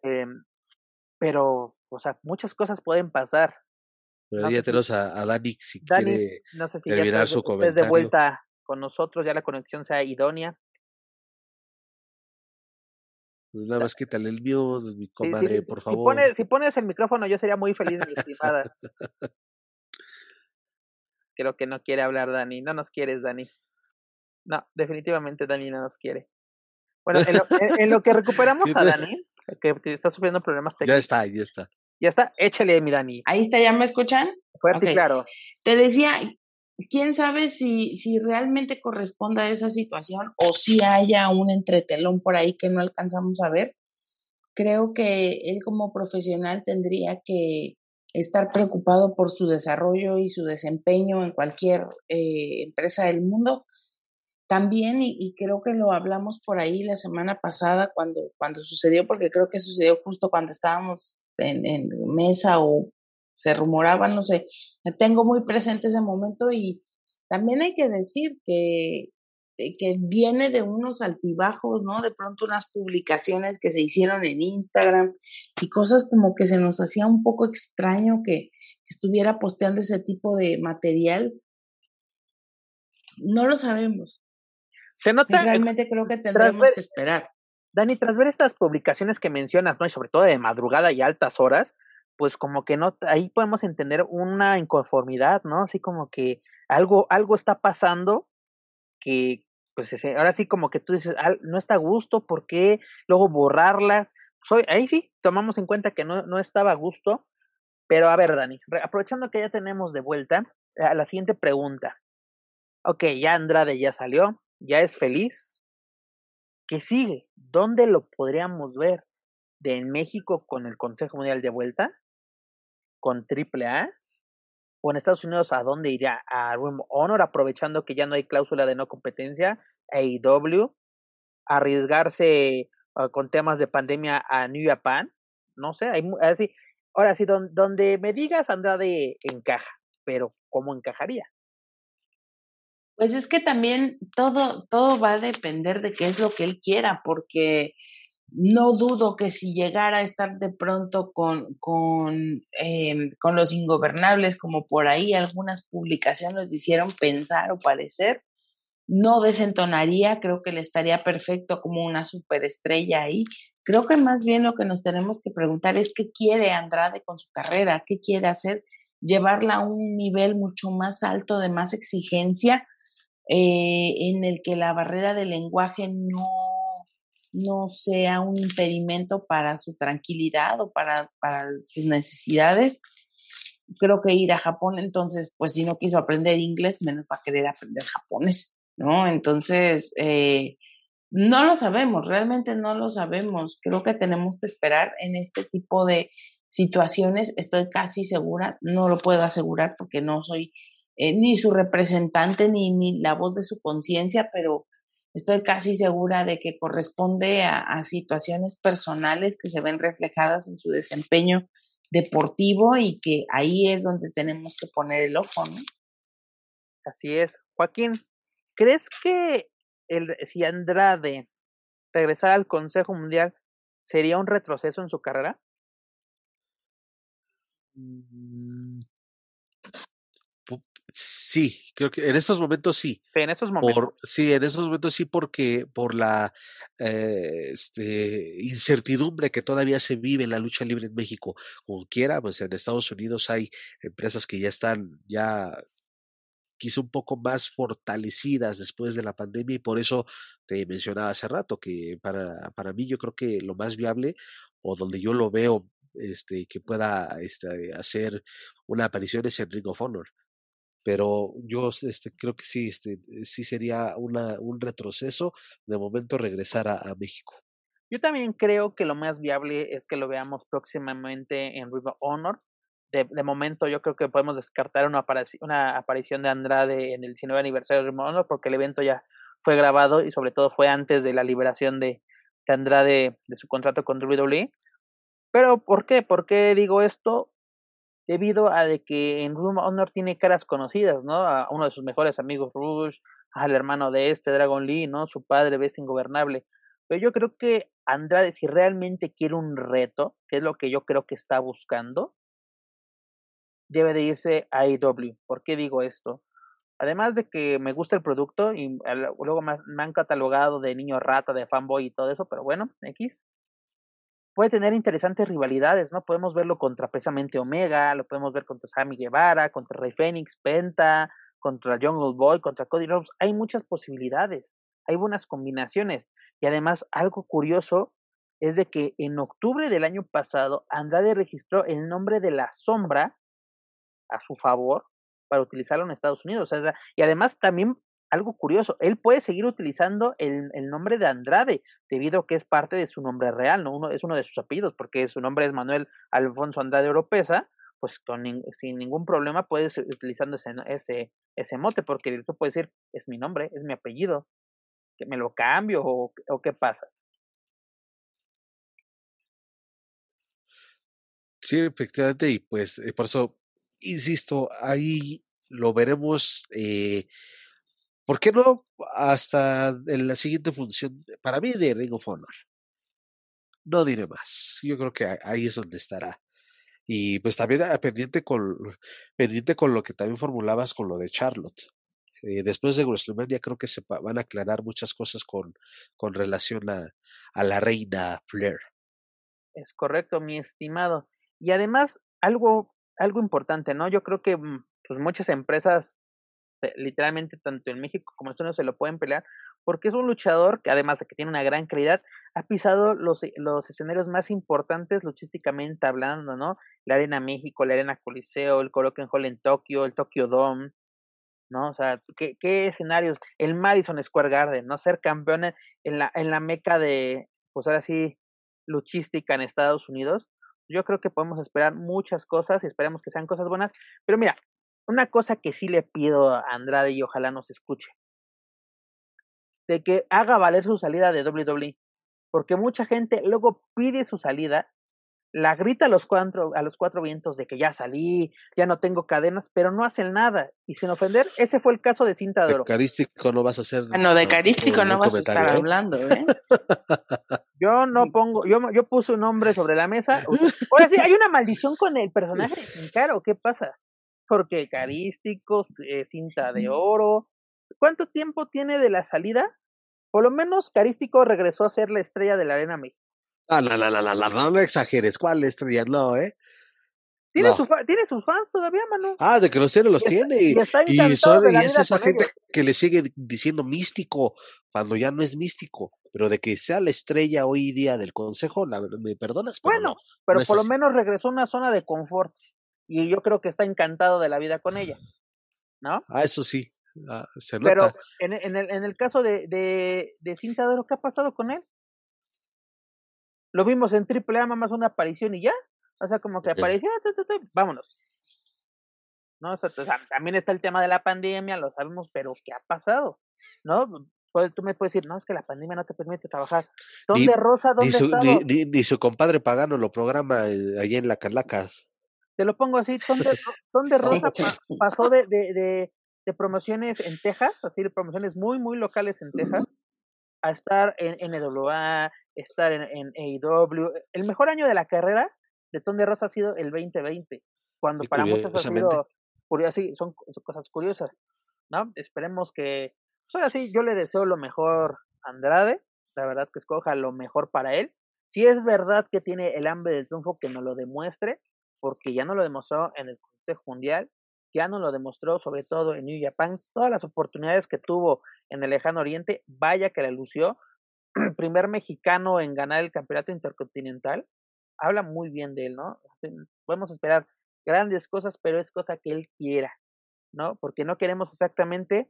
Pero, o sea, muchas cosas pueden pasar. Pero no ya tenemos si, a, a, Dani si Dani, quiere no sé si terminar ya su comentario. de vuelta con nosotros, ya la conexión sea idónea. Pues nada más quítale el mío, mi comadre, sí, sí, por si favor. Pones, si pones el micrófono, yo sería muy feliz, mi estimada. Creo que no quiere hablar Dani. No nos quieres, Dani. No, definitivamente Dani no nos quiere. Bueno, en lo, que [laughs] recuperamos a Dani, que, está sufriendo problemas técnicos. Ya está, ya está. Ya está, échale mi Dani. Ahí está, ¿ya me escuchan? Fuerte claro. Te decía, quién sabe si, si realmente corresponda a esa situación o si haya un entretelón por ahí que no alcanzamos a ver. Creo que él como profesional tendría que estar preocupado por su desarrollo y su desempeño en cualquier eh, empresa del mundo. También, y, creo que lo hablamos por ahí la semana pasada cuando, cuando sucedió, porque creo que sucedió justo cuando estábamos en, en mesa o se rumoraba, no sé, tengo muy presente ese momento y también hay que decir que, que viene de unos altibajos, ¿no? De pronto unas publicaciones que se hicieron en Instagram y cosas como que se nos hacía un poco extraño que estuviera posteando ese tipo de material. No lo sabemos. Se nota. Realmente creo que tendremos que esperar. Dani, tras ver estas publicaciones que mencionas, ¿no? Y sobre todo de madrugada y altas horas, pues como que no, ahí podemos entender una inconformidad, ¿no? Así como que algo, algo está pasando que, pues ahora sí como que tú dices, no está a gusto, ¿por qué? Luego borrarlas. Soy, ahí sí, tomamos en cuenta que no, no estaba a gusto, pero a ver, Dani, aprovechando que ya tenemos de vuelta, a la siguiente pregunta. Ok, ya Andrade ya salió, ya es feliz. ¿Qué sigue? ¿Dónde lo podríamos ver? ¿De en México con el Consejo Mundial de vuelta? ¿Con AAA? o en Estados Unidos, ¿a dónde iría? A Room Honor, aprovechando que ya no hay cláusula de no competencia, AEW, arriesgarse ah, con temas de pandemia a New Japan, no sé, hay, así, ahora sí, donde, me digas Andrade encaja, pero ¿cómo encajaría? Pues es que también todo, todo va a depender de qué es lo que él quiera, porque no dudo que si llegara a estar de pronto con, con, em, con los ingobernables, como por ahí algunas publicaciones hicieron pensar o parecer, no desentonaría, creo que le estaría perfecto como una superestrella ahí. Creo que más bien lo que nos tenemos que preguntar es qué quiere Andrade con su carrera, qué quiere hacer, llevarla a un nivel mucho más alto de más exigencia, eh, en el que la barrera del lenguaje no no sea un impedimento para su tranquilidad o para, para sus necesidades. Creo que ir a Japón, entonces, pues si no quiso aprender inglés, menos va a querer aprender japonés, ¿no? Entonces, eh, no lo sabemos, realmente no lo sabemos. Creo que tenemos que esperar en este tipo de situaciones. Estoy casi segura, no lo puedo asegurar porque no soy eh, ni su representante ni, ni la voz de su conciencia, pero estoy casi segura de que corresponde a, situaciones personales que se ven reflejadas en su desempeño deportivo y que ahí es donde tenemos que poner el ojo, ¿no? Así es. Joaquín, ¿crees que el, si Andrade regresara al Consejo Mundial sería un retroceso en su carrera? Sí, creo que en estos momentos sí. Sí, en estos momentos. sí, en estos momentos sí, porque por la eh, este, incertidumbre que todavía se vive en la lucha libre en México. Como quiera, pues en Estados Unidos hay empresas que ya están ya quizá un poco más fortalecidas después de la pandemia y por eso te mencionaba hace rato que para, para mí yo creo que lo más viable o donde yo lo veo este, que pueda este, hacer una aparición es en Ring of Honor pero yo este, creo que sí, este, sí sería una, un retroceso de momento regresar a, México. Yo también creo que lo más viable es que lo veamos próximamente en River Honor. De, de momento yo creo que podemos descartar una, aparición de Andrade en el 19 aniversario de River Honor porque el evento ya fue grabado y sobre todo fue antes de la liberación de, de Andrade de su contrato con WWE. Pero ¿por qué? ¿Por qué digo esto? Debido a de que en Room Honor tiene caras conocidas, ¿no? A uno de sus mejores amigos Rush, al hermano de este Dragon Lee, ¿no? Su padre Bestia Ingobernable. Pero yo creo que Andrade, si realmente quiere un reto, que es lo que yo creo que está buscando, debe de irse a AEW. ¿Por qué digo esto? Además de que me gusta el producto y luego me, han catalogado de niño rata, de fanboy y todo eso, pero bueno, X puede tener interesantes rivalidades, ¿no? Podemos verlo contra precisamente Omega, lo podemos ver contra Sammy Guevara, contra Rey Fénix, Penta, contra Jungle Boy, contra Cody Rhodes. Hay muchas posibilidades, hay buenas combinaciones. Y además, algo curioso es de que en octubre del año pasado, Andrade registró el nombre de la sombra a su favor para utilizarlo en Estados Unidos. y además también algo curioso, él puede seguir utilizando el, nombre de Andrade, debido a que es parte de su nombre real, ¿no? Uno, es uno de sus apellidos, porque su nombre es Manuel Alfonso Andrade Oropesa, pues con, sin ningún problema puedes utilizando ese, ese, ese mote, porque tú puedes decir, es mi nombre, es mi apellido, que me lo cambio o, o qué pasa. Sí, efectivamente, y pues eh, por eso, insisto, ahí lo veremos, eh, ¿por qué no? Hasta en la siguiente función, para mí, de Ring of Honor. No diré más, yo creo que ahí es donde estará. Y pues también ah, pendiente con, pendiente con lo que también formulabas con lo de Charlotte. Eh, después de WrestleMania creo que se van a aclarar muchas cosas con, con relación a, la reina Flair. Es correcto, mi estimado. Y además, algo, algo importante, ¿no? Yo creo que mm, pues muchas empresas, literalmente tanto en México como en Estados Unidos, se lo pueden pelear, porque es un luchador que además de que tiene una gran calidad, ha pisado los, los escenarios más importantes luchísticamente hablando, ¿no? La Arena México, la Arena Coliseo, el Coloquio Hall en Tokio, el Tokyo Dome, ¿no? O sea, ¿qué, ¿qué, escenarios? El Madison Square Garden, ¿no? Ser campeón en la, en la meca de, pues ahora sí, luchística en Estados Unidos, yo creo que podemos esperar muchas cosas y esperemos que sean cosas buenas. Pero mira, una cosa que sí le pido a Andrade y ojalá nos escuche. De que haga valer su salida de WWE. Porque mucha gente luego pide su salida la grita a los cuatro, a los cuatro vientos de que ya salí, ya no tengo cadenas, pero no hacen nada. Y sin ofender, ese fue el caso de Cinta de Oro. De carístico no vas a hacer. No, de carístico no vas a estar ¿eh? hablando, ¿eh? [laughs] Yo no pongo, yo, yo puse un nombre sobre la mesa. Ahora sí, hay una maldición con el personaje de Caro, ¿qué pasa? Porque carístico, eh, cinta de oro. ¿Cuánto tiempo tiene de la salida? Por lo menos Carístico regresó a ser la estrella de la Arena México. Ah, no, no, no, no, no, exageres. ¿Cuál estrella? No, ¿eh? Tiene, su, tiene sus fans todavía, mano. Ah, de que los tiene, los tiene. Y, y, son, y es esa gente que le sigue diciendo místico cuando ya no es místico. Pero de que sea la estrella hoy día del consejo, la, me perdonas. Pero bueno, pero por lo menos regresó a una zona de confort. Y yo creo que está encantado de la vida con ella. ¿No? Ah, eso sí. Ah, se nota. Pero en, en, el, en el caso de, de, de Cinta ¿qué ha pasado con él? Lo vimos en Triple A, más una aparición y ya. O sea, como que apareció, vámonos. ¿No? O sea, también está el tema de la pandemia, lo sabemos, pero ¿qué ha pasado? ¿No? Pues, tú me puedes decir, no, es que la pandemia no te permite trabajar. ¿Dónde Rosa? ¿Dónde ni su, ni, su compadre pagano lo programa eh, allí en la Calacas. Te lo pongo así, ¿dónde, dónde [laughs] Rosa pasó de, de, de, de, promociones en Texas, así de promociones muy, muy locales en Texas, a estar en NWA, estar en, en AEW. El mejor año de la carrera de Tom de Rosa ha sido el 2020, cuando para muchos ha sido sí, son, son, cosas curiosas, ¿no? Esperemos que, pues ahora sí, yo le deseo lo mejor a Andrade, la verdad que escoja lo mejor para él. Si es verdad que tiene el hambre del triunfo, que nos lo demuestre, porque ya no lo demostró en el Consejo Mundial, ya no lo demostró sobre todo en New Japan, todas las oportunidades que tuvo en el lejano oriente, vaya que la lució, [clears throat] primer mexicano en ganar el campeonato intercontinental, habla muy bien de él, ¿no? Podemos esperar grandes cosas, pero es cosa que él quiera, ¿no? Porque no queremos exactamente,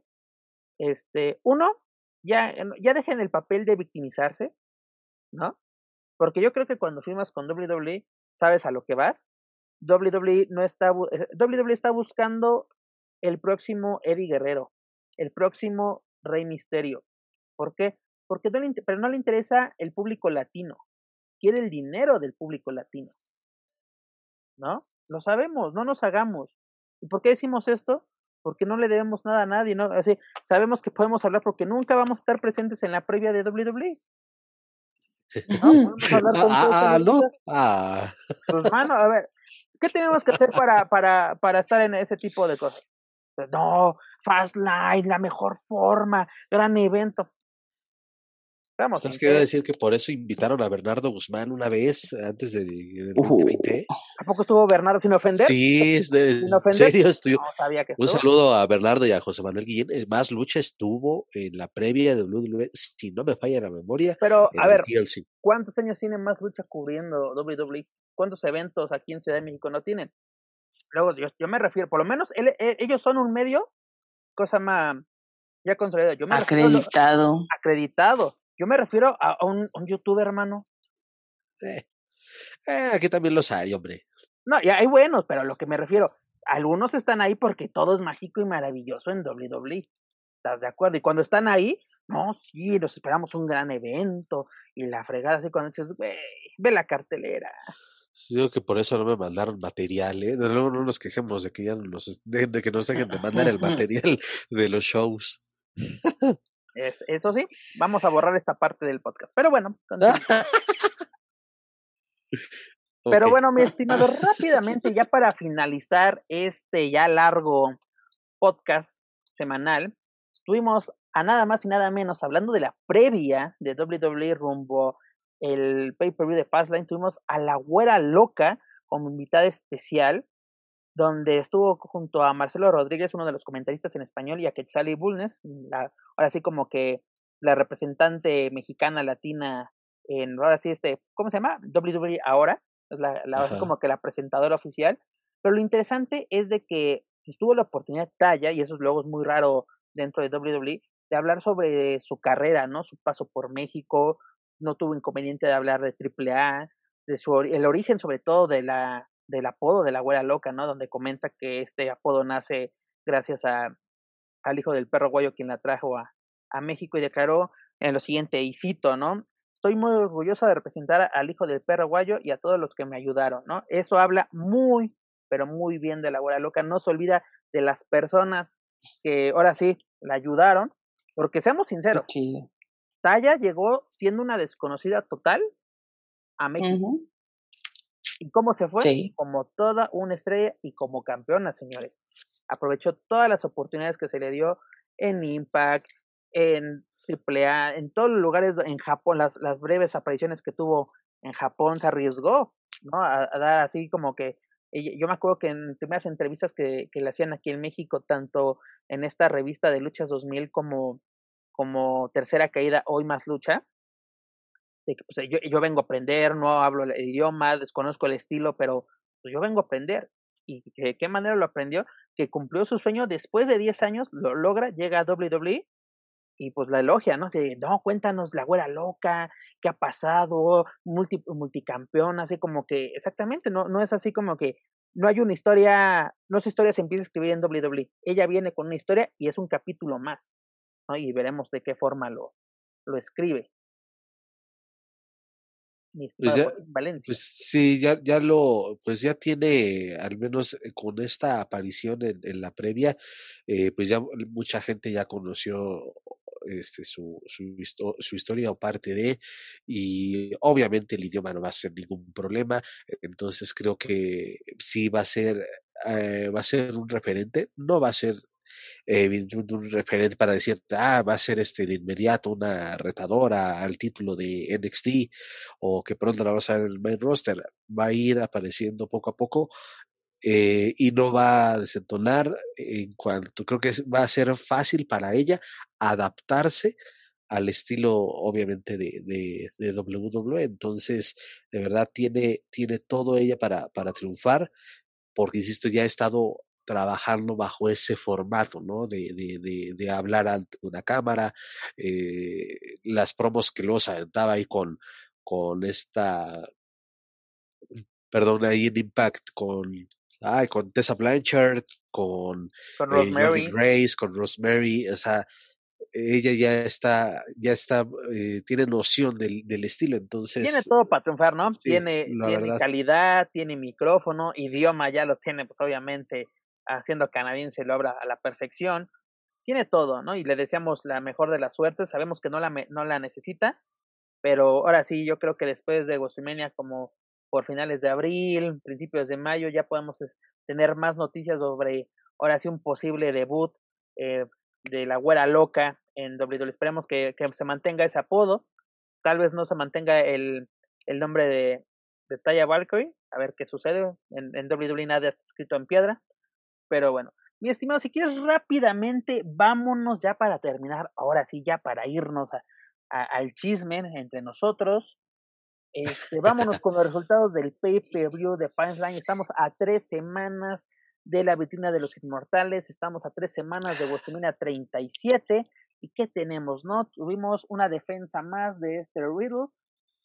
este, uno, ya, ya dejen el papel de victimizarse, ¿no? Porque yo creo que cuando firmas con WWE, sabes a lo que vas. WWE no está, WWE está buscando el próximo Eddie Guerrero, el próximo Rey Misterio. ¿Por qué? porque no le, pero no le interesa el público latino, quiere el dinero del público latino. ¿No? Lo sabemos, no nos hagamos. ¿Y por qué decimos esto? Porque no le debemos nada a nadie, ¿no? Así, sabemos que podemos hablar porque nunca vamos a estar presentes en la previa de WWE. [laughs] ¿No? ah, no. Ah. Pues, mano, a ver, ¿qué tenemos que hacer para, para, para estar en ese tipo de cosas? Pues, no, Fast Line, la mejor forma, gran evento. Vamos, ¿Estás queriendo decir que por eso invitaron a Bernardo Guzmán una vez antes del de, 2020? ¿A poco estuvo Bernardo sin ofender? Sí, es de, ¿Sin ofender? serio estuvo. No, sabía que Un saludo a Bernardo y a José Manuel Guillén. Más lucha estuvo en la previa de WWE, si no me falla la memoria. Pero, a ver, ¿cuántos años tiene más lucha cubriendo WWE? ¿Cuántos eventos aquí en Ciudad de México no tienen? Luego, yo, yo me refiero, por lo menos él, ellos son un medio, cosa más ya consolidado. Yo me acreditado. acreditado. Yo me refiero a, un, un, youtuber, hermano. Eh, eh, aquí también los hay, hombre. No, y hay buenos, pero a lo que me refiero, algunos están ahí porque todo es mágico y maravilloso en WWE. ¿Estás de acuerdo? Y cuando están ahí, no, sí, nos esperamos un gran evento y la fregada así cuando dices, güey, ve la cartelera. Digo que por eso no me mandaron material, ¿eh? Luego no nos quejemos de que ya nos, de, de que nos dejen de mandar el [laughs] material de los shows. eso sí, vamos a [laughs] borrar esta parte del podcast. Pero bueno. Pero bueno, mi estimado, [laughs] rápidamente, ya para finalizar este ya largo podcast semanal, estuvimos a nada más y nada menos hablando de la previa de WWE rumbo el pay-per-view de Fastline. Tuvimos a la güera loca como invitada especial donde estuvo junto a Marcelo Rodríguez, uno de los comentaristas en español, y a Quetzali Bulnes, la, ahora sí como que la representante mexicana latina en, ahora sí este, ¿cómo se llama? WWE ahora, es la, la como que la presentadora oficial, pero lo interesante es de que estuvo la oportunidad Talla, y eso luego es muy raro dentro de WWE, de hablar sobre su carrera, ¿no? Su paso por México, no tuvo inconveniente de hablar de AAA, de su el origen sobre todo de la del apodo de la güera loca, ¿no? Donde comenta que este apodo nace gracias a, al hijo del perro guayo quien la trajo a, a México y declaró en lo siguiente, y cito, ¿no? Estoy muy orgullosa de representar al hijo del perro guayo y a todos los que me ayudaron, ¿no? Eso habla muy, pero muy bien de la güera loca. No se olvida de las personas que ahora sí la ayudaron, porque seamos sinceros, Taya llegó siendo una desconocida total a México. ¿Y cómo se fue? Como toda una estrella y como campeona, señores. Aprovechó todas las oportunidades que se le dio en Impact, en AAA, en todos los lugares en Japón, las, las breves apariciones que tuvo en Japón se arriesgó, ¿no? A, dar así como que yo me acuerdo que en primeras entrevistas que, que le hacían aquí en México, tanto en esta revista de Luchas 2000 como, como Tercera Caída, Hoy Más Lucha, de que pues, yo, yo vengo a aprender, no hablo el idioma, desconozco el estilo, pero pues, yo vengo a aprender. ¿Y de qué manera lo aprendió? Que cumplió su sueño después de 10 años, lo logra, llega a WWE y pues la elogia, ¿no? No, cuéntanos la güera loca, qué ha pasado, multi, multicampeón, así como que, exactamente, no, no es así como que no hay una historia, no su historia se empieza a escribir en WWE, ella viene con una historia y es un capítulo más, ¿no? Y veremos de qué forma lo, lo escribe. Pues, pues sí, ya, ya lo, pues ya tiene, al menos eh, con esta aparición en, en la previa, eh, pues ya mucha gente ya conoció este, su, su, su, historia o parte de, y obviamente el idioma no va a ser ningún problema, entonces creo que sí va a ser, eh, va a ser un referente, no va a ser eh, un referente para decirte, ah, va a ser este de inmediato una retadora al título de NXT o que pronto la vamos a ver en el main roster, va a ir apareciendo poco a poco eh, y no va a desentonar en cuanto, creo que va a ser fácil para ella adaptarse al estilo obviamente de, de, de, WWE. Entonces, de verdad, tiene, tiene todo ella para, para triunfar, porque, insisto, ya ha estado trabajando bajo ese formato, ¿no? De, de, de, hablar ante una cámara, eh, las promos que luego se aventaba ahí con, con esta, perdón, ahí en Impact, con, ay, con Tessa Blanchard, con, con eh, Rosemary. Grace, con Rosemary, o sea, ella ya está, ya está, eh, tiene noción del, del, estilo, entonces. Tiene todo para triunfar, ¿no? tiene, tiene calidad, tiene micrófono, idioma ya lo tiene, pues obviamente haciendo canadiense lo obra a la perfección. Tiene todo, ¿no? Y le deseamos la mejor de las suertes. Sabemos que no la, no la necesita, pero ahora sí, yo creo que después de Gostimenia, como por finales de abril, principios de mayo, ya podemos tener más noticias sobre, ahora sí, un posible debut eh, de la güera loca en WWE. Esperemos que, que se mantenga ese apodo. tal vez no se mantenga el, el nombre de, de Taya Valkyrie, a ver qué sucede, en, en WWE nada escrito en piedra, pero bueno, mi estimado, si quieres rápidamente, vámonos ya para terminar, ahora sí, ya para irnos al chisme entre nosotros. Este, vámonos con los resultados del pay-per-view de Punchline. Estamos a tres semanas de la vitrina de los inmortales, estamos a tres semanas de WrestleMania 37. ¿Y qué tenemos? no Tuvimos una defensa más de este Riddle,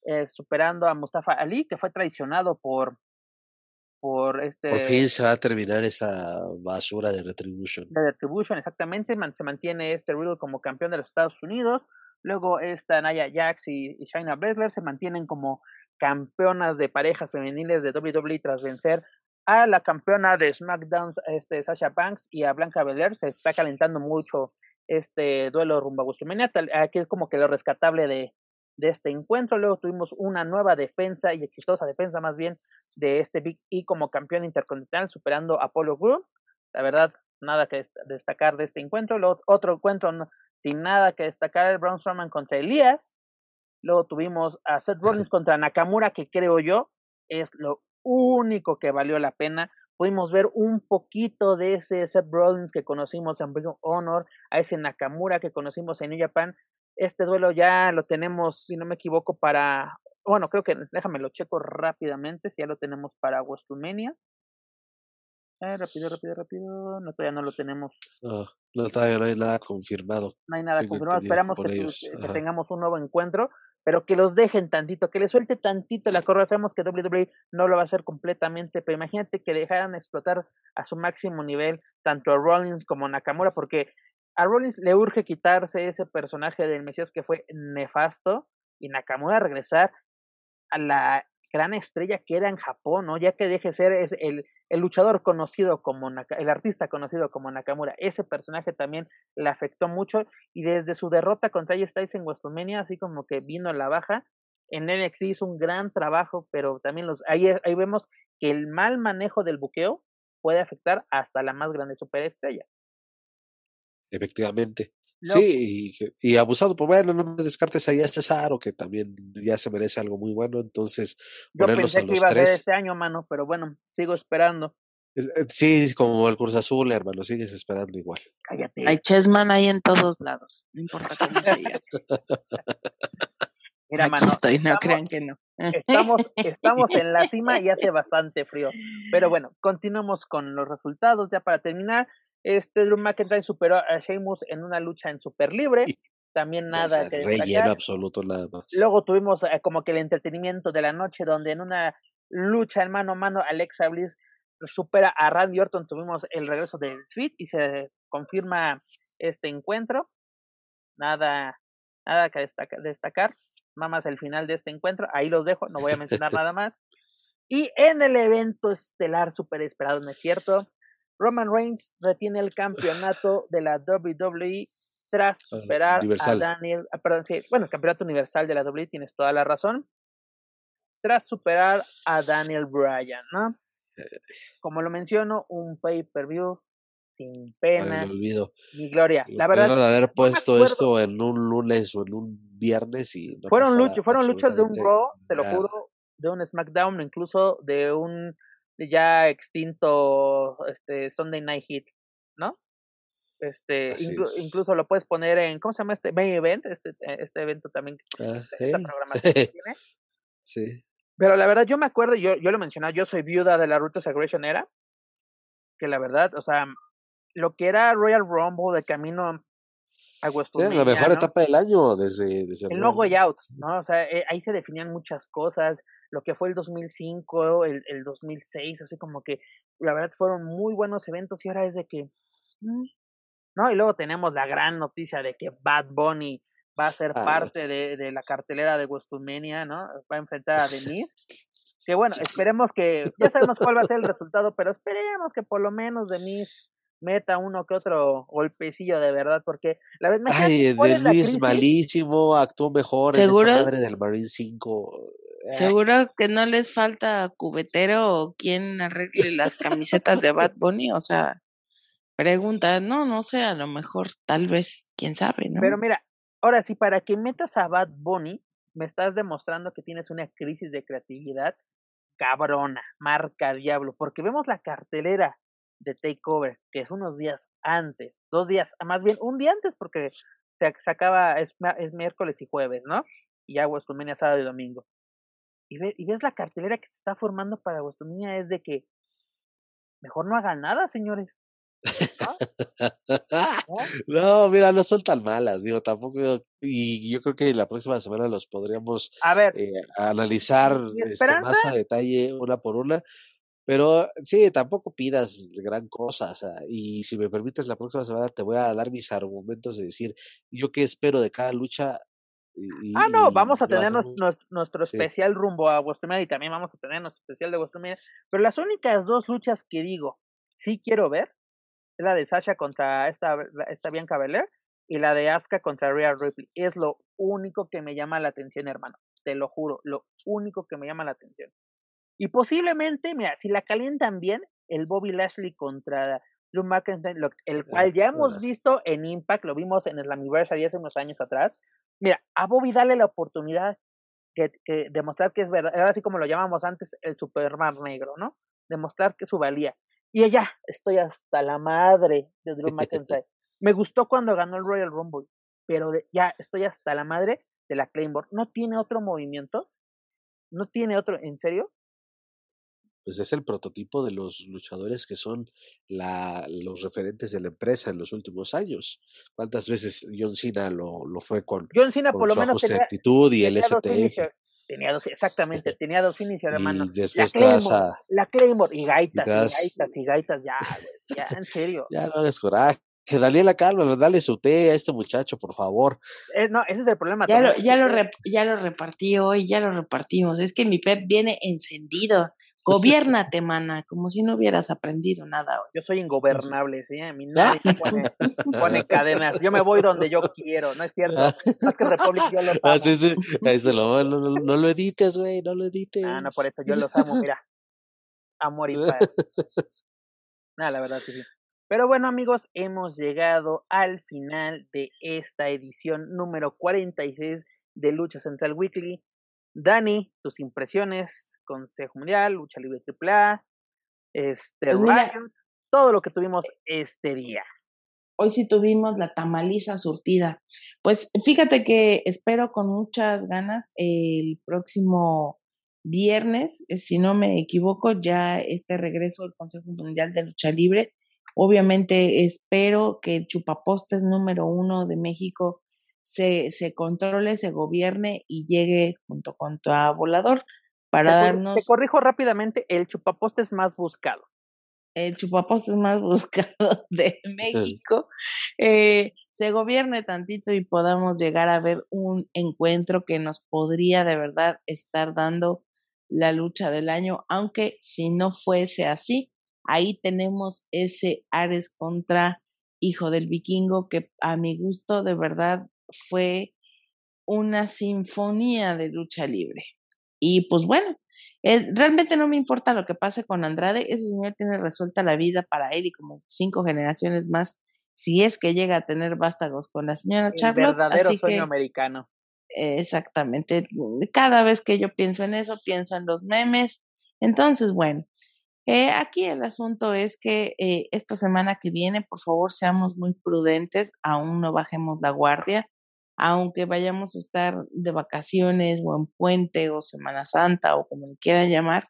eh, superando a Mustafa Ali, que fue traicionado por, por este... Por fin se va a terminar esa basura de Retribution. De Retribution, exactamente. se mantiene este Riddle como campeón de los Estados Unidos. Luego esta Naya Jax y, y Shaina Baszler se mantienen como campeonas de parejas femeniles de WWE tras vencer a la campeona de SmackDown, este, Sasha Banks, y a Blanca Belair. Se está calentando mucho este duelo rumbo a WrestleMania. Aquí es como que lo rescatable de, de este encuentro. Luego tuvimos una nueva defensa y exitosa defensa más bien de este Big E como campeón intercontinental, superando a Apollo Crews. La verdad, nada que destacar de este encuentro. Luego, otro encuentro sin nada que destacar, el Braun Strowman contra Elías. Luego tuvimos a Seth Rollins contra Nakamura, que creo yo es lo único que valió la pena. Pudimos ver un poquito de ese Seth Rollins que conocimos en Prison Honor, a ese Nakamura que conocimos en New Japan. Este duelo ya lo tenemos, si no me equivoco, para. Bueno, creo que déjame lo checo rápidamente, si ya lo tenemos para WrestleMania. Eh, rápido, rápido, rápido. No, todavía no lo tenemos. No, no, todavía no hay nada confirmado. No hay nada confirmado. Esperamos que, que, tengamos un nuevo encuentro, pero que los dejen tantito, que le suelte tantito la correa. Sabemos que WWE no lo va a hacer completamente, pero imagínate que dejaran explotar a su máximo nivel tanto a Rollins como a Nakamura, porque a Rollins le urge quitarse ese personaje del Mesías que fue nefasto y Nakamura regresar a la gran estrella que era en Japón, ¿no? Ya que deje ser es el, luchador conocido como el artista conocido como Nakamura. Ese personaje también le afectó mucho y desde su derrota contra ella Styles en WrestleMania, así como que vino la baja. En NXT hizo un gran trabajo, pero también los ahí, ahí vemos que el mal manejo del buqueo puede afectar hasta la más grande superestrella. Efectivamente. Sí, y, y, abusado, pues bueno, no me descartes ahí a Cesaro, que también ya se merece algo muy bueno, entonces Yo pensé que iba a ser este año, mano, pero bueno, sigo esperando. Eh, sí, como el curso azul, hermano, sigues esperando igual. Cállate. Hay Chessman ahí en todos lados, no importa cómo se [laughs] Mira, Aquí estoy, no crean que no. Estamos, estamos [laughs] en la cima y hace bastante frío. Pero bueno, continuamos con los resultados ya para terminar. Este Drew McIntyre superó a Sheamus en una lucha en super libre. También nada que Relleno absoluto nada más. Luego tuvimos eh, como que el entretenimiento de la noche donde en una lucha en mano a mano Alexa Bliss supera a Randy Orton. Tuvimos el regreso del Fit y se confirma este encuentro. Nada, nada que destacar, destacar. Nada más el final de este encuentro. Ahí los dejo, no voy a mencionar [laughs] nada más. Y en el evento estelar super esperado, ¿no es cierto? Roman Reigns retiene el campeonato [sighs] de la WWE tras superar a Daniel, ah, perdón, sí, bueno, el campeonato universal de la WWE, tienes toda la razón, tras superar a Daniel Bryan, ¿no? Como lo menciono, un pay-per-view sin pena ni gloria. La verdad, haber puesto esto en un lunes o en un viernes y fueron luchas, fueron luchas de un Raw, te lo juro, de un SmackDown, incluso de un ya extinto este Sunday Night Heat, ¿no? Este, incluso lo puedes poner en, ¿cómo se llama este? Main Event, este, eh, este evento también, ah, esta programación que tiene. [laughs] Sí. Pero la verdad, yo me acuerdo, yo, yo lo mencionaba, yo soy viuda de la Ruta Aggression era, que la verdad, o sea, lo que era Royal Rumble de camino a WrestleMania, sí, la mejor etapa del año desde, desde el No Way Out, ¿no? O sea, eh, ahí se definían muchas cosas, lo que fue el 2005, el, el 2006, así como que la verdad fueron muy buenos eventos y ahora es de que, mm, ¿no? Y luego tenemos la gran noticia de que Bad Bunny va a ser ah. parte de, de, la cartelera de WrestleMania, ¿no? Va a enfrentar a [laughs] Denise. que bueno, esperemos que, ya sabemos cuál va a ser el resultado, pero esperemos que por lo menos Denise meta uno que otro golpecillo de verdad, porque la vez Ay, Denise malísimo, actuó mejor ¿Seguro? en esa madre del Marine 5. Seguro que no les falta cubetero o quien arregle las camisetas de Bad Bunny, o sea, pregunta, no, no sé, a lo mejor, tal vez, quién sabe, ¿no? Pero mira, ahora sí, para que metas a Bad Bunny, me estás demostrando que tienes una crisis de creatividad cabrona, marca diablo, porque vemos la cartelera de Takeover, que es unos días antes, dos días, más bien un día antes, porque se, acaba, es, es, miércoles y jueves, ¿no? Y ya WrestleMania sábado y domingo. Y, ve, y ves la cartelera que se está formando para WrestleMania es de que mejor no hagan nada, señores. [laughs] ¿No? mira, no son tan malas, digo, tampoco, y yo creo que la próxima semana los podríamos a ver, eh, analizar este, más a detalle una por una, pero sí, tampoco pidas gran cosa, o sea, y si me permites, la próxima semana te voy a dar mis argumentos de decir, yo qué espero de cada lucha. Y, ah, no, vamos a tener nuestro, nuestro especial rumbo a WrestleMania y también vamos a tener nuestro especial de WrestleMania, pero las únicas dos luchas que digo, sí quiero ver, es la de Sasha contra esta, esta Bianca Belair y la de Asuka contra Rhea Ripley. Es lo único que me llama la atención, hermano. Te lo juro, lo único que me llama la atención. Y posiblemente, mira, si la calientan bien, el Bobby Lashley contra Drew McIntyre, el cual ya hemos visto en Impact, lo vimos en el Anniversary hace unos años atrás. Mira, a Bobby dale la oportunidad que, que demostrar que es verdad, así como lo llamamos antes el Superman negro, ¿no? Demostrar que su valía. Y ya, estoy hasta la madre de Drew McIntyre. Me gustó cuando ganó el Royal Rumble, pero ya estoy hasta la madre de la Claymore. ¿No tiene otro movimiento? ¿No tiene otro? ¿En serio? Pues es el prototipo de los luchadores que son la, los referentes de la empresa en los últimos años. ¿Cuántas veces John Cena lo, lo fue con, John Cena por lo menos tenía, actitud y el STF? Tenía dos, exactamente, [laughs] tenía dos finishers, hermano. Y después la Claymore, la Claymore y gaitas, y, gaitas, y gaitas, ya, ya, en serio. [laughs] Ya no hagas coraje. Que Daniela Calma, dale su té a este muchacho, por favor. Eh, no, ese es el problema. Ya, lo, ya, lo ya lo repartí hoy, ya lo repartimos. Es que mi Pep viene encendido. Gobiernate, mana, como si no hubieras aprendido nada hoy. Yo soy ingobernable, ¿sí? A mí nadie pone, pone, cadenas. Yo me voy donde yo quiero, ¿no es cierto? Más que Republic yo lo ah, amo. sí, sí. Ahí se lo, no, no, no, lo edites, güey, no lo edites. Ah, no, por eso yo los amo, mira. Amor y [laughs] paz. Nada, la verdad, sí, sí. Pero bueno, amigos, hemos llegado al final de esta edición número 46 de Lucha Central Weekly. Dani, tus impresiones, Consejo Mundial, Lucha Libre AAA, este, pues todo lo que tuvimos este día. Hoy sí tuvimos la tamaliza surtida. Pues fíjate que espero con muchas ganas el próximo viernes, eh, si no me equivoco, ya este regreso del Consejo Mundial de Lucha Libre. Obviamente espero que el chupapostes número uno de México se, se controle, se gobierne y llegue junto con tu volador para te, darnos... Te corrijo rápidamente, el chupapostes más buscado. El chupapostes más [laughs] buscado de México, eh, se gobierne tantito y podamos llegar a ver un encuentro que nos podría de verdad estar dando la lucha del año, aunque si no fuese así, ahí tenemos ese Ares contra Hijo del Vikingo que a mi gusto de verdad fue una sinfonía de lucha libre. Y pues bueno, realmente no me importa lo que pase con Andrade, ese señor tiene resuelta la vida para él y como cinco generaciones más, si es que llega a tener vástagos con la señora Charlotte. El verdadero sueño americano. Exactamente, cada vez que yo pienso en eso, pienso en los memes. Entonces, bueno, eh, aquí el asunto es que eh, esta semana que viene, por favor, seamos muy prudentes, aún no bajemos la guardia aunque vayamos a estar de vacaciones o en puente o Semana Santa o como quieran llamar,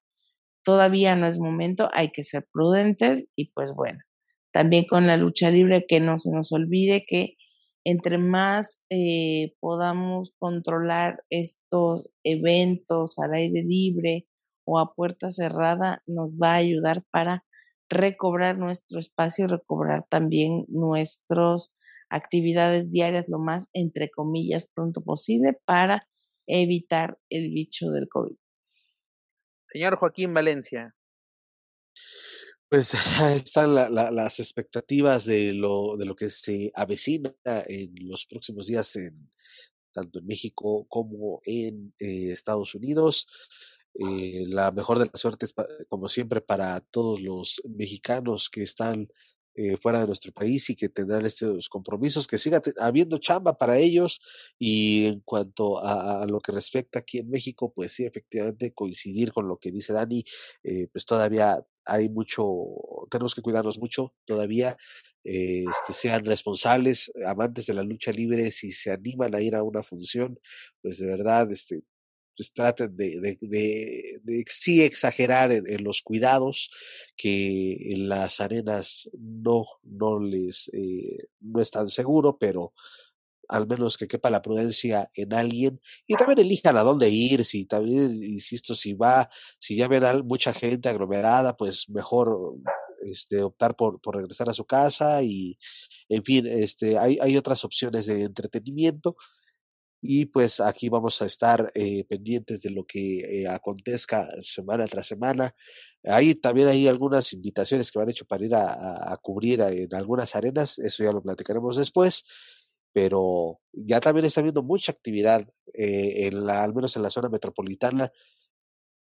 todavía no es momento, hay que ser prudentes y pues bueno, también con la lucha libre que no se nos olvide que entre más eh, podamos controlar estos eventos al aire libre o a puerta cerrada, nos va a ayudar para recobrar nuestro espacio y recobrar también nuestros actividades diarias lo más, entre comillas, pronto posible para evitar el bicho del COVID. Señor Joaquín Valencia. Pues están las expectativas de lo, de lo que se avecina en los próximos días, en, tanto en México como en eh, Estados Unidos. Eh, la mejor de las suertes, como siempre, para todos los mexicanos que están eh, fuera de nuestro país y que tendrán estos compromisos, que siga habiendo chamba para ellos. Y en cuanto a, lo que respecta aquí en México, pues sí, efectivamente coincidir con lo que dice Dani, eh, pues todavía hay mucho, tenemos que cuidarnos mucho todavía. Eh, este, sean responsables, amantes de la lucha libre, si se animan a ir a una función, pues de verdad, este, pues traten de, de, de, sí exagerar en, en, los cuidados, que en las arenas no, no les, eh, no es tan seguro, pero al menos que quepa la prudencia en alguien. Y también elijan a dónde ir, si también, insisto, si va, si ya ven a mucha gente aglomerada, pues mejor este, optar por, por regresar a su casa y, en fin, este, hay, hay otras opciones de entretenimiento y pues aquí vamos a estar eh, pendientes de lo que eh, acontezca semana tras semana. Hay también hay algunas invitaciones que me han hecho para ir a, cubrir en algunas arenas, eso ya lo platicaremos después, pero ya también está habiendo mucha actividad, eh, en la, al menos en la zona metropolitana,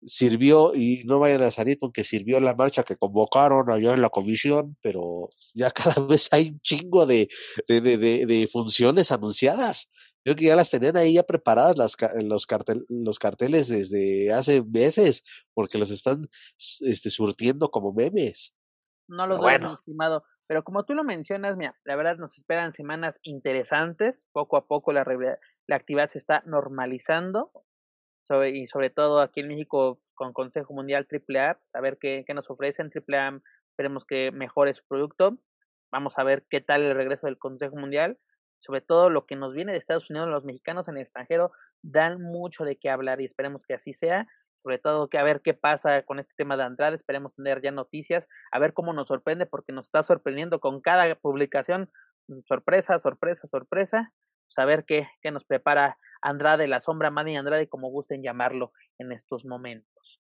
sirvió, y no vayan a salir porque sirvió la marcha que convocaron allá en la comisión, pero ya [laughs] cada vez hay un chingo de, de, de funciones anunciadas. Creo que ya las tenían ahí ya preparadas las, los, cartel, los carteles desde hace meses, porque los están este, surtiendo como memes. No lo bueno. estimado. Pero como tú lo mencionas, mira, la verdad nos esperan semanas interesantes. Poco a poco la, la actividad se está normalizando sobre, y sobre todo aquí en México con Consejo Mundial AAA, a ver qué, qué nos ofrecen AAA, esperemos que mejore su producto, vamos a ver qué tal el regreso del Consejo Mundial, sobre todo lo que nos viene de Estados Unidos, los mexicanos en el extranjero dan mucho de qué hablar y esperemos que así sea, sobre todo que a ver qué pasa con este tema de Andrade, esperemos tener ya noticias, a ver cómo nos sorprende porque nos está sorprendiendo con cada publicación, sorpresa, sorpresa, sorpresa, saber pues qué, qué nos prepara Andrade, la sombra Manny Andrade, como gusten llamarlo en estos momentos.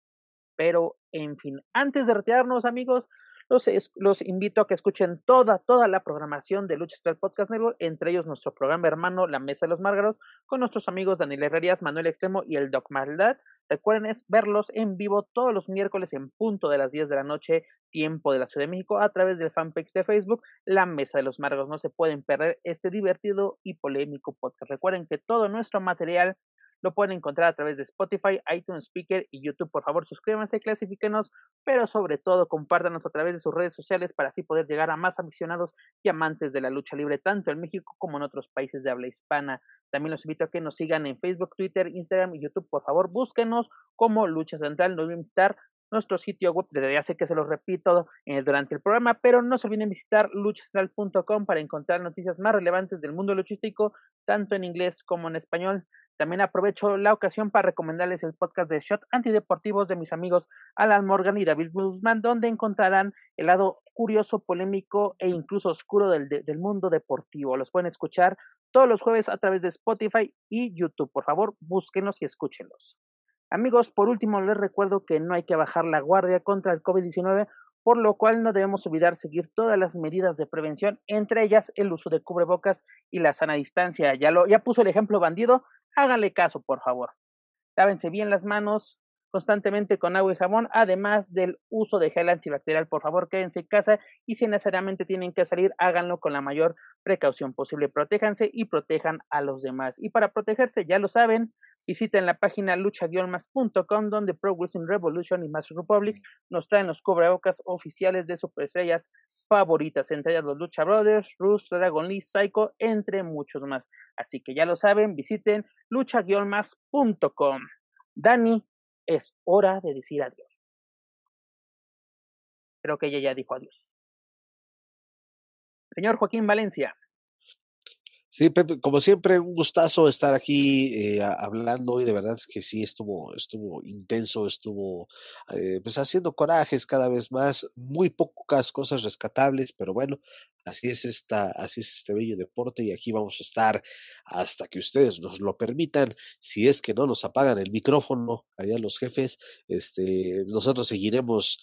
Pero, en fin, antes de retirarnos, amigos, los, los invito a que escuchen toda, toda la programación de Lucha Central Podcast Network, entre ellos nuestro programa hermano La Mesa de los Márgaros, con nuestros amigos Daniel Herrerías, Manuel Extremo y el Doc Maldad. Recuerden es verlos en vivo todos los miércoles en punto de las 10 de la noche, tiempo de la Ciudad de México, a través del fanpage de Facebook, La Mesa de los Márgaros. No se pueden perder este divertido y polémico podcast. Recuerden que todo nuestro material lo pueden encontrar a través de Spotify, iTunes Speaker y YouTube. Por favor, suscríbanse, clasifíquenos, pero sobre todo compártanos a través de sus redes sociales para así poder llegar a más aficionados y amantes de la lucha libre, tanto en México como en otros países de habla hispana. También los invito a que nos sigan en Facebook, Twitter, Instagram y YouTube. Por favor, búsquenos como Lucha Central. Nos voy a invitar nuestro sitio web, ya sé que se los repito eh, durante el programa, pero no se olviden visitar luchacentral.com para encontrar noticias más relevantes del mundo luchístico, tanto en inglés como en español. También aprovecho la ocasión para recomendarles el podcast de Shot Antideportivos de mis amigos Alan Morgan y David Guzmán, donde encontrarán el lado curioso, polémico e incluso oscuro del, del mundo deportivo. Los pueden escuchar todos los jueves a través de Spotify y YouTube. Por favor, búsquenos y escúchenlos. Amigos, por último, les recuerdo que no hay que bajar la guardia contra el COVID-19 por lo cual no debemos olvidar seguir todas las medidas de prevención, entre ellas el uso de cubrebocas y la sana distancia. Ya lo ya puso el ejemplo bandido, háganle caso, por favor. Lávense bien las manos constantemente con agua y jabón, además del uso de gel antibacterial. Por favor, quédense en casa y si necesariamente tienen que salir, háganlo con la mayor precaución posible. Protéjanse y protejan a los demás. Y para protegerse, ya lo saben, visiten la página lucha-más.com donde Pro Wrestling Revolution y Master Republic nos traen los cubrebocas oficiales de superestrellas favoritas, entre ellas los Lucha Brothers, Rus, Dragon Lee, Psycho, entre muchos más. Así que ya lo saben, visiten lucha-más.com. Dani, es hora de decir adiós. Creo que ella ya dijo adiós. Señor Joaquín Valencia. Sí, Pepe, como siempre, un gustazo estar aquí eh, hablando y de verdad es que sí, estuvo, estuvo intenso, estuvo eh, pues haciendo corajes cada vez más, muy pocas cosas rescatables, pero bueno, así es esta, así es este bello deporte y aquí vamos a estar hasta que ustedes nos lo permitan, si es que no nos apagan el micrófono allá los jefes, este, nosotros seguiremos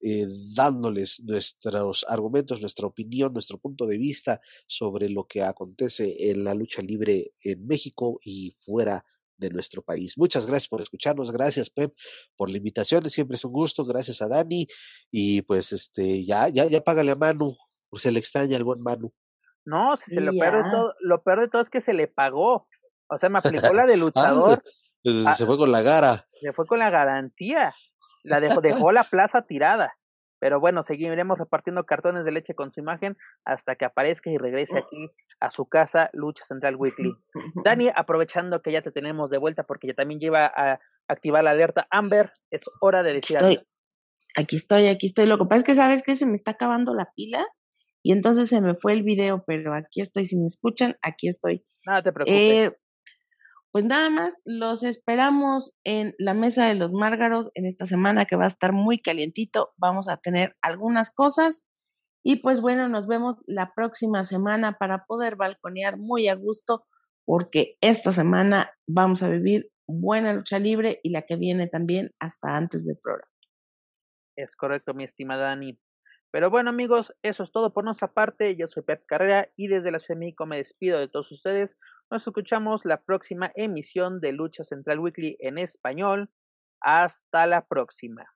eh, dándoles nuestros argumentos, nuestra opinión, nuestro punto de vista sobre lo que acontece en la lucha libre en México y fuera de nuestro país. Muchas gracias por escucharnos, gracias Pep por la invitación, siempre es un gusto, gracias a Dani y pues este ya ya ya págale a Manu Pues se le extraña al buen Manu. No, si se lo peor, de todo, lo peor de todo es que se le pagó. O sea, me aplicó la de [laughs] Ah, luchador, [laughs] se, Ah. se fue con la gara. se fue con la garantía. La dejó, dejó la [laughs] plaza tirada. Pero bueno, seguiremos repartiendo cartones de leche con su imagen hasta que aparezca y regrese aquí a su casa, Lucha Central Weekly. [laughs] Dani, aprovechando que ya te tenemos de vuelta porque ya también lleva a activar la alerta Amber, es hora de Aquí decir estoy, adiós. aquí estoy, aquí estoy. Lo que pasa es que sabes que se me está acabando la pila y entonces se me fue el video, pero aquí estoy. Si me escuchan, aquí estoy. Nada te preocupes. Eh, pues nada más, los esperamos en la mesa de los márgaros en esta semana que va a estar muy calientito. Vamos a tener algunas cosas y pues bueno, nos vemos la próxima semana para poder balconear muy a gusto porque esta semana vamos a vivir buena lucha libre y la que viene también hasta antes del programa. Es correcto, mi estimada Dani. Pero bueno, amigos, eso es todo por nuestra parte. Yo soy Pep Carrera y desde la Ciudad me despido de todos ustedes. Nos escuchamos la próxima emisión de Lucha Central Weekly en español. Hasta la próxima.